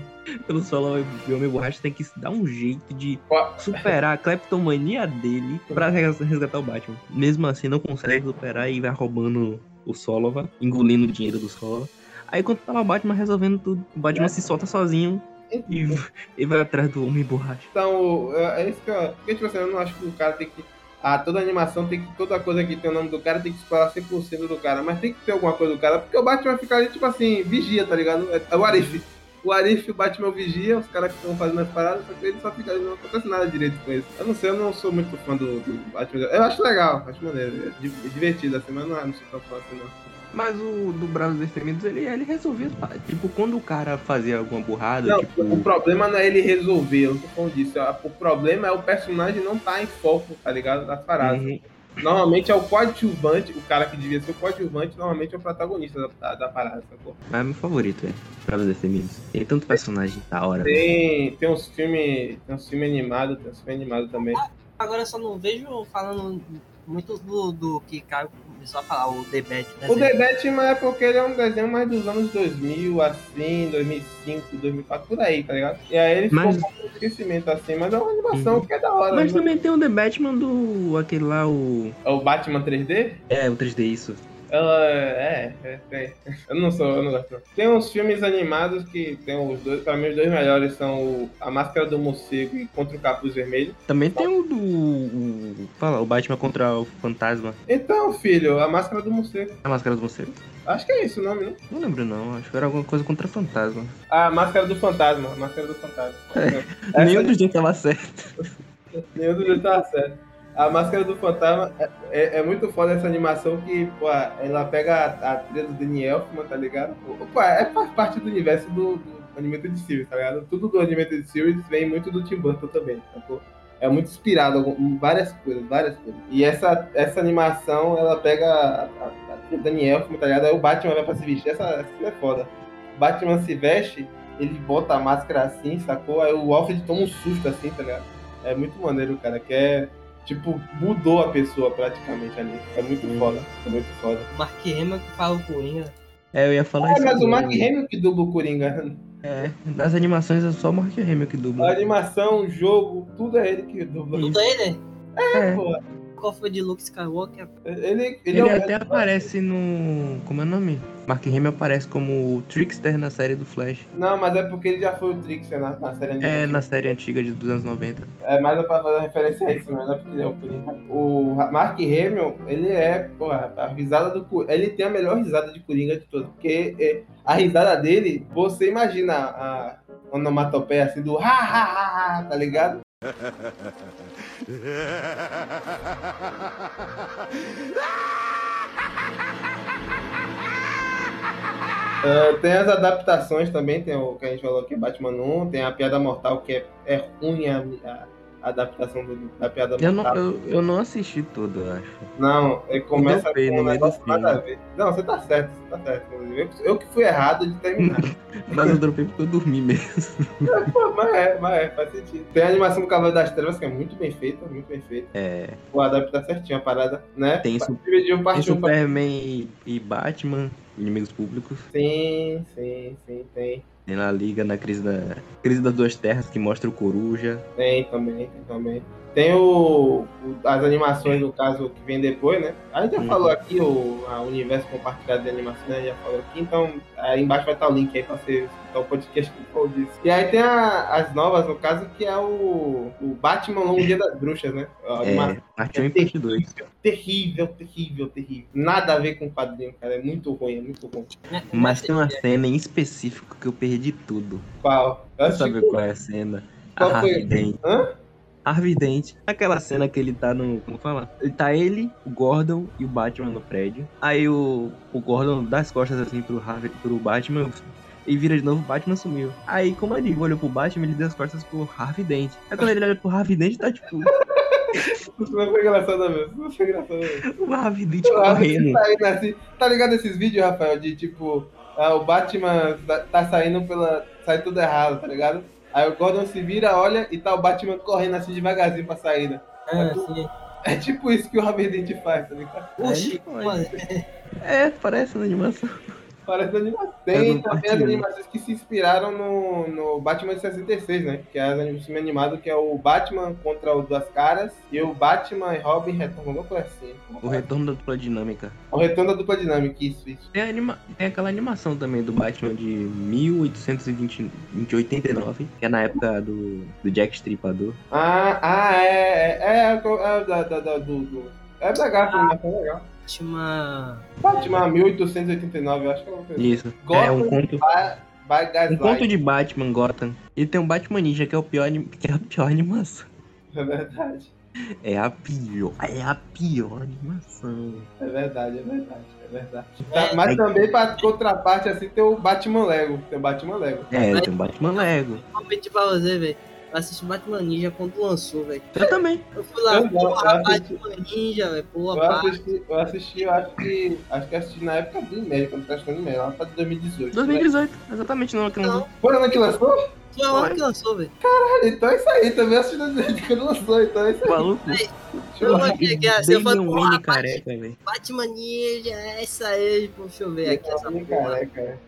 [SPEAKER 3] Pelo Solova e o Homem Borracha tem que dar um jeito de superar a cleptomania dele pra res- resgatar o Batman. Mesmo assim, não consegue superar e vai roubando o Solova, engolindo o dinheiro do Solova. Aí quando tava o Batman resolvendo tudo, o Batman se solta sozinho e, e vai atrás do Homem Borracha.
[SPEAKER 4] Então, é é isso que eu. Porque, tipo assim, eu não acho que o cara tem que. Ah, toda animação tem que. Toda coisa que tem o nome do cara tem que explorar 100% do cara. Mas tem que ter alguma coisa do cara. Porque o Batman fica ali, tipo assim, vigia, tá ligado? É, é o Arif. O Arif e o Batman vigia, os caras que estão fazendo as paradas, só que ele só fica ali, não acontece nada direito com isso. Eu não sei, eu não sou muito fã do, do Batman. Eu acho legal, acho maneiro. É di- divertido, assim, mas não, não sou tão fã assim, não.
[SPEAKER 3] Mas o do Bravos Destemidos, ele, ele resolvia. Tipo, quando o cara fazia alguma burrada,
[SPEAKER 4] Não,
[SPEAKER 3] tipo.
[SPEAKER 4] o problema não é ele resolver, eu não tô falando disso. O problema é o personagem não tá em foco, tá ligado? Das paradas.
[SPEAKER 3] Uhum.
[SPEAKER 4] Normalmente é o coadjuvante, o cara que devia ser o coadjuvante, normalmente é o protagonista da, da, da parada, sacou?
[SPEAKER 3] Mas é meu favorito, é. Fazer filmes. Tem tanto personagem da hora.
[SPEAKER 4] Tem, tem uns filmes. Tem uns filmes animados, tem uns filmes animados também.
[SPEAKER 2] Agora eu só não vejo falando muito do, do que Caio começou a falar, o The Bad.
[SPEAKER 4] O The Batman é porque ele é um desenho mais dos anos 2000, assim, 2005, 2004, por aí, tá ligado? E aí ele ficou
[SPEAKER 3] Mas-
[SPEAKER 4] um pouco de esquecimento, assim, mas é uma animação
[SPEAKER 3] Uhum.
[SPEAKER 4] que é da hora.
[SPEAKER 3] Mas
[SPEAKER 4] né?
[SPEAKER 3] também tem o The Batman do. aquele lá, o.
[SPEAKER 4] É o Batman 3D?
[SPEAKER 3] É, o 3D, isso.
[SPEAKER 4] Ela é, é, tem. Eu não sou, eu não gosto. Tem uns filmes animados que tem os dois, pra mim os dois melhores são o A Máscara do Morcego e Contra o Capuz Vermelho.
[SPEAKER 3] Também tem o do. O, fala, o Batman contra o Fantasma.
[SPEAKER 4] Então, filho, A Máscara do Morcego.
[SPEAKER 3] A máscara do morcego.
[SPEAKER 4] Acho que é isso o nome, não?
[SPEAKER 3] Não lembro não, acho que era alguma coisa contra Fantasma.
[SPEAKER 4] A Máscara do Fantasma, Máscara do Fantasma.
[SPEAKER 3] Nem
[SPEAKER 4] Essa-
[SPEAKER 3] outro dia tava certo.
[SPEAKER 4] Nenhum dos dois tava certo. A Máscara do Fantasma é, é- é muito foda essa animação que, pô, ela pega a, a trilha do Danny Elfman, tá ligado? Pô, é, faz parte do universo do, do Animated Series, tá ligado? Tudo do Animated Series vem muito do Tim Burton também, sacou? É muito inspirado em várias coisas, várias coisas. E essa, essa animação, ela pega a, a, a Danny Elfman, tá ligado? Aí o Batman vai pra se vestir, essa, essa é foda. Batman se veste, ele bota a máscara assim, sacou? Aí o Alfred toma um susto assim, tá ligado? É muito maneiro, cara, que é. Tipo, mudou a pessoa praticamente ali. É muito
[SPEAKER 3] Hum.
[SPEAKER 4] foda. É muito foda.
[SPEAKER 2] O Mark Hamill que fala o Coringa.
[SPEAKER 3] É, eu ia falar
[SPEAKER 4] É,
[SPEAKER 3] isso.
[SPEAKER 4] mas o. Mark Hamill que dubla o Coringa.
[SPEAKER 3] É, nas animações é só o Mark Hamill que
[SPEAKER 4] A
[SPEAKER 3] dubla.
[SPEAKER 4] animação, o jogo, tudo é ele que dubla.
[SPEAKER 2] Tudo ele?
[SPEAKER 3] É,
[SPEAKER 4] Pô,
[SPEAKER 2] Qual foi de Luke Skywalker?
[SPEAKER 4] Ele, ele,
[SPEAKER 3] ele
[SPEAKER 4] é
[SPEAKER 3] até aparece no. Como é o nome? Mark Hamill aparece como o Trickster na série do Flash.
[SPEAKER 4] Não, mas é porque ele já foi o Trickster na, na série
[SPEAKER 3] É,
[SPEAKER 4] animada.
[SPEAKER 3] na série antiga de dos anos 90.
[SPEAKER 4] É mais pra fazer referência a isso, mas não é porque ele é o Coringa. O Mark Hamill, ele é, porra, a risada do Coringa. Ele tem a melhor risada de Coringa de todas. Porque é, a risada dele, você imagina a onomatopeia assim do ha ha ha ha, tá ligado? É, tem as adaptações também, tem o que a gente falou aqui, Batman 1, tem a Piada Mortal, que é, é ruim a, a adaptação do- da Piada
[SPEAKER 3] Eu não, eu, eu não assisti tudo, eu acho.
[SPEAKER 4] Não, ele começa
[SPEAKER 3] dropei
[SPEAKER 4] com
[SPEAKER 3] no
[SPEAKER 4] um negócio nada a ver. Não, você tá certo, você tá certo. inclusive. Eu, eu que fui errado de terminar.
[SPEAKER 3] Mas eu dropei porque eu dormi mesmo.
[SPEAKER 4] Pô, mas é, mas é, faz sentido. Tem a animação do Cavaleiro das Trevas, que é muito bem feita, muito bem feita.
[SPEAKER 3] É,
[SPEAKER 4] O adapta certinho a parada, né?
[SPEAKER 3] Tem isso- tem
[SPEAKER 4] parte 1 pra...
[SPEAKER 3] Superman e Batman, inimigos públicos.
[SPEAKER 4] Sim, sim, sim, tem.
[SPEAKER 3] Tem na Liga, na crise, da, crise das Duas Terras, que mostra o Coruja.
[SPEAKER 4] Tem também, tem também. Tem o, as animações, no caso, que vem depois, né? A gente já
[SPEAKER 3] Uhum.
[SPEAKER 4] falou aqui o universo compartilhado de animação, né? Já falou aqui, então aí embaixo vai estar o link aí pra você escutar o podcast que falou disso. E aí tem a- as novas, no caso, que é o, o Batman Longo Dia das Bruxas, né? A animação
[SPEAKER 3] É, parte 1 e parte 2.
[SPEAKER 4] terrível, terrível, terrível. Nada a ver com o quadrinho, cara. É muito ruim, é muito ruim.
[SPEAKER 3] Mas tem uma cena em específico que eu perdi tudo.
[SPEAKER 4] Qual?
[SPEAKER 3] Sabe qual é a cena?
[SPEAKER 4] Qual
[SPEAKER 3] a
[SPEAKER 4] foi?
[SPEAKER 3] Harvey Dent.
[SPEAKER 4] Hã?
[SPEAKER 3] Harvey Dent. Aquela cena que ele tá no. Como fala? Ele tá ele, o Gordon e o Batman no prédio. Aí o, o Gordon dá as costas assim pro, Harvey, pro Batman. E vira de novo, o Batman sumiu. Aí, como ele olhou pro Batman, ele deu as costas pro Harvey Dent. Aí quando ele olha pro Harvey Dent, tá tipo,
[SPEAKER 4] Isso não foi engraçado mesmo. Não foi engraçado mesmo.
[SPEAKER 3] o Harvey Dent correndo.
[SPEAKER 4] Tá, indo assim. tá ligado esses vídeos, Rafael? De tipo, ah, o Batman tá, tá saindo pela. sai tudo errado, tá ligado? Aí o Gordon se vira, olha e tá o Batman correndo assim devagarzinho pra saída.
[SPEAKER 2] Ah, sim.
[SPEAKER 4] É tipo isso que o Harvey Dent faz, tá ligado?
[SPEAKER 2] Oxi, mano.
[SPEAKER 3] É, parece na animação.
[SPEAKER 4] Parece animação.
[SPEAKER 3] É
[SPEAKER 4] Tem
[SPEAKER 3] do
[SPEAKER 4] também as animações que se inspiraram no, no Batman de 66, né? Que é o filme animado que é o Batman contra o Duas Caras e o Batman e Robin retornam, alguma coisa assim.
[SPEAKER 3] O retorno da dupla dinâmica.
[SPEAKER 4] O retorno da dupla dinâmica, isso, isso.
[SPEAKER 3] Tem, anima... Tem aquela animação também do Batman de 1889, que é na época do, do Jack Stripador.
[SPEAKER 4] Ah, ah, é, é, é, é, é da, da, da, do, do, é da Gafa, animação legal.
[SPEAKER 2] Última.
[SPEAKER 4] Batman 1889, eu acho que é uma coisa.
[SPEAKER 3] Isso.
[SPEAKER 4] Gotham
[SPEAKER 3] É um conto,
[SPEAKER 4] By, by
[SPEAKER 3] um conto de Batman Gotham. E tem um Batman Ninja, que é, o pior, que é a pior animação.
[SPEAKER 4] É verdade,
[SPEAKER 3] É a pior. É a pior animação.
[SPEAKER 4] é verdade, é verdade, é verdade.
[SPEAKER 2] É.
[SPEAKER 4] Tá, mas também, pra contraparte, assim, tem o Batman Lego. Tem o Batman Lego.
[SPEAKER 3] É, tem um Batman Lego.
[SPEAKER 2] Vou pedir pra você, velho. Eu assisti Batman Ninja quando lançou, velho.
[SPEAKER 3] Eu também.
[SPEAKER 2] Eu fui lá,
[SPEAKER 4] Eu não,
[SPEAKER 2] porra,
[SPEAKER 4] eu assisti-
[SPEAKER 2] Batman Ninja, velho. Porra,
[SPEAKER 4] Eu
[SPEAKER 2] pá.
[SPEAKER 4] assisti, eu assisti, eu acho que. Acho que assisti na época do e-mail, quando tá achando e-mail, lá pra 2018.
[SPEAKER 3] 2018, exatamente não. Que não...
[SPEAKER 2] Não,
[SPEAKER 4] Foi o ano que lançou?
[SPEAKER 2] foi o ano que lançou, velho.
[SPEAKER 4] Então é isso aí, também assisti na época quando lançou, então é isso aí.
[SPEAKER 3] Maluco.
[SPEAKER 4] Deixa
[SPEAKER 2] Eu não cheguei assim, eu falei,
[SPEAKER 3] um mini careca, velho.
[SPEAKER 2] Batman Ninja, é essa aí, pô, deixa eu ver aqui essa porra.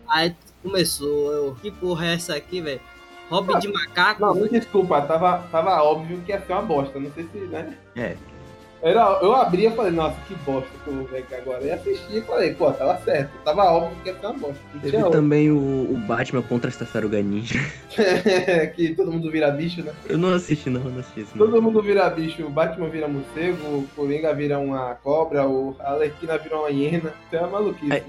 [SPEAKER 2] Aí começou, eu, que porra é essa aqui, velho? Hobby de macaco?
[SPEAKER 4] Não, me desculpa, tava, tava óbvio que ia ser uma bosta, não sei se, né?
[SPEAKER 3] É.
[SPEAKER 4] Era, eu abri e falei, nossa, que bosta que eu vou ver aqui agora. E assisti e falei, pô, tava certo. Tava óbvio que ia ser uma bosta.
[SPEAKER 3] Teve também o, o Batman contra as Tartaruga Ninja.
[SPEAKER 4] que todo mundo vira bicho, né?
[SPEAKER 3] Eu não assisti, não, eu não assisti isso. Não.
[SPEAKER 4] Todo mundo vira bicho, o Batman vira morcego, o Coringa vira uma cobra, o a Arlequina vira uma hiena. Isso é uma maluquice.
[SPEAKER 3] É.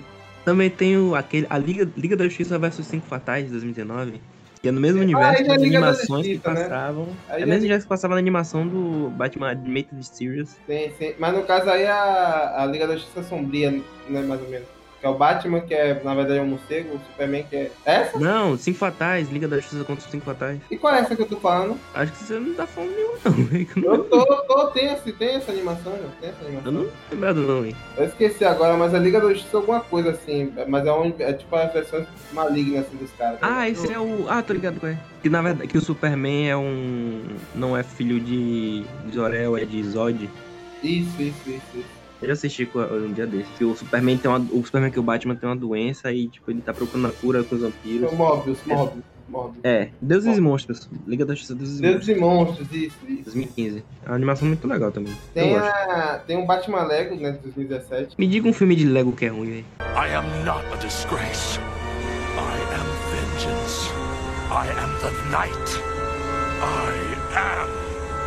[SPEAKER 3] Também tem o, aquele, a Liga, Liga da Justiça vs 5 Fatais de 2019. Que é no mesmo universo
[SPEAKER 4] aí já é
[SPEAKER 3] das animações que
[SPEAKER 4] Justiça, né?
[SPEAKER 3] passavam.
[SPEAKER 4] Aí
[SPEAKER 3] É
[SPEAKER 4] já-
[SPEAKER 3] mesmo universo que passava na animação do Batman Animated Series.
[SPEAKER 4] Tem, tem- Mas no caso aí a, a Liga da Justiça Sombria, né, mais ou menos. Que é o Batman, que é, na verdade, é um morcego, o Superman, que é. Essa?
[SPEAKER 3] Não, 5 Fatais, Liga da Justiça contra os 5 Fatais.
[SPEAKER 4] E qual é essa que eu tô falando?
[SPEAKER 3] Acho que você não tá falando nenhuma, não, que eu não-
[SPEAKER 4] tô, tem, esse, tem essa animação, já, tem essa animação.
[SPEAKER 3] Eu não tô lembrado, não, hein.
[SPEAKER 4] Eu esqueci agora, mas a Liga da Justiça é alguma coisa assim. Mas é, um, é tipo as versões malignas assim, dos caras.
[SPEAKER 3] Ah, esse é o. Ah, tô ligado com ele. Que na verdade que o Superman é um. Não é filho de. de Zor-El, é de Zod.
[SPEAKER 4] Isso, isso, isso, isso.
[SPEAKER 3] Eu já assisti um dia desse. Que o Superman tem uma. O Superman que o Batman tem uma doença e, tipo, ele tá procurando a cura com os vampiros.
[SPEAKER 4] Foi Mobius, Mobius, Mobius.
[SPEAKER 3] É, Deuses e Monstros. Liga da Justiça Deuses e
[SPEAKER 4] Deuses
[SPEAKER 3] Monstros.
[SPEAKER 4] e Monstros, isso, isso.
[SPEAKER 3] 2015. É uma animação muito legal também.
[SPEAKER 4] Tem, a, tem um Batman Lego, né, de 2017.
[SPEAKER 3] Me diga um filme de Lego que é ruim, velho.
[SPEAKER 6] I am not a disgrace. I am vengeance. I am the night. I am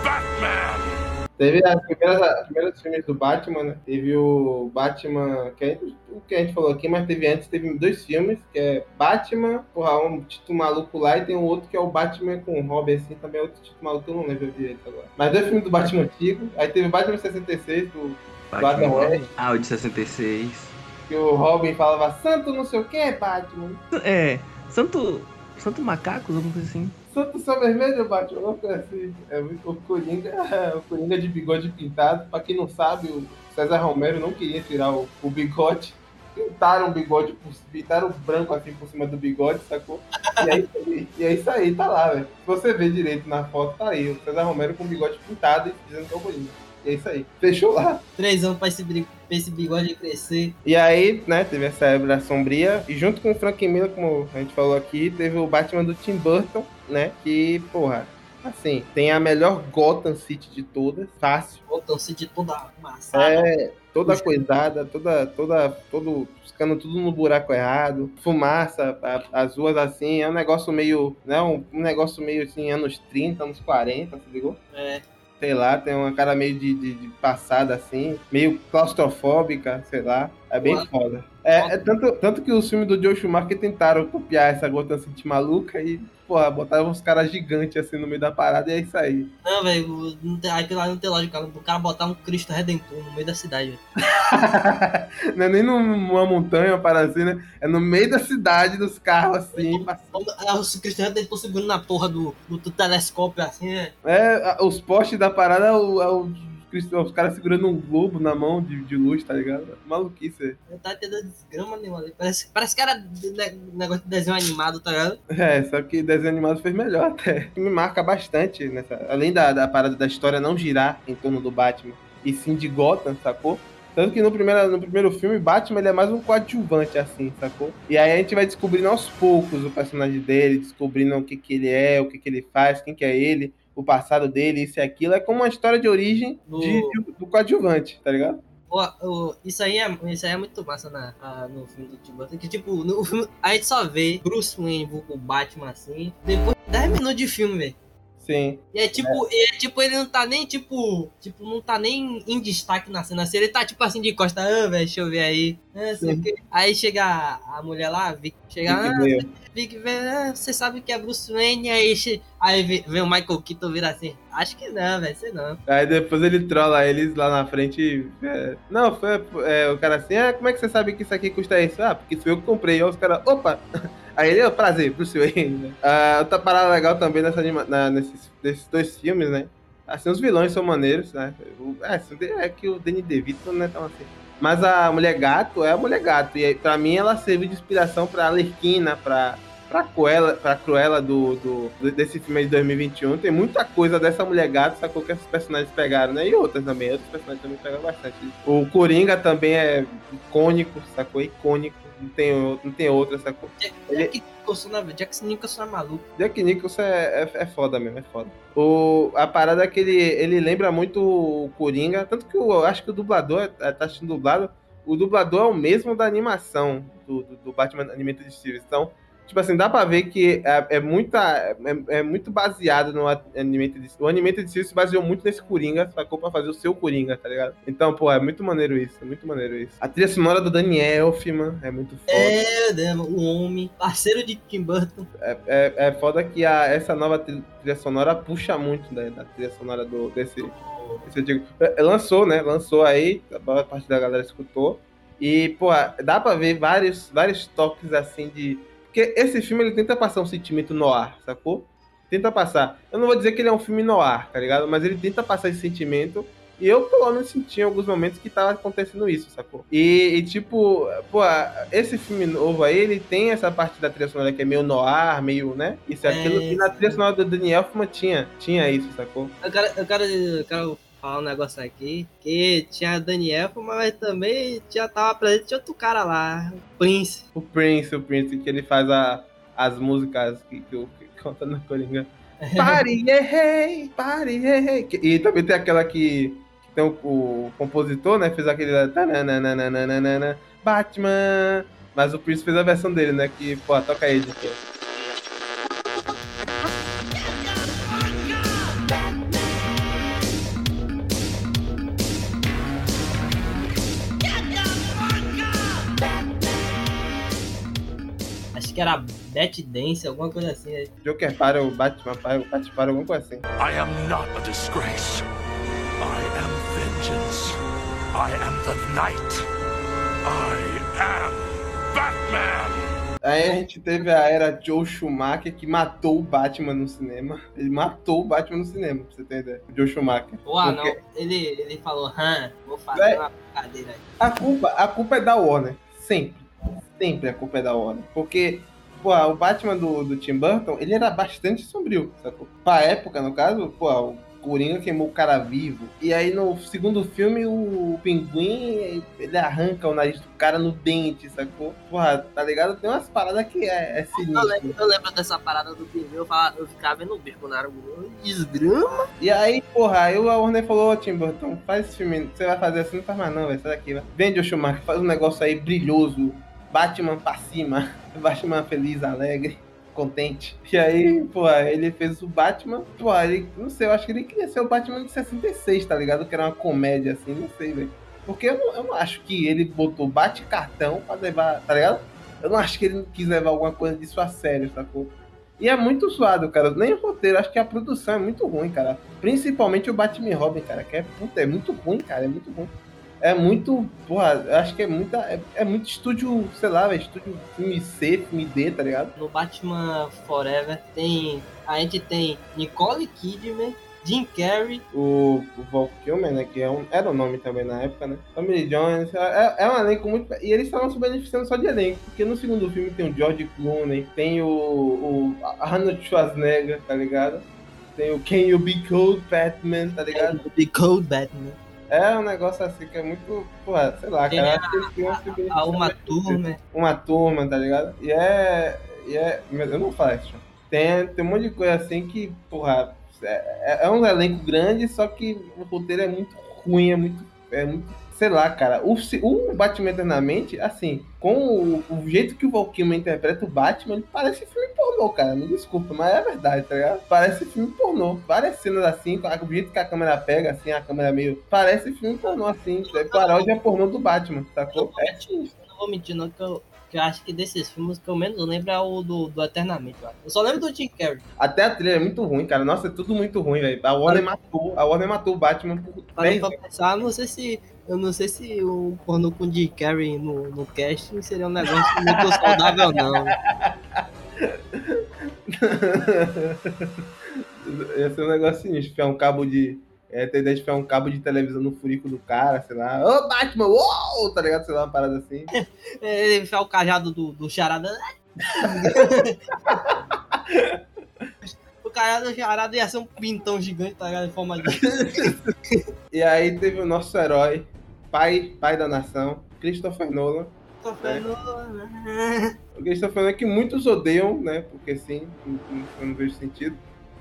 [SPEAKER 6] Batman.
[SPEAKER 4] Teve as primeiras, as primeiras filmes do Batman, né? Teve o Batman, que a gente, o que a gente falou aqui, mas teve antes, teve dois filmes, que é Batman, porra, um título maluco lá, e tem um outro que é o Batman com o Robin, assim, também é outro título maluco que eu não lembro direito agora. Mas dois filmes do Batman antigo, aí teve Batman 66, do, Batman West.
[SPEAKER 3] Ah, o de 66.
[SPEAKER 4] que o Robin falava, santo não sei o que, Batman.
[SPEAKER 3] É, Santo. Santo Macacos, alguma coisa assim.
[SPEAKER 4] Santo São Vermelho, Batman, assim. É muito o Coringa, o Coringa de bigode pintado. Pra quem não sabe, o César Romero não queria tirar o, o bigode. Pintaram o bigode, pintaram branco assim por cima do bigode, sacou? E aí, e é isso aí, tá lá, velho. Se você ver direito na foto, tá aí. O César Romero com o bigode pintado e dizendo que é o Coringa. E é isso aí. Fechou lá.
[SPEAKER 2] Três anos pra esse, pra esse bigode crescer.
[SPEAKER 4] E aí, né, teve essa era sombria. E junto com o Frank Miller, como a gente falou aqui, teve o Batman do Tim Burton, né? Que, porra, assim, tem a melhor Gotham City de todas. Fácil.
[SPEAKER 2] Voltam-se de toda amassada.
[SPEAKER 4] É, toda coisada, toda, toda, todo, ficando tudo no buraco errado, fumaça, a- as ruas assim, é um negócio meio, né, um, um negócio meio assim, anos 30, anos 40, se ligou?
[SPEAKER 2] É.
[SPEAKER 4] Sei lá, tem uma cara meio de, de, de passada assim, meio claustrofóbica, sei lá, é bem foda. É, é tanto, tanto que os filmes do Joe Schumacher tentaram copiar essa Gotham City maluca e, porra, botaram uns caras gigantes assim no meio da parada e é isso aí.
[SPEAKER 2] Não, velho, aquilo lá não tem lógica. O cara botar um Cristo Redentor no meio da cidade, velho.
[SPEAKER 4] não é nem numa montanha, para assim, né? É no meio da cidade, dos carros, assim.
[SPEAKER 2] É o Cristo Redentor segurando na porra do, do, do telescópio, assim, né?
[SPEAKER 4] É, a- os postes da parada é, o, é o- os caras segurando um globo na mão de, de luz, tá ligado? Maluquice.
[SPEAKER 2] Não tá entendendo desgrama nenhuma ali. Parece, parece que era de- de- negócio de desenho animado, tá ligado?
[SPEAKER 4] É, só que desenho animado fez melhor até. Me marca bastante, nessa, além da, da parada da história não girar em torno do Batman, e sim de Gotham, sacou? Tanto que no primeiro, no primeiro filme, Batman ele é mais um coadjuvante, assim, sacou? E aí a gente vai descobrindo aos poucos o personagem dele, descobrindo o que, que ele é, o que, que ele faz, quem que é ele, o passado dele, isso e aquilo. É como uma história de origem
[SPEAKER 2] No-
[SPEAKER 4] de- de- do coadjuvante, tá ligado?
[SPEAKER 2] Pô, o- isso, aí é, isso aí é muito massa na, a- no filme do Tim Burton. Que, tipo, no filme, a gente só vê Bruce Wayne vulgo Batman assim, depois de 10 minutos de filme, velho.
[SPEAKER 4] Sim.
[SPEAKER 2] E é tipo, e é, tipo, ele não tá nem, tipo, tipo, não tá nem em destaque na cena. assim, Ele tá, tipo assim, de costa, ah, velho, deixa eu ver aí. Ah, o quê. Aí chega a, mulher lá, chega, ah. Vic, vê, ah, você sabe que é Bruce Wayne, aí Aí vem, o Michael Keaton vira assim, acho que não, velho, sei não.
[SPEAKER 4] Aí depois ele trola eles lá na frente. é, não, foi é, o cara assim, ah, como é que você sabe que isso aqui custa isso? Ah, porque fui eu que comprei. Aí os caras, opa! Aí ele, "Ô, prazer, pro seu Wayne, né? Ah, outra parada legal também nessa anima, na- nesses, nesses dois filmes, né? Assim, os vilões são maneiros, né? O, é, assim, é que o Danny DeVito não é tão assim. Mas a Mulher Gato é a Mulher Gato. E pra mim ela serviu de inspiração pra Alerquina, pra, pra Cruella, pra Cruella do, do, desse filme de 2021. Tem muita coisa dessa Mulher Gato, sacou? Que esses personagens pegaram, né? E outras também. Outros personagens também pegaram bastante. O Coringa também é icônico, sacou? Icônico. Não tem, não tem outra, sacou?
[SPEAKER 2] Jack,
[SPEAKER 4] Ele-
[SPEAKER 2] Jack Nicholson, né? Jack Nicholson é maluco.
[SPEAKER 4] Jack Nicholson é, é, é foda mesmo, é foda. O, a parada é que ele, ele lembra muito o Coringa, tanto que eu acho que o dublador, é, tá assistindo dublado, o dublador é o mesmo da animação do, do, do Batman Animated Series. Então, tipo assim, dá pra ver que é, é muita, é, é muito baseado no Animated O Animated Series se baseou muito nesse Coringa, sacou pra fazer o seu Coringa, tá ligado? Então, pô, é muito maneiro isso, é muito maneiro isso. A trilha sonora do Danny Elfman é muito foda.
[SPEAKER 2] É, o homem, parceiro de Tim Burton.
[SPEAKER 4] É, é, é foda que a, essa nova tri- trilha sonora puxa muito né, da trilha sonora do, desse, desse antigo. É, Lançou, né? Lançou aí, a parte da galera escutou. E, pô, dá pra ver vários, vários toques assim de. Porque esse filme ele tenta passar um sentimento no ar, sacou? Tenta passar. Eu não vou dizer que ele é um filme no ar, tá ligado? Mas ele tenta passar esse sentimento. E eu, pelo menos, senti em alguns momentos que tava acontecendo isso, sacou? E, e, tipo, pô, esse filme novo aí, ele tem essa parte da trilha sonora que é meio noir, meio, né? Isso e
[SPEAKER 2] É,
[SPEAKER 4] aquilo. e na trilha sonora do Daniel Elfman tinha, tinha isso, sacou?
[SPEAKER 2] Eu quero, eu quero, eu quero falar um negócio aqui, que tinha Daniel, mas também já tava presente tinha outro cara lá, o Prince.
[SPEAKER 4] O Prince, o Prince, que ele faz a, as músicas que, que, que conta na Coringa. Pare, hey, pare. Que- E também tem aquela que, que tem o, o compositor, né? Fez aquele Batman. Mas o Prince fez a versão dele, né? Que, pô, toca aí, editor.
[SPEAKER 2] Que era Bat Dance, alguma coisa assim. né?
[SPEAKER 4] Joker para o Batman, para o Batman, para alguma coisa assim.
[SPEAKER 6] I am not a disgrace. I am vengeance. I am the night. I am Batman.
[SPEAKER 4] Aí a gente teve a era Joe Schumacher que matou o Batman no cinema. Ele matou o Batman no cinema, pra você ter ideia. O Joe Schumacher.
[SPEAKER 2] Anão,
[SPEAKER 4] Porque
[SPEAKER 2] ele, ele falou, hã, vou fazer
[SPEAKER 4] Véi.
[SPEAKER 2] uma brincadeira aí.
[SPEAKER 4] A culpa, a culpa é da Warner. Sempre. Sempre a culpa é da Warner. Porque, pô, o Batman do, do Tim Burton, ele era bastante sombrio, sacou? Pra época, no caso, pô, o Coringa queimou o cara vivo. E aí no segundo filme, o Pinguim, ele arranca o nariz do cara no dente, sacou? Porra, tá ligado? Tem umas paradas que é, é
[SPEAKER 2] Eu
[SPEAKER 4] sinistro.
[SPEAKER 2] lembro, eu lembro dessa parada do pneu, eu, falava- eu ficava vendo o bico na desgrama.
[SPEAKER 4] E aí, porra, aí o Warner falou, ô Tim Burton, faz esse filme, você vai fazer assim, não faz mais não, velho, sai daqui, vai. Vende o Schumacher, faz um negócio aí brilhoso, Batman pra cima, Batman feliz, alegre, contente. E aí, porra, ele fez o Batman, porra, ele, não sei, eu acho que ele queria ser o Batman de 66, tá ligado? Que era uma comédia assim, não sei, velho. Porque eu não, eu não acho que ele botou bate-cartão pra levar, tá ligado? Eu não acho que ele quis levar alguma coisa disso a sério, sacou? E é muito zoado, cara. Nem o roteiro, acho que a produção é muito ruim, cara. Principalmente o Batman Robin, cara. Que é, puta, é muito ruim, cara. É muito ruim. É muito. Porra, eu acho que é muita. É, é muito estúdio, sei lá, velho. Estúdio filme C, filme D, tá ligado?
[SPEAKER 2] No Batman Forever tem. A gente tem Nicole Kidman, Jim Carrey,
[SPEAKER 4] O, o Val Kilmer, né? Que é um, era o nome também na época, né? Tommy Jones. É, é um elenco muito. E eles estavam se beneficiando só de elenco. Porque no segundo filme tem o George Clooney, tem o, o Arnold Schwarzenegger, tá ligado? Tem o Can You Be Cold Batman, tá ligado?
[SPEAKER 2] The Cold Batman,
[SPEAKER 4] É um negócio assim que é muito, porra, sei lá,
[SPEAKER 2] Tem
[SPEAKER 4] cara.
[SPEAKER 2] a-
[SPEAKER 4] beneficiado
[SPEAKER 2] a Uma. Turma.
[SPEAKER 4] Uma turma, tá ligado? E é. E é. Eu não faço. Tem, tem um monte de coisa assim que, porra, é, é um elenco grande, só que o roteiro é muito ruim, é muito. É muito. Sei lá, cara. O, o Batman Eternamente, assim, com o, o jeito que o Val Kilmer interpreta o Batman, ele parece filme pornô, cara. Me desculpa, mas é verdade, tá ligado? Parece filme pornô. Várias cenas assim, o jeito que a câmera pega, assim, a câmera meio. Parece filme pornô, assim. É paródia pornô do Batman, sacou? É
[SPEAKER 2] não vou mentir, não, que eu, que eu acho que desses filmes que eu menos lembro é o do, do Eternamente. Acho. eu só lembro do Jim Carrey.
[SPEAKER 4] Até a trilha é muito ruim, cara. Nossa, é tudo muito ruim, velho. A Warner matou. A Warner matou o Batman por
[SPEAKER 2] Parei
[SPEAKER 4] 10
[SPEAKER 2] pra pensar, não sei se. Eu não sei se o pornô com o Jim Carrey no, no casting seria um negócio muito saudável, não.
[SPEAKER 4] Ia ser um negócio sinistro, enfiar um cabo de. É, ter ideia de enfiar um cabo de televisão no furico do cara, sei lá. Ô, Batman, uou! Tá ligado? Sei lá, uma parada assim.
[SPEAKER 2] É, enfiar o cajado do, do charada. o cajado do charada ia ser um pintão gigante, tá ligado? Em forma de.
[SPEAKER 4] E aí teve o nosso herói, pai, pai da nação, Christopher Nolan.
[SPEAKER 2] Tô falando-
[SPEAKER 4] O Christopher Nolan que muitos odeiam, né? Porque sim, eu não vejo sentido.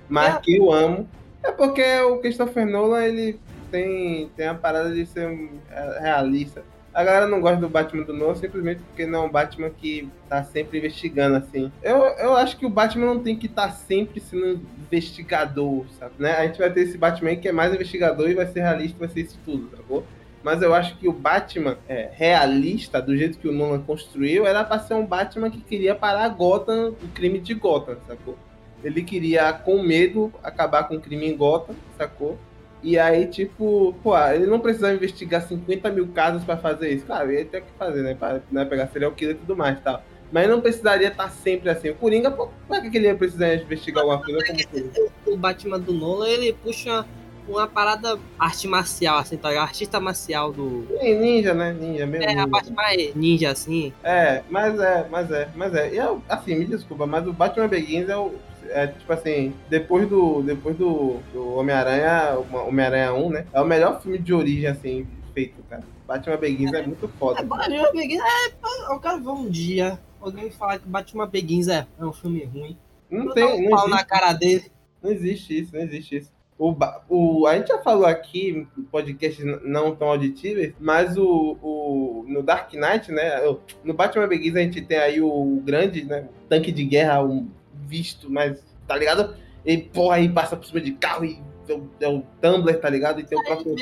[SPEAKER 4] Mas
[SPEAKER 2] É.
[SPEAKER 4] que eu amo. É porque o Christopher Nolan, ele tem, tem a parada de ser um, é, realista. A galera não gosta do Batman do Nolan simplesmente porque não é um Batman que tá sempre investigando, assim. Eu, eu acho que o Batman não tem que estar sempre sendo investigador, sabe? Né? A gente vai ter esse Batman que é mais investigador e vai ser realista, vai ser isso tudo, sacou? Mas eu acho que o Batman é, realista, do jeito que o Nolan construiu, era pra ser um Batman que queria parar Gotham, o crime de Gotham, sacou? Ele queria, com medo, acabar com o crime em Gotham, sacou? E aí, tipo, pô, ele não precisava investigar 50 mil casos pra fazer isso. Claro, ele tem que fazer, né? Pra né, pegar serial killer e tudo mais tal. Mas não precisaria estar sempre assim. O Coringa, pô, pra que que ele ia precisar investigar alguma coisa como Coringa?
[SPEAKER 2] o Batman do Nolan, ele puxa uma parada arte marcial, assim, tá ligado? Artista marcial do.
[SPEAKER 4] Ninja, né? Ninja, meio
[SPEAKER 2] É, a
[SPEAKER 4] ninja.
[SPEAKER 2] parte mais ninja, assim.
[SPEAKER 4] É, mas é, mas é, mas é. E eu, assim, me desculpa, mas o Batman Begins é o. É tipo assim, depois do. Depois do, do Homem-Aranha, Homem-Aranha 1, né? É o melhor filme de origem, assim, feito, cara. Batman Begins é muito foda.
[SPEAKER 2] É, Batman Begins, é, eu quero ver um dia alguém falar que Batman Begins é, é um filme ruim.
[SPEAKER 4] Não
[SPEAKER 2] Eu
[SPEAKER 4] tem,
[SPEAKER 2] dou um
[SPEAKER 4] não
[SPEAKER 2] pau
[SPEAKER 4] existe,
[SPEAKER 2] na cara dele.
[SPEAKER 4] não existe isso, não existe isso. O, o, a gente já falou aqui em podcasts não tão auditíveis, mas o, o, no Dark Knight, né? No Batman Begins a gente tem aí o grande, né? Tanque de guerra, um visto, mas tá ligado? Ele, porra, aí passa por cima de carro e é o, é o Tumblr, tá ligado? E tem o
[SPEAKER 2] É
[SPEAKER 4] próprio.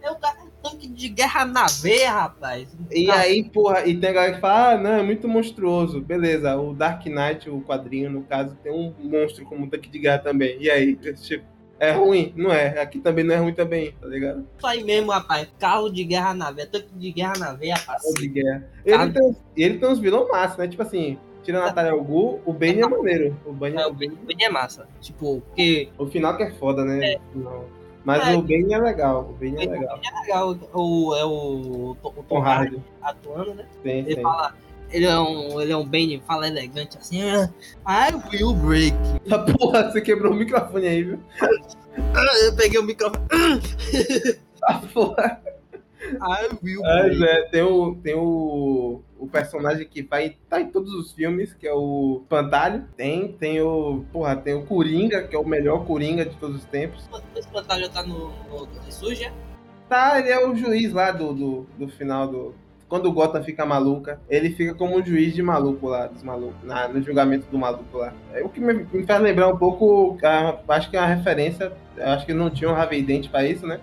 [SPEAKER 2] É o cara tanque de guerra na veia, rapaz.
[SPEAKER 4] E
[SPEAKER 2] Ah,
[SPEAKER 4] aí, porra, e tem a galera que fala, ah, não, é muito monstruoso. Beleza, o Dark Knight, o quadrinho, no caso, tem um monstro como um tanque de guerra também. E aí, tipo, é ruim? Não é. Aqui também não é ruim também, tá ligado?
[SPEAKER 2] Isso aí mesmo, rapaz. Carro de guerra na veia, tanque de guerra na veia, rapaz.
[SPEAKER 4] Tanque de guerra. Ele tem, ele tem uns vilão massa, né? Tipo assim, tira a Natália al Ghul, o Bane é maneiro. O Bane
[SPEAKER 2] É,
[SPEAKER 4] é,
[SPEAKER 2] o Ben Ben é massa. Tipo, porque
[SPEAKER 4] o final que é foda, né? O final. Mas
[SPEAKER 2] É.
[SPEAKER 4] o Bane é legal. O Bane é
[SPEAKER 2] Ben
[SPEAKER 4] legal.
[SPEAKER 2] é legal. O, é o, o Tom
[SPEAKER 4] Tom
[SPEAKER 2] Hardy atuando, né?
[SPEAKER 4] Tem,
[SPEAKER 2] Ele
[SPEAKER 4] tem.
[SPEAKER 2] fala. Ele é um, ele é um Bane, fala elegante assim. "Ah, I will break.
[SPEAKER 4] Ah, porra, você quebrou o microfone aí, viu?
[SPEAKER 2] Ah, Eu peguei o microfone.
[SPEAKER 4] Ah, porra.
[SPEAKER 2] I will break.
[SPEAKER 4] é, tem o, tem o, o personagem que vai, tá em todos os filmes, que é o Espantalho. Tem, tem o. Porra, tem o Coringa, que é o melhor Coringa de todos os tempos.
[SPEAKER 2] Esse espantalho tá no, no, no suja.
[SPEAKER 4] Tá, ele é o juiz lá do, do, do final do. Quando o Gotham fica maluca, ele fica como um juiz de maluco lá, dos malucos, na- no julgamento do maluco lá. É o que me, me faz lembrar um pouco, a- acho que é uma referência, acho que não tinha um Harvey Dent pra isso, né?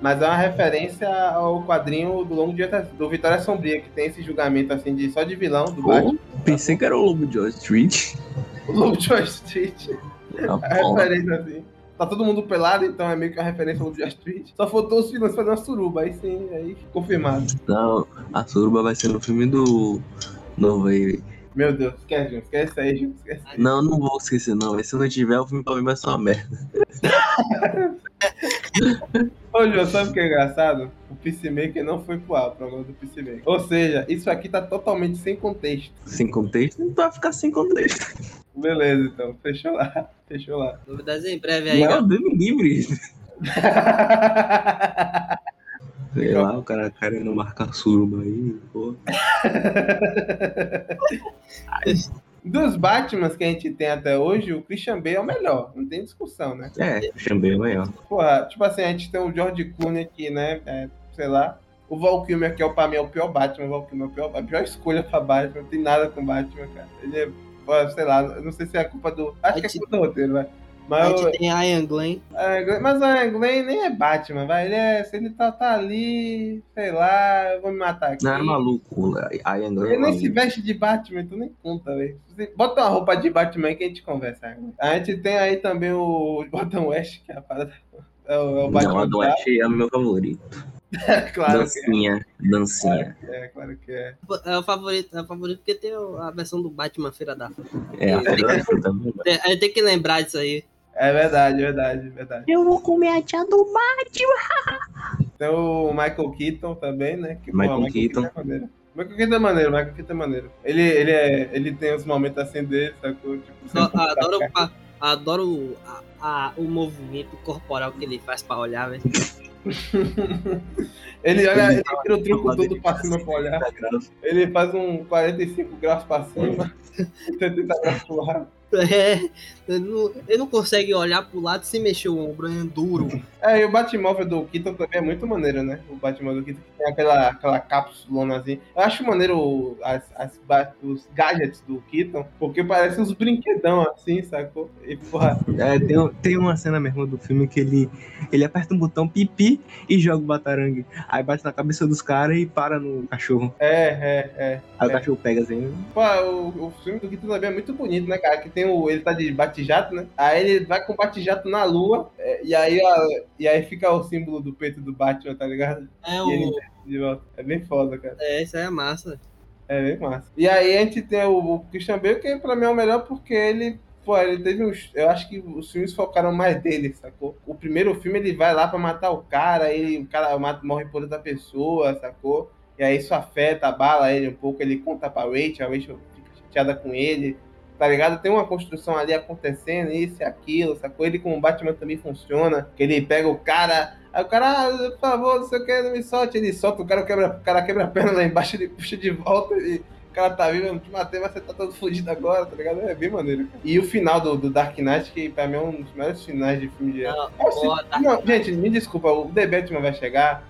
[SPEAKER 4] Mas é uma referência ao quadrinho do Longo do Vitória Sombria, que tem esse julgamento assim de só de vilão do Batman.
[SPEAKER 3] Pensei que era o Lobo de Wall Street.
[SPEAKER 4] O Lobo de Wall Street.
[SPEAKER 3] Ah,
[SPEAKER 4] A
[SPEAKER 3] porra.
[SPEAKER 4] referência assim. Tá todo mundo pelado, então é meio que uma referência ao de Wall Street. Só faltou os vilões fazer uma suruba, aí sim, aí confirmado.
[SPEAKER 3] Não, a suruba vai ser no filme do novo aí.
[SPEAKER 4] Meu Deus, esquece, Júnior, esquece aí, Júnior, esquece.
[SPEAKER 3] Não, não vou esquecer não. Mas se não tiver, o filme pra mim vai ser uma merda.
[SPEAKER 4] Ô, João, sabe o que é engraçado? O Peacemaker não foi pro ar, o programa do Peacemaker. Ou seja, isso aqui tá totalmente sem contexto.
[SPEAKER 3] Sem contexto, não vai ficar sem contexto.
[SPEAKER 4] Beleza, então, fechou lá, fechou lá.
[SPEAKER 2] Novidades em breve aí,
[SPEAKER 3] Não. Deus me livre. Sei lá, o cara querendo marcar suruba aí, pô.
[SPEAKER 4] Dos Batmans que a gente tem até hoje, o Christian Bale é o melhor, não tem discussão, né?
[SPEAKER 3] É, chamei amanhã.
[SPEAKER 4] Porra, tipo assim, a gente tem o George Clooney aqui, né? É, sei lá. O Val Kilmer, que é o, pra mim, é o pior Batman. O Val Kilmer é o pior, a pior escolha pra Batman. Não tem nada com Batman, cara. Ele é, pô, sei lá, não sei se é culpa do. Acho que é culpa do roteiro, vai.
[SPEAKER 2] A
[SPEAKER 4] Mas,
[SPEAKER 2] gente tem a Ian Glenn.
[SPEAKER 4] é, mas o Ian Glenn nem é Batman, vai. Ele é. Se ele tá, tá ali, sei lá, eu vou me matar aqui.
[SPEAKER 3] Não, é maluco. A Ian Glenn é
[SPEAKER 4] Ele nem se veste de Batman, tu nem conta, velho. Bota uma roupa de Batman aí que a gente conversa. A gente tem aí também o Bottom West, que é a parada. É o, é o Batman.
[SPEAKER 3] Não, a do Ash é o meu favorito.
[SPEAKER 4] Claro que
[SPEAKER 3] dancinha, dancinha.
[SPEAKER 4] é, é, claro que é.
[SPEAKER 2] É o favorito, é o favorito porque tem a versão do Batman Feira da.
[SPEAKER 3] É, a Feira da Fruta. não dá.
[SPEAKER 2] Tem- que lembrar disso aí.
[SPEAKER 4] É verdade, verdade, verdade.
[SPEAKER 3] Eu vou comer a tia do Batman.
[SPEAKER 4] Tem o Michael Keaton também, né? Que,
[SPEAKER 3] Michael
[SPEAKER 4] pô,
[SPEAKER 3] Keaton.
[SPEAKER 4] é maneiro. Michael Keaton é maneiro, Michael Keaton é maneiro. Ele, ele, é, ele tem os momentos assim dele, sacou? Tipo,
[SPEAKER 2] adoro a- adoro a- a- o movimento corporal que ele faz pra olhar, velho.
[SPEAKER 4] Ele olha, ele tira o truco todo pra cima pra olhar.
[SPEAKER 3] 30 graus.
[SPEAKER 4] Ele faz um 45 graus pra cima, 70 graus pro lado.
[SPEAKER 2] É, ele não, ele não consegue olhar pro lado sem mexer o ombro, é duro.
[SPEAKER 4] É, e o Batmóvel do Keaton também é muito maneiro, né? O Batmóvel do Keaton que tem aquela, aquela cápsula assim. Eu acho maneiro as, as, os gadgets do Keaton, porque parece uns brinquedão assim, sacou? E, porra,
[SPEAKER 3] É, tem, tem uma cena mesmo do filme que ele, ele aperta um botão pipi e joga o batarangue. Aí bate na cabeça dos caras e para no cachorro.
[SPEAKER 4] é, é, é.
[SPEAKER 3] Aí
[SPEAKER 4] É.
[SPEAKER 3] o cachorro pega assim.
[SPEAKER 4] Pô, o, o filme do Keaton também é muito bonito, né, cara? Que tem o. Ele tá de bate-jato, né? Aí ele vai com o bate-jato na lua, é, e, aí, a- e aí fica o símbolo do peito do Batman, tá ligado?
[SPEAKER 2] É
[SPEAKER 4] E ele
[SPEAKER 2] o.
[SPEAKER 4] volta. É bem foda, cara.
[SPEAKER 2] É, isso aí é massa.
[SPEAKER 4] É bem massa. E aí a gente tem o, o Christian Bale, que pra mim é o melhor porque ele. Pô, ele teve uns. Eu acho que os filmes focaram mais dele, sacou? O primeiro filme ele vai lá pra matar o cara, ele, o cara mata, morre por outra pessoa, sacou? E aí isso afeta, abala ele um pouco, ele conta pra Rachel, a Rachel fica chateada com ele, tá ligado? Tem uma construção ali acontecendo, isso e aquilo, sacou? Ele com o Batman também funciona, que ele pega o cara, aí o cara, ah, por favor, não sei o que, não me solte, ele solta, o cara quebra, o cara quebra a perna lá embaixo, ele puxa de volta e o cara tá vivo, eu não te matei, mas você tá todo fudido agora, tá ligado? É bem maneiro. cara. E o final do, do Dark Knight, que pra mim é um dos melhores finais de filme de
[SPEAKER 2] Não,
[SPEAKER 4] é
[SPEAKER 2] ó, tá-
[SPEAKER 4] não, gente, me desculpa, o The Batman vai chegar,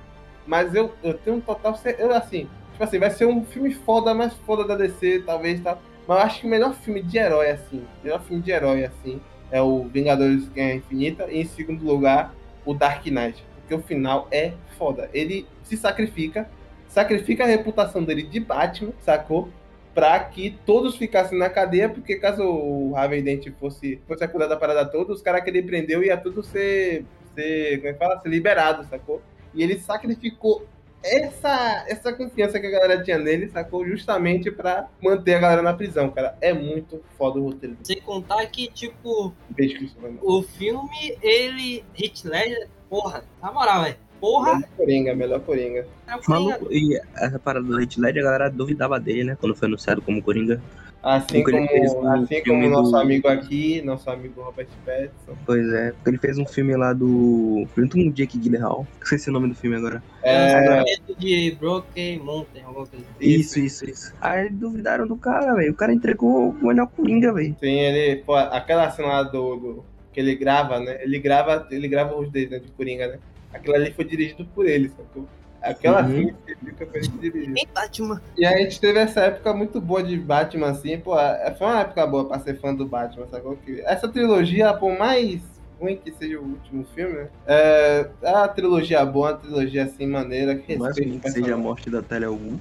[SPEAKER 4] mas eu, eu tenho um total. Eu, assim, tipo assim, vai ser um filme foda, mais foda da DC, talvez, tá? Mas eu acho que o melhor filme de herói, assim, o melhor filme de herói, assim, é o Vingadores Guerra Infinita, e em segundo lugar, o Dark Knight. Porque o final é foda. Ele se sacrifica, sacrifica a reputação dele de Batman, sacou? Pra que todos ficassem na cadeia, porque caso o Harvey Dent fosse, fosse acusado da parada toda, os caras que ele prendeu ia tudo ser, ser, como é que fala? Ser liberado, sacou? E ele sacrificou essa, essa confiança que a galera tinha nele, sacou? Justamente pra manter a galera na prisão, cara. É muito foda o roteiro.
[SPEAKER 2] Sem contar que, tipo,
[SPEAKER 4] Beijo,
[SPEAKER 2] o filme, ele. Hit Ledger, porra, na moral, velho. Porra,
[SPEAKER 4] Melhor Coringa, melhor Coringa.
[SPEAKER 2] é o Coringa.
[SPEAKER 3] Maluco, e essa parada do Heath Ledger, a galera duvidava dele, né? Quando foi anunciado como Coringa.
[SPEAKER 4] Assim
[SPEAKER 3] Porque ele
[SPEAKER 4] como,
[SPEAKER 3] um
[SPEAKER 4] assim como
[SPEAKER 3] filme
[SPEAKER 4] o nosso
[SPEAKER 3] do-
[SPEAKER 4] amigo aqui, nosso amigo Robert Pattinson.
[SPEAKER 3] Pois é, porque ele fez um filme lá do... Junto com o Jake Gyllenhaal. Esqueci o nome do filme agora.
[SPEAKER 4] É,
[SPEAKER 2] de Broken Mountain, alguma coisa.
[SPEAKER 3] Isso, isso, isso. Aí duvidaram do cara, velho. O cara entregou o melhor Coringa, velho.
[SPEAKER 4] sim, ele, pô, aquela cena lá do, do- que ele grava, né? Ele grava, ele grava os dedos né, de Coringa, né? Aquilo ali foi dirigido por ele, sacou? Aquela
[SPEAKER 3] Uhum.
[SPEAKER 4] específica foi ele que dirigiu.
[SPEAKER 2] Nem Batman.
[SPEAKER 4] E aí a gente teve essa época muito boa de Batman, assim, pô, é- foi uma época boa pra ser fã do Batman, sacou? Que essa trilogia, por mais ruim que seja o último filme, né? É, é uma trilogia boa, uma trilogia assim, maneira, que
[SPEAKER 3] Mas que seja a morte da Talia Wu.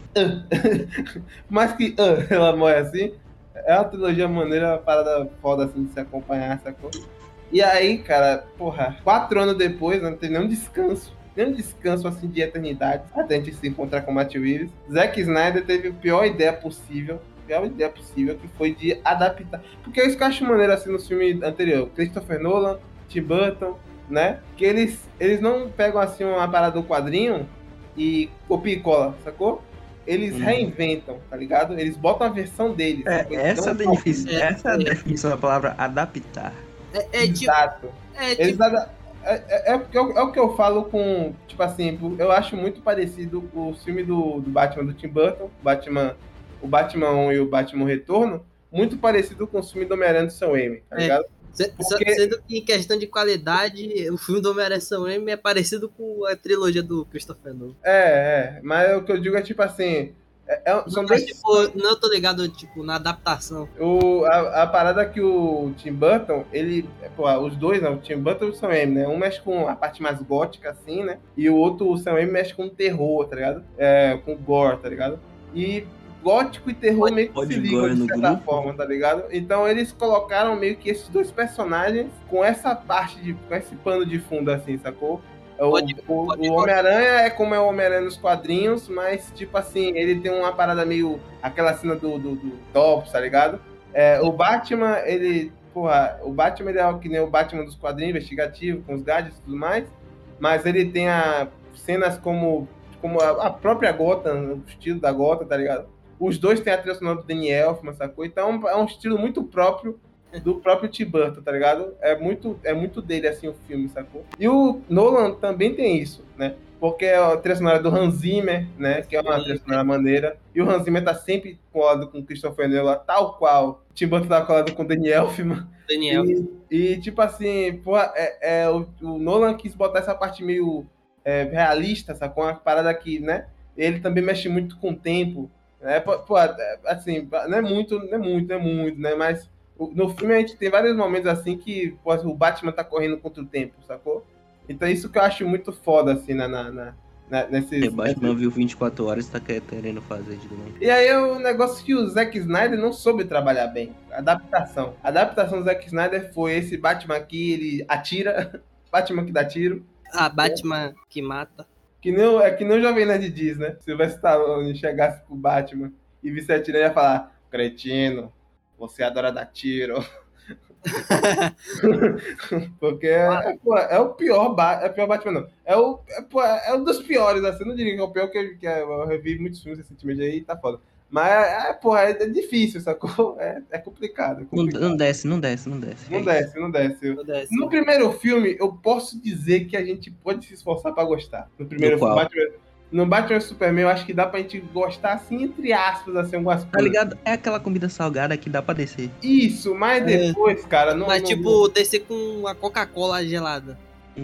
[SPEAKER 4] Mas que ah, ela morre assim, é uma trilogia maneira, uma parada foda assim de se acompanhar, sacou? E aí, cara, porra, quatro anos depois, não tem nenhum descanso, nenhum descanso assim de eternidade, até a gente se encontrar com o Matt Reeves. Zack Snyder teve a pior ideia possível, a pior ideia possível, que foi de adaptar. Porque é isso que eu acho maneiro assim no filme anterior, Christopher Nolan, Tim Burton, né? Que eles, eles não pegam assim uma parada do quadrinho e copia e cola, sacou? Eles
[SPEAKER 3] Uhum.
[SPEAKER 4] reinventam, tá ligado? Eles botam a versão deles.
[SPEAKER 3] É, essa, é a
[SPEAKER 4] um
[SPEAKER 3] definição,
[SPEAKER 2] É,
[SPEAKER 3] essa é a
[SPEAKER 2] é.
[SPEAKER 3] definição da palavra adaptar.
[SPEAKER 2] É, é tipo.
[SPEAKER 4] Exato.
[SPEAKER 2] É tipo.
[SPEAKER 4] ada- é, é, é o que eu, é o que eu falo com, tipo assim, eu acho muito parecido com o filme do, do Batman do Tim Burton, Batman, o Batman 1 e o Batman Retorno, muito parecido com o filme do Homem-Aranha do Sam Raimi, tá
[SPEAKER 2] É.
[SPEAKER 4] ligado? porque-
[SPEAKER 2] Sendo que em questão de qualidade, o filme do Homem-Aranha Sam Raimi é parecido com a trilogia do Christopher Nolan.
[SPEAKER 4] É, é, mas o que eu digo é tipo assim, É- é- são
[SPEAKER 2] Mas,
[SPEAKER 4] dois.
[SPEAKER 2] tipo, não tô ligado, tipo, na adaptação.
[SPEAKER 4] O, a, a parada que o Tim Burton, ele. Pô, os dois, né? O Tim Burton e o Sam Raimi, né? Um mexe com a parte mais gótica, assim, né? E o outro, o Sam Raimi, mexe com terror, tá ligado? É, com gore, tá ligado? E gótico e terror
[SPEAKER 3] Pode-
[SPEAKER 4] meio que se ligam de certa
[SPEAKER 3] grupo.
[SPEAKER 4] forma, tá ligado? Então eles colocaram meio que esses dois personagens com essa parte de. com esse pano de fundo, assim, sacou? O,
[SPEAKER 2] Pode-
[SPEAKER 4] o-
[SPEAKER 2] pode-
[SPEAKER 4] o Homem-Aranha é como é o Homem-Aranha nos quadrinhos, mas, tipo assim, ele tem uma parada meio. aquela cena do, do, do Tops, tá ligado? É, o Batman, ele. Porra, o Batman ele é que nem o Batman dos quadrinhos, investigativo, com os gadgets e tudo mais. Mas ele tem a, cenas como, como a, a própria Gotham, o estilo da Gotham, tá ligado? Os dois têm a trilha sonora do Danny Elfman, sacou? Então é um estilo muito próprio do próprio Tim Burton, tá ligado? É muito, é muito dele, assim, o filme, sacou? E o Nolan também tem isso, né? Porque é a trilha sonora do Hans Zimmer, né? Que é uma trilha sonora maneira. E o Hans Zimmer tá sempre colado com o Christopher Nolan, tal qual o Tim Burton tá colado com o Danny Elfman.
[SPEAKER 2] Daniel.
[SPEAKER 4] E, e, tipo assim, pô, é, é, o, o Nolan quis botar essa parte meio é, realista, sacou? Uma parada que, né? Ele também mexe muito com o tempo. Né? Pô, é, assim, não é muito, não é muito, não é muito, né? Mas no filme a gente tem vários momentos assim que pô, o Batman tá correndo contra o tempo, sacou? Então é isso que eu acho muito foda, assim, na, na, na, na- nesses,
[SPEAKER 3] O Batman viu 24 horas e tá querendo fazer de novo.
[SPEAKER 4] e aí é o negócio que o Zack Snyder não soube trabalhar bem. Adaptação. A adaptação do Zack Snyder foi esse Batman aqui, ele atira. Batman que dá tiro.
[SPEAKER 2] A Batman que mata.
[SPEAKER 4] Que nem, o- é que nem o Jovem Nerd diz, né? Se o Stallone chegasse pro Batman e visse atirando, ele ia falar: Cretino, você adora dar tiro. Porque é, pô, é o pior, é o pior Batman, não. É, o, é, pô, é um dos piores, assim. Eu não diria que é o pior, que, que é- eu revi muitos filmes recentemente aí e tá foda. Mas, é, porra, é, é difícil, sacou? É, é complicado. É
[SPEAKER 3] Não,
[SPEAKER 4] complicado.
[SPEAKER 3] não desce, não desce, não desce.
[SPEAKER 4] Não desce, não desce.
[SPEAKER 2] Meu Deus.
[SPEAKER 4] No primeiro filme, eu posso dizer que a gente pode se esforçar pra gostar. No primeiro filme? Batman, no Batman Superman, eu acho que dá pra gente gostar, assim, entre aspas, assim, algumas
[SPEAKER 3] Tá
[SPEAKER 4] coisas.
[SPEAKER 3] ligado? É aquela comida salgada que dá pra descer.
[SPEAKER 4] Isso, mas
[SPEAKER 2] É.
[SPEAKER 4] depois, cara, não.
[SPEAKER 2] Mas,
[SPEAKER 4] não-
[SPEAKER 2] tipo, descer com a Coca-Cola gelada.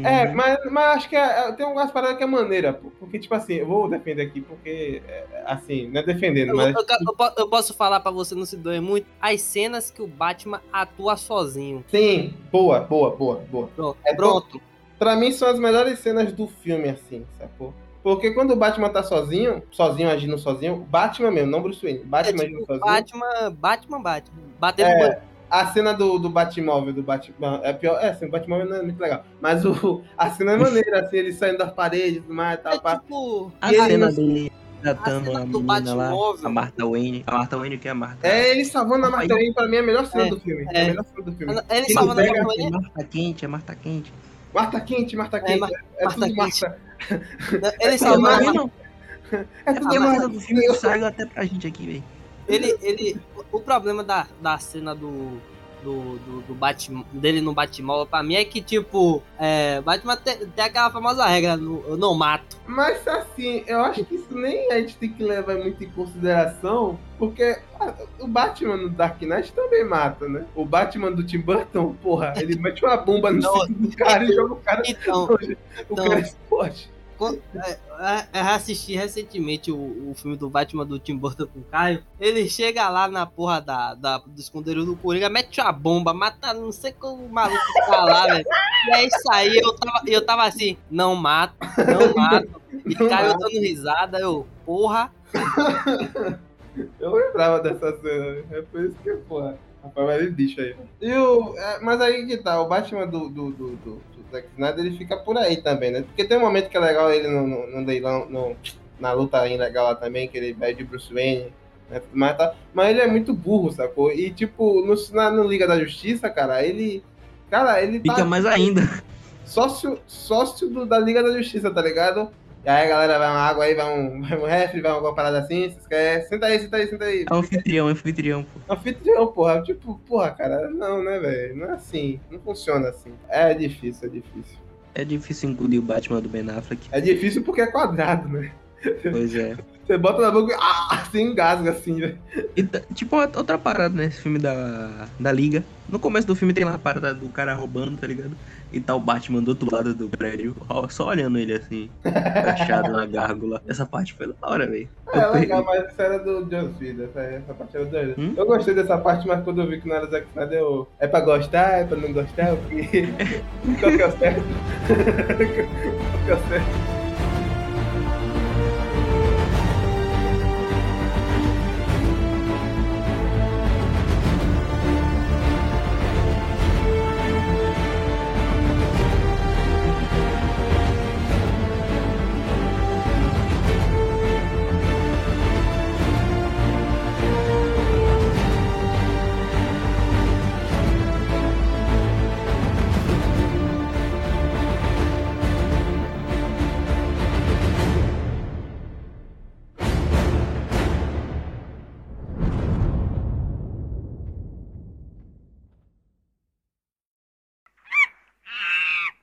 [SPEAKER 4] É,
[SPEAKER 3] Uhum.
[SPEAKER 4] mas, mas acho que é- é- tem algumas paradas que é maneira. pô, Porque, tipo assim, eu vou defender aqui, porque, é, assim, não é defendendo,
[SPEAKER 2] Eu,
[SPEAKER 4] mas.
[SPEAKER 2] eu- eu eu posso falar pra você não se doer muito as cenas que o Batman atua sozinho.
[SPEAKER 4] Sim, boa, boa, boa, boa.
[SPEAKER 2] Pronto.
[SPEAKER 4] É
[SPEAKER 2] Pronto.
[SPEAKER 4] Pra mim são as melhores cenas do filme, assim, sacou? Porque quando o Batman tá sozinho, sozinho agindo sozinho, Batman mesmo, não Bruce Wayne,
[SPEAKER 2] É
[SPEAKER 4] Batman agindo
[SPEAKER 2] tipo,
[SPEAKER 4] sozinho.
[SPEAKER 2] Batman, Batman, Batman. Batendo
[SPEAKER 4] É. A cena do, do Batmóvel, do Batman, é pior, é assim, o Batmóvel não é muito legal, mas o, a cena é maneira, assim, ele saindo das paredes e tudo mais, tal,
[SPEAKER 2] É
[SPEAKER 4] pá.
[SPEAKER 2] tipo.
[SPEAKER 3] A
[SPEAKER 4] ele
[SPEAKER 3] cena dele tratando
[SPEAKER 2] cena
[SPEAKER 3] a
[SPEAKER 2] do
[SPEAKER 3] menina lá, a Martha Wayne. A Martha Wayne que é a Martha.
[SPEAKER 4] É ele salvando a Martha Wayne, pra mim, é a melhor cena
[SPEAKER 2] É,
[SPEAKER 4] do filme,
[SPEAKER 2] é.
[SPEAKER 4] a melhor cena do filme.
[SPEAKER 2] Ele
[SPEAKER 4] Ele
[SPEAKER 2] salvando a Martha Wayne.
[SPEAKER 3] É Marta quente, é Marta quente.
[SPEAKER 4] Marta quente, Marta quente,
[SPEAKER 2] Mar-
[SPEAKER 4] é,
[SPEAKER 2] Marta
[SPEAKER 4] tudo
[SPEAKER 2] quente.
[SPEAKER 4] Marta,
[SPEAKER 2] Ele
[SPEAKER 3] Não,
[SPEAKER 2] salvando a
[SPEAKER 3] não,
[SPEAKER 2] Martha
[SPEAKER 3] não.
[SPEAKER 4] é tudo
[SPEAKER 3] A cena do filme que saiu até pra gente aqui, velho.
[SPEAKER 2] ele, ele, o problema da, da cena do, do, do, do Batman, dele no Batmóvel pra mim é que, tipo, é, Batman tem, tem aquela famosa regra, no, eu não mato.
[SPEAKER 4] Mas assim, eu acho que isso nem a gente tem que levar muito em consideração, porque o Batman no Dark Knight também mata, né? O Batman do Tim Burton, porra, ele mete uma bomba no
[SPEAKER 2] Não,
[SPEAKER 4] cinto do cara e joga o cara,
[SPEAKER 2] Então,
[SPEAKER 4] o
[SPEAKER 2] então-
[SPEAKER 4] cara explode.
[SPEAKER 2] É, eu assisti recentemente o, o filme do Batman do Tim Burton com o Caio. Ele chega lá na porra da, da, do esconderijo do Coringa, mete uma bomba, mata não sei como o maluco tá lá, velho. E é isso aí, eu tava, eu tava assim, não mato, não mato. E Caio dando risada, eu, porra.
[SPEAKER 4] Eu lembrava dessa cena, é por isso que, porra, rapaz, vai bicho aí. E o, é, mas aí que tá, o Batman do, do, do, do Zack Snyder, ele fica por aí também, né? Porque tem um momento que é legal ele no, no, no leilão, no- na luta legal lá também, que ele pede Bruce Wayne, né? mais, tá? mas ele é muito burro, sacou? E tipo, no, na, no Liga da Justiça, cara, ele. Cara, ele tá
[SPEAKER 3] Fica mais ainda.
[SPEAKER 4] sócio, sócio do- da Liga da Justiça, tá ligado? E aí, galera, vai uma água aí, vai um, vai um refri, vai uma parada assim, vocês querem? Senta aí, senta aí, senta aí.
[SPEAKER 3] É anfitrião, é anfitrião, pô.
[SPEAKER 4] Anfitrião, porra. Tipo, porra, cara, não, né, velho? Não é assim. Não funciona assim. É difícil, é difícil.
[SPEAKER 3] É difícil incluir o Batman do Ben Affleck.
[SPEAKER 4] É difícil porque é quadrado, né?
[SPEAKER 3] Pois é.
[SPEAKER 4] Você bota na boca e ah, você engasga assim, velho.
[SPEAKER 3] Tá- tipo, outra parada nesse filme da, da Liga. No começo do filme tem lá a parada do cara roubando, tá ligado? E tá o Batman do outro lado do prédio, só olhando ele assim, agachado na gárgula. Essa parte foi da hora, velho.
[SPEAKER 4] É
[SPEAKER 3] Eu
[SPEAKER 4] legal, mas isso era do John Cena, essa, essa parte era doida.
[SPEAKER 3] Hum?
[SPEAKER 4] Eu gostei dessa parte, mas quando eu vi que não era Zack Snyder, eu... É pra gostar, é pra não gostar, o que... Qual que é o certo? Qual que é o certo?